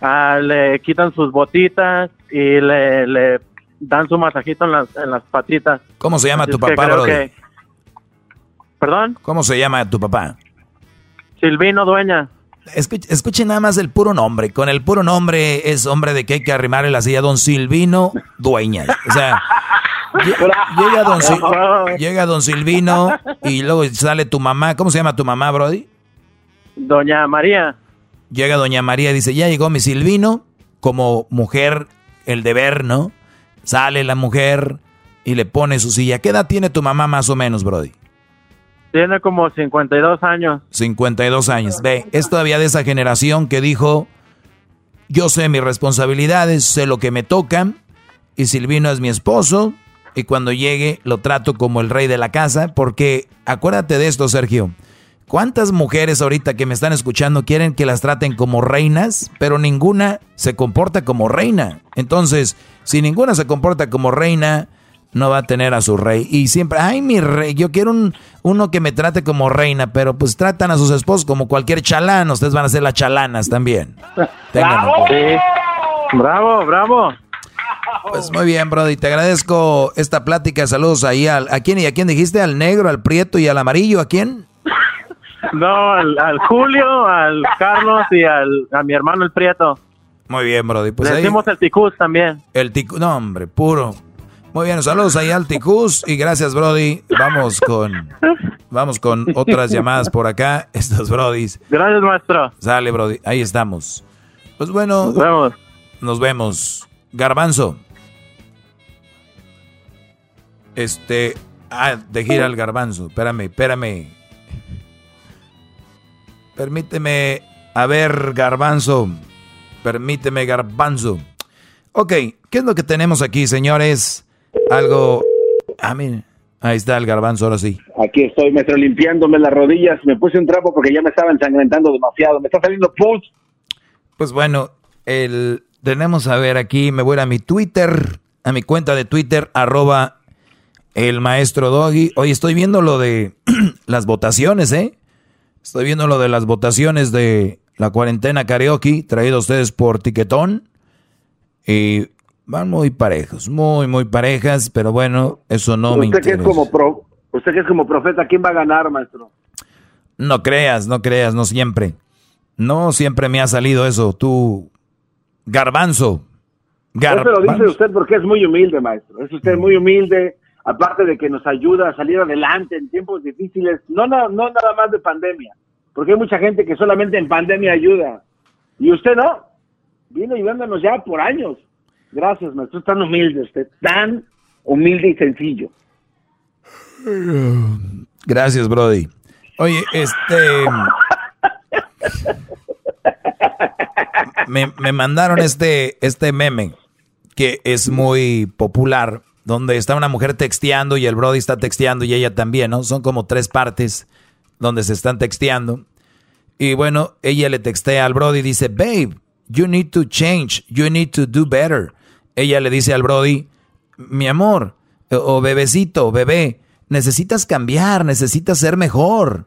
ah, le quitan sus botitas y le, le dan su masajito en las, en las patitas. ¿Cómo se llama Así tu papá, Brody? que- ¿Perdón? ¿Cómo se llama tu papá? Silvino Dueña. Escuche, escuche nada más el puro nombre. Con el puro nombre es hombre de que hay que arrimarle la silla don Silvino Dueña. O sea, lle- llega don, Sil- llega don Silvino y luego sale tu mamá. ¿Cómo se llama tu mamá, Brody? Doña María. Llega doña María y dice, ya llegó mi Silvino, como mujer, el deber, ¿no? Sale la mujer y le pone su silla. ¿Qué edad tiene tu mamá más o menos, Brody? Tiene como 52 años. 52 años. Ve, es todavía de esa generación que dijo, yo sé mis responsabilidades, sé lo que me toca, y Silvino es mi esposo, y cuando llegue lo trato como el rey de la casa, porque acuérdate de esto, Sergio. ¿Cuántas mujeres ahorita que me están escuchando quieren que las traten como reinas, pero ninguna se comporta como reina? Entonces, si ninguna se comporta como reina, no va a tener a su rey. Y siempre, ay, mi rey, yo quiero un, uno que me trate como reina, pero pues tratan a sus esposos como cualquier chalán. Ustedes van a ser las chalanas también. Ténganlo. Sí. Bravo, bravo. Pues muy bien, Brody. Te agradezco esta plática. Saludos ahí al, a quién y a quién dijiste, al negro, al prieto y al amarillo. ¿A quién? No, al, al Julio, al Carlos y al, a mi hermano el Prieto. Muy bien, Brody. Pues Le ahí, decimos el Ticuz también. el ticu, no hombre, puro. Muy bien, saludos ahí al ticus y gracias, Brody. Vamos con, vamos con otras llamadas por acá. Estos Brodis. Gracias, maestro. Sale, Brody. Ahí estamos. Pues bueno. Nos vemos. Nos vemos. Garbanzo. Este. Ah, de gira al garbanzo. Espérame, espérame. Permíteme. A ver, garbanzo. Permíteme, garbanzo. Ok, ¿qué es lo que tenemos aquí, señores? Algo. Ah, miren. Ahí está el garbanzo, ahora sí. Aquí estoy, maestro, limpiándome las rodillas. Me puse un trapo porque ya me estaba ensangrentando demasiado. Me está saliendo pus. Pues bueno, el, tenemos a ver aquí, me voy a, mi Twitter, a mi cuenta de Twitter, arroba el maestro Doggy. Hoy estoy viendo lo de las votaciones, ¿eh? Estoy viendo lo de las votaciones de la cuarentena karaoke, traído a ustedes por Tiquetón. Y van muy parejos, muy, muy parejas, pero bueno, eso no me que es interesa. como pro, usted que es como profeta, ¿quién va a ganar, maestro? No creas, no creas, no siempre. No siempre me ha salido eso. Tú, garbanzo. Eso lo dice usted porque es muy humilde, maestro. Es usted muy humilde, aparte de que nos ayuda a salir adelante en tiempos difíciles, no, no, no nada más de pandemia, porque hay mucha gente que solamente en pandemia ayuda. Y usted no, viene ayudándonos ya por años. Gracias, maestro, es tan humilde usted, tan humilde y sencillo. Gracias, Brody. Oye, este. Me, me mandaron este, este meme que es muy popular, donde está una mujer texteando y el Brody está texteando y ella también, ¿no? Son como tres partes donde se están texteando. Y bueno, ella le textea al Brody y dice, babe, you need to change, you need to do better. Ella le dice al Brody, mi amor, o bebecito, bebé, necesitas cambiar, necesitas ser mejor.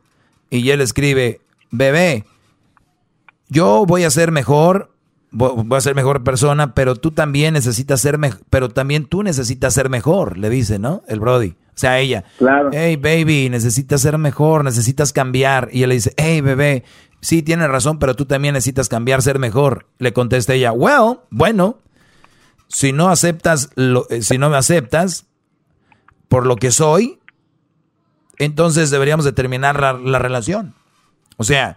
Y él escribe, bebé, yo voy a ser mejor, voy a ser mejor persona, pero tú también necesitas ser mejor, pero también tú necesitas ser mejor, le dice, ¿no? El Brody. O sea, ella. Claro. Hey, baby, necesitas ser mejor, necesitas cambiar. Y él le dice, hey, bebé, sí, tienes razón, pero tú también necesitas cambiar, ser mejor. Le contesta ella, well, bueno, si no aceptas, lo, eh, si no me aceptas por lo que soy, entonces deberíamos de terminar la, la relación. O sea,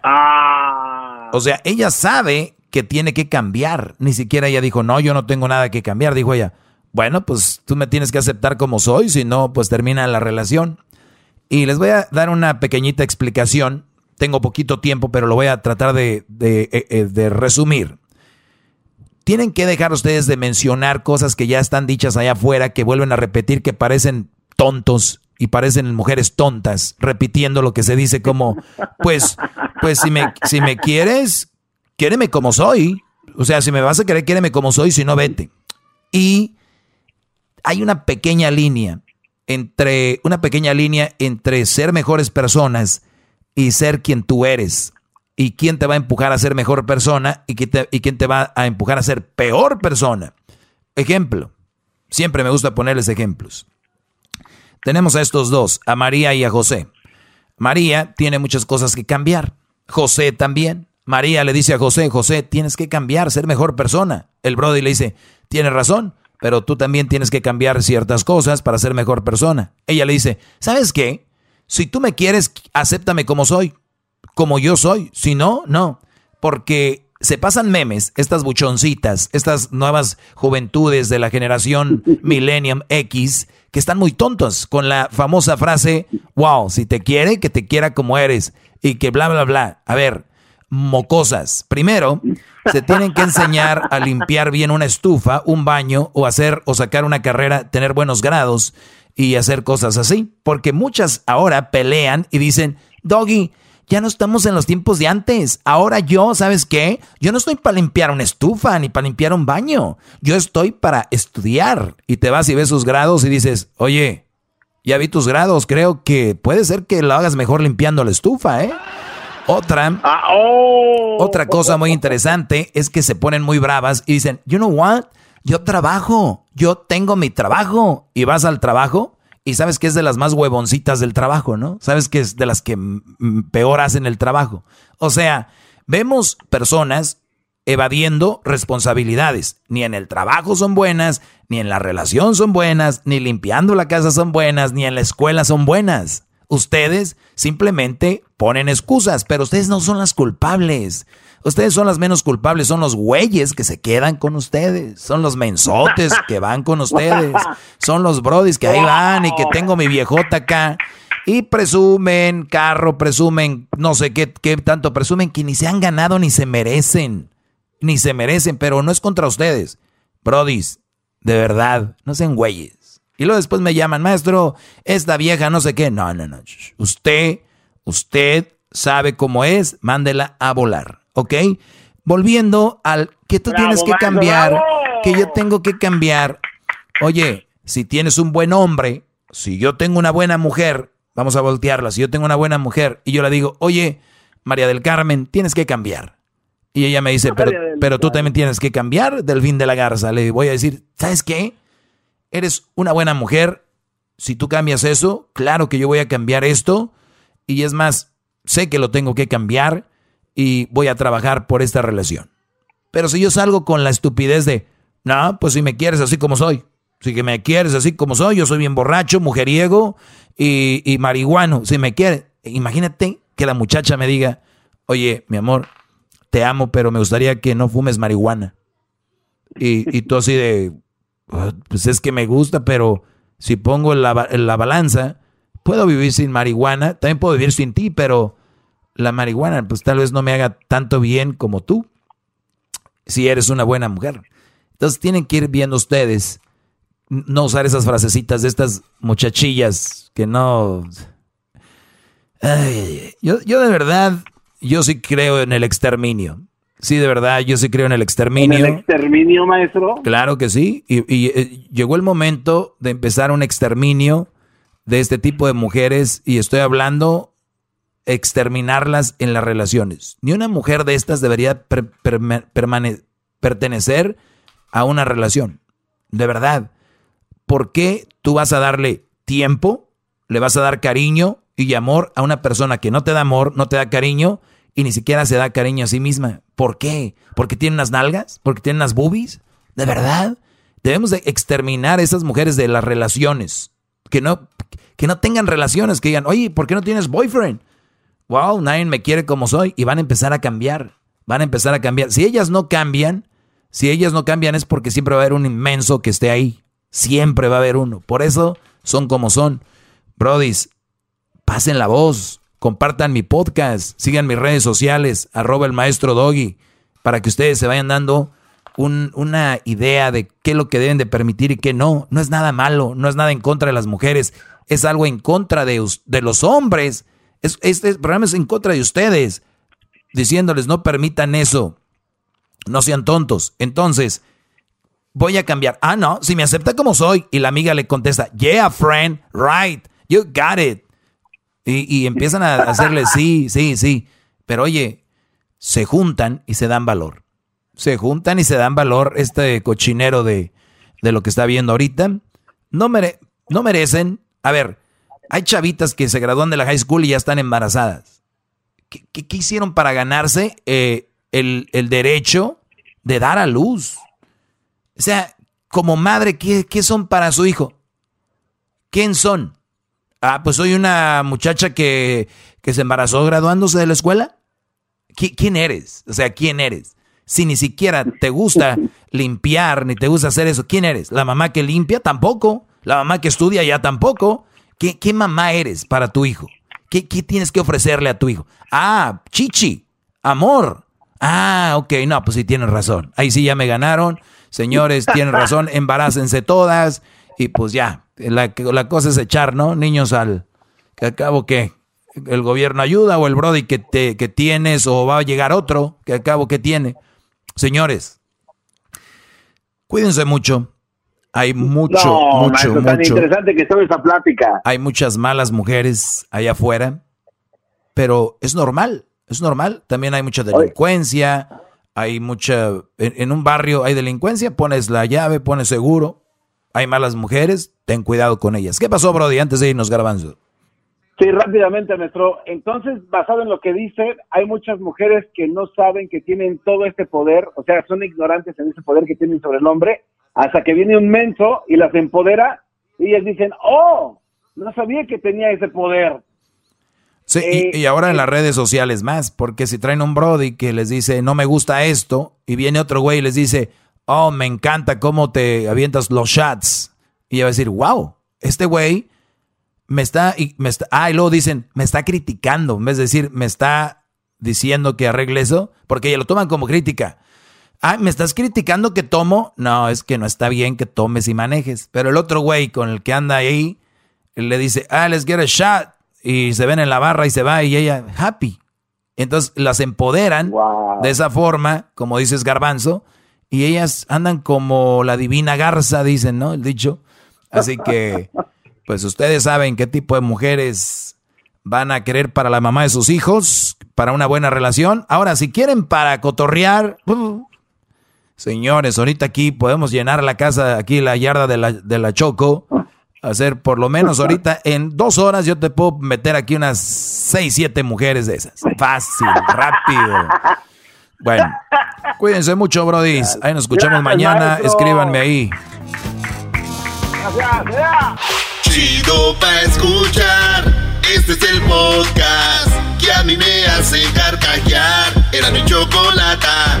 o sea, ella sabe que tiene que cambiar. Ni siquiera ella dijo, no, yo no tengo nada que cambiar. Dijo ella, bueno, pues tú me tienes que aceptar como soy, si no, pues termina la relación. Y les voy a dar una pequeñita explicación. Tengo poquito tiempo, pero lo voy a tratar de, de, eh, eh, resumir. Tienen que dejar ustedes de mencionar cosas que ya están dichas allá afuera, que vuelven a repetir, que parecen tontos y parecen mujeres tontas, repitiendo lo que se dice como, pues, pues si me, si me quieres, quiéreme como soy. O sea, si me vas a querer, quiéreme como soy, si no, vete. Y hay una pequeña línea entre, una pequeña línea entre ser mejores personas y ser quien tú eres. y quién te va a empujar a ser mejor persona y quién te, y quién te va a empujar a ser peor persona. Ejemplo, siempre me gusta ponerles ejemplos. Tenemos a estos dos, a María y a José. María tiene muchas cosas que cambiar. José también. María le dice a José, José, tienes que cambiar, ser mejor persona. El Brody le dice, tienes razón, pero tú también tienes que cambiar ciertas cosas para ser mejor persona. Ella le dice, ¿sabes qué? Si tú me quieres, acéptame como soy, como yo soy. Si no, no. Porque se pasan memes, estas buchoncitas, estas nuevas juventudes de la generación Millennium X, que están muy tontos con la famosa frase, wow, si te quiere, que te quiera como eres, y que bla, bla, bla. A ver, mocosas. Primero, se tienen que enseñar a limpiar bien una estufa, un baño, o hacer o sacar una carrera, tener buenos grados y hacer cosas así. Porque muchas ahora pelean y dicen, Doggy, ya no estamos en los tiempos de antes. Ahora yo, ¿sabes qué? Yo no estoy para limpiar una estufa ni para limpiar un baño. Yo estoy para estudiar. Y te vas y ves sus grados y dices, oye, ya vi tus grados. Creo que puede ser que lo hagas mejor limpiando la estufa, ¿eh? Otra, ah, oh. otra cosa muy interesante es que se ponen muy bravas y dicen, you know what? Yo trabajo, yo tengo mi trabajo. Y vas al trabajo y sabes que es de las más huevoncitas del trabajo, ¿no? Sabes que es de las que peor hacen el trabajo. O sea, vemos personas evadiendo responsabilidades. Ni en el trabajo son buenas, ni en la relación son buenas, ni limpiando la casa son buenas, ni en la escuela son buenas. Ustedes simplemente ponen excusas, pero ustedes no son las culpables. Ustedes son las menos culpables, son los güeyes que se quedan con ustedes, son los mensotes que van con ustedes, son los brodis que ahí van y que tengo mi viejota acá. Y presumen carro, presumen no sé qué, qué tanto, presumen que ni se han ganado ni se merecen, ni se merecen, pero no es contra ustedes. Brodis, de verdad, no sean güeyes. Y luego después me llaman, maestro, esta vieja no sé qué. No, no, no. Usted, usted sabe cómo es, mándela a volar. ¿ok? Volviendo al que tú tienes que cambiar, que yo tengo que cambiar. Oye, si tienes un buen hombre, si yo tengo una buena mujer, vamos a voltearla, si yo tengo una buena mujer y yo le digo, oye, María del Carmen, tienes que cambiar. Y ella me dice, pero, pero tú también tienes que cambiar, del fin de la Garza. Le voy a decir, ¿sabes qué? Eres una buena mujer. Si tú cambias eso, claro que yo voy a cambiar esto. Y es más, sé que lo tengo que cambiar y voy a trabajar por esta relación. Pero si yo salgo con la estupidez de, no, pues si me quieres así como soy, si que me quieres así como soy, yo soy bien borracho, mujeriego y, y marihuano, si me quieres, imagínate que la muchacha me diga, oye, mi amor, te amo, pero me gustaría que no fumes marihuana. Y, y tú así de, ah, pues es que me gusta, pero si pongo la, la balanza, puedo vivir sin marihuana, también puedo vivir sin ti, pero la marihuana, pues tal vez no me haga tanto bien como tú, si eres una buena mujer. Entonces tienen que ir viendo ustedes, no usar esas frasecitas de estas muchachillas que no... yo, yo de verdad, yo sí creo en el exterminio. Sí, de verdad, yo sí creo en el exterminio. ¿En el exterminio, maestro? Claro que sí. Y, y eh, llegó el momento de empezar un exterminio de este tipo de mujeres y estoy hablando exterminarlas en las relaciones. Ni una mujer de estas debería pertenecer a una relación. De verdad. ¿Por qué tú vas a darle tiempo, le vas a dar cariño y amor a una persona que no te da amor, no te da cariño y ni siquiera se da cariño a sí misma? ¿Por qué? ¿Porque tiene unas nalgas? ¿Porque tiene unas boobies? ¿De verdad? Debemos de exterminar a esas mujeres de las relaciones. Que no, que no tengan relaciones, que digan, oye, ¿por qué no tienes boyfriend? wow, nadie me quiere como soy y van a empezar a cambiar, van a empezar a cambiar. Si ellas no cambian, si ellas no cambian es porque siempre va a haber un inmenso que esté ahí, siempre va a haber uno. Por eso son como son. Brodis, pasen la voz, compartan mi podcast, sigan mis redes sociales, arroba el maestro Doggy, para que ustedes se vayan dando una idea de qué es lo que deben de permitir y qué no. No es nada malo, no es nada en contra de las mujeres, es algo en contra de, de los hombres este programa es en contra de ustedes, diciéndoles no permitan eso, no sean tontos. Entonces, voy a cambiar. Ah, no, si me acepta como soy. Y la amiga le contesta, yeah, friend, right, you got it. Y, empiezan a hacerle sí, sí, sí. Pero oye, se juntan y se dan valor. Se juntan y se dan valor este cochinero de, de lo que está viendo ahorita. No, mere, no merecen. A ver, hay chavitas que se gradúan de la high school y ya están embarazadas. ¿Qué, qué, hicieron para ganarse eh, el, el, derecho de dar a luz? O sea, como madre, ¿qué, ¿qué son para su hijo? ¿Quién son? Ah, pues soy una muchacha que, que se embarazó graduándose de la escuela. ¿Quién eres? O sea, ¿quién eres? Si ni siquiera te gusta limpiar, ni te gusta hacer eso, ¿quién eres? ¿La mamá que limpia? Tampoco. ¿La mamá que estudia? Ya tampoco. ¿Qué, qué mamá eres para tu hijo? ¿Qué, ¿Qué tienes que ofrecerle a tu hijo? Ah, chichi, amor. Ah, ok, no, pues sí tienes razón. Ahí sí ya me ganaron. Señores, tienen razón, embarácense todas. Y pues ya, la, la cosa es echar, ¿no? Niños al... que acabo que el gobierno ayuda o el Brody que, te, que tienes o va a llegar otro que acabo que tiene. Señores, cuídense mucho. Hay mucho, mucho, mucho. Tan interesante que esa plática. Hay muchas malas mujeres allá afuera, pero es normal, es normal. También hay mucha delincuencia, hay mucha. En, en un barrio hay delincuencia, pones la llave, pones seguro. Hay malas mujeres, ten cuidado con ellas. ¿Qué pasó, Brody, antes de irnos grabando? Sí, rápidamente, nuestro. Entonces, basado en lo que dice, hay muchas mujeres que no saben que tienen todo este poder, o sea, son ignorantes en ese poder que tienen sobre el hombre, hasta que viene un menso y las empodera y ellas dicen, oh, no sabía que tenía ese poder. Sí, y, eh, ahora en las redes sociales más, porque si traen un Brody que les dice, no me gusta esto, y viene otro güey y les dice, oh, me encanta cómo te avientas los shots, y ella va a decir, wow, este güey me está, y me está, ah, y luego dicen, me está criticando, en vez de decir, me está diciendo que arregle eso, porque ya lo toman como crítica. Ah, ¿me estás criticando que tomo? No, es que no está bien que tomes y manejes. Pero el otro güey con el que anda ahí, le dice, ah, let's get a shot. Y se ven en la barra y se va y ella, happy. Entonces las empoderan de esa forma, como dices Garbanzo, y ellas andan como la divina garza, dicen, ¿no? El dicho. Así que pues ustedes saben qué tipo de mujeres van a querer para la mamá de sus hijos, para una buena relación. Ahora, si quieren para cotorrear, uh, señores, ahorita aquí podemos llenar la casa, aquí la yarda de la, de la Choco, hacer por lo menos ahorita en dos horas yo te puedo meter aquí unas seis, siete mujeres de esas. Fácil, rápido. Bueno, cuídense mucho, Brody. Ahí nos escuchamos mañana. Escríbanme ahí. Gracias, Chido pa' escuchar. Este es el podcast que a mí me hace carcajear. Era mi chocolata.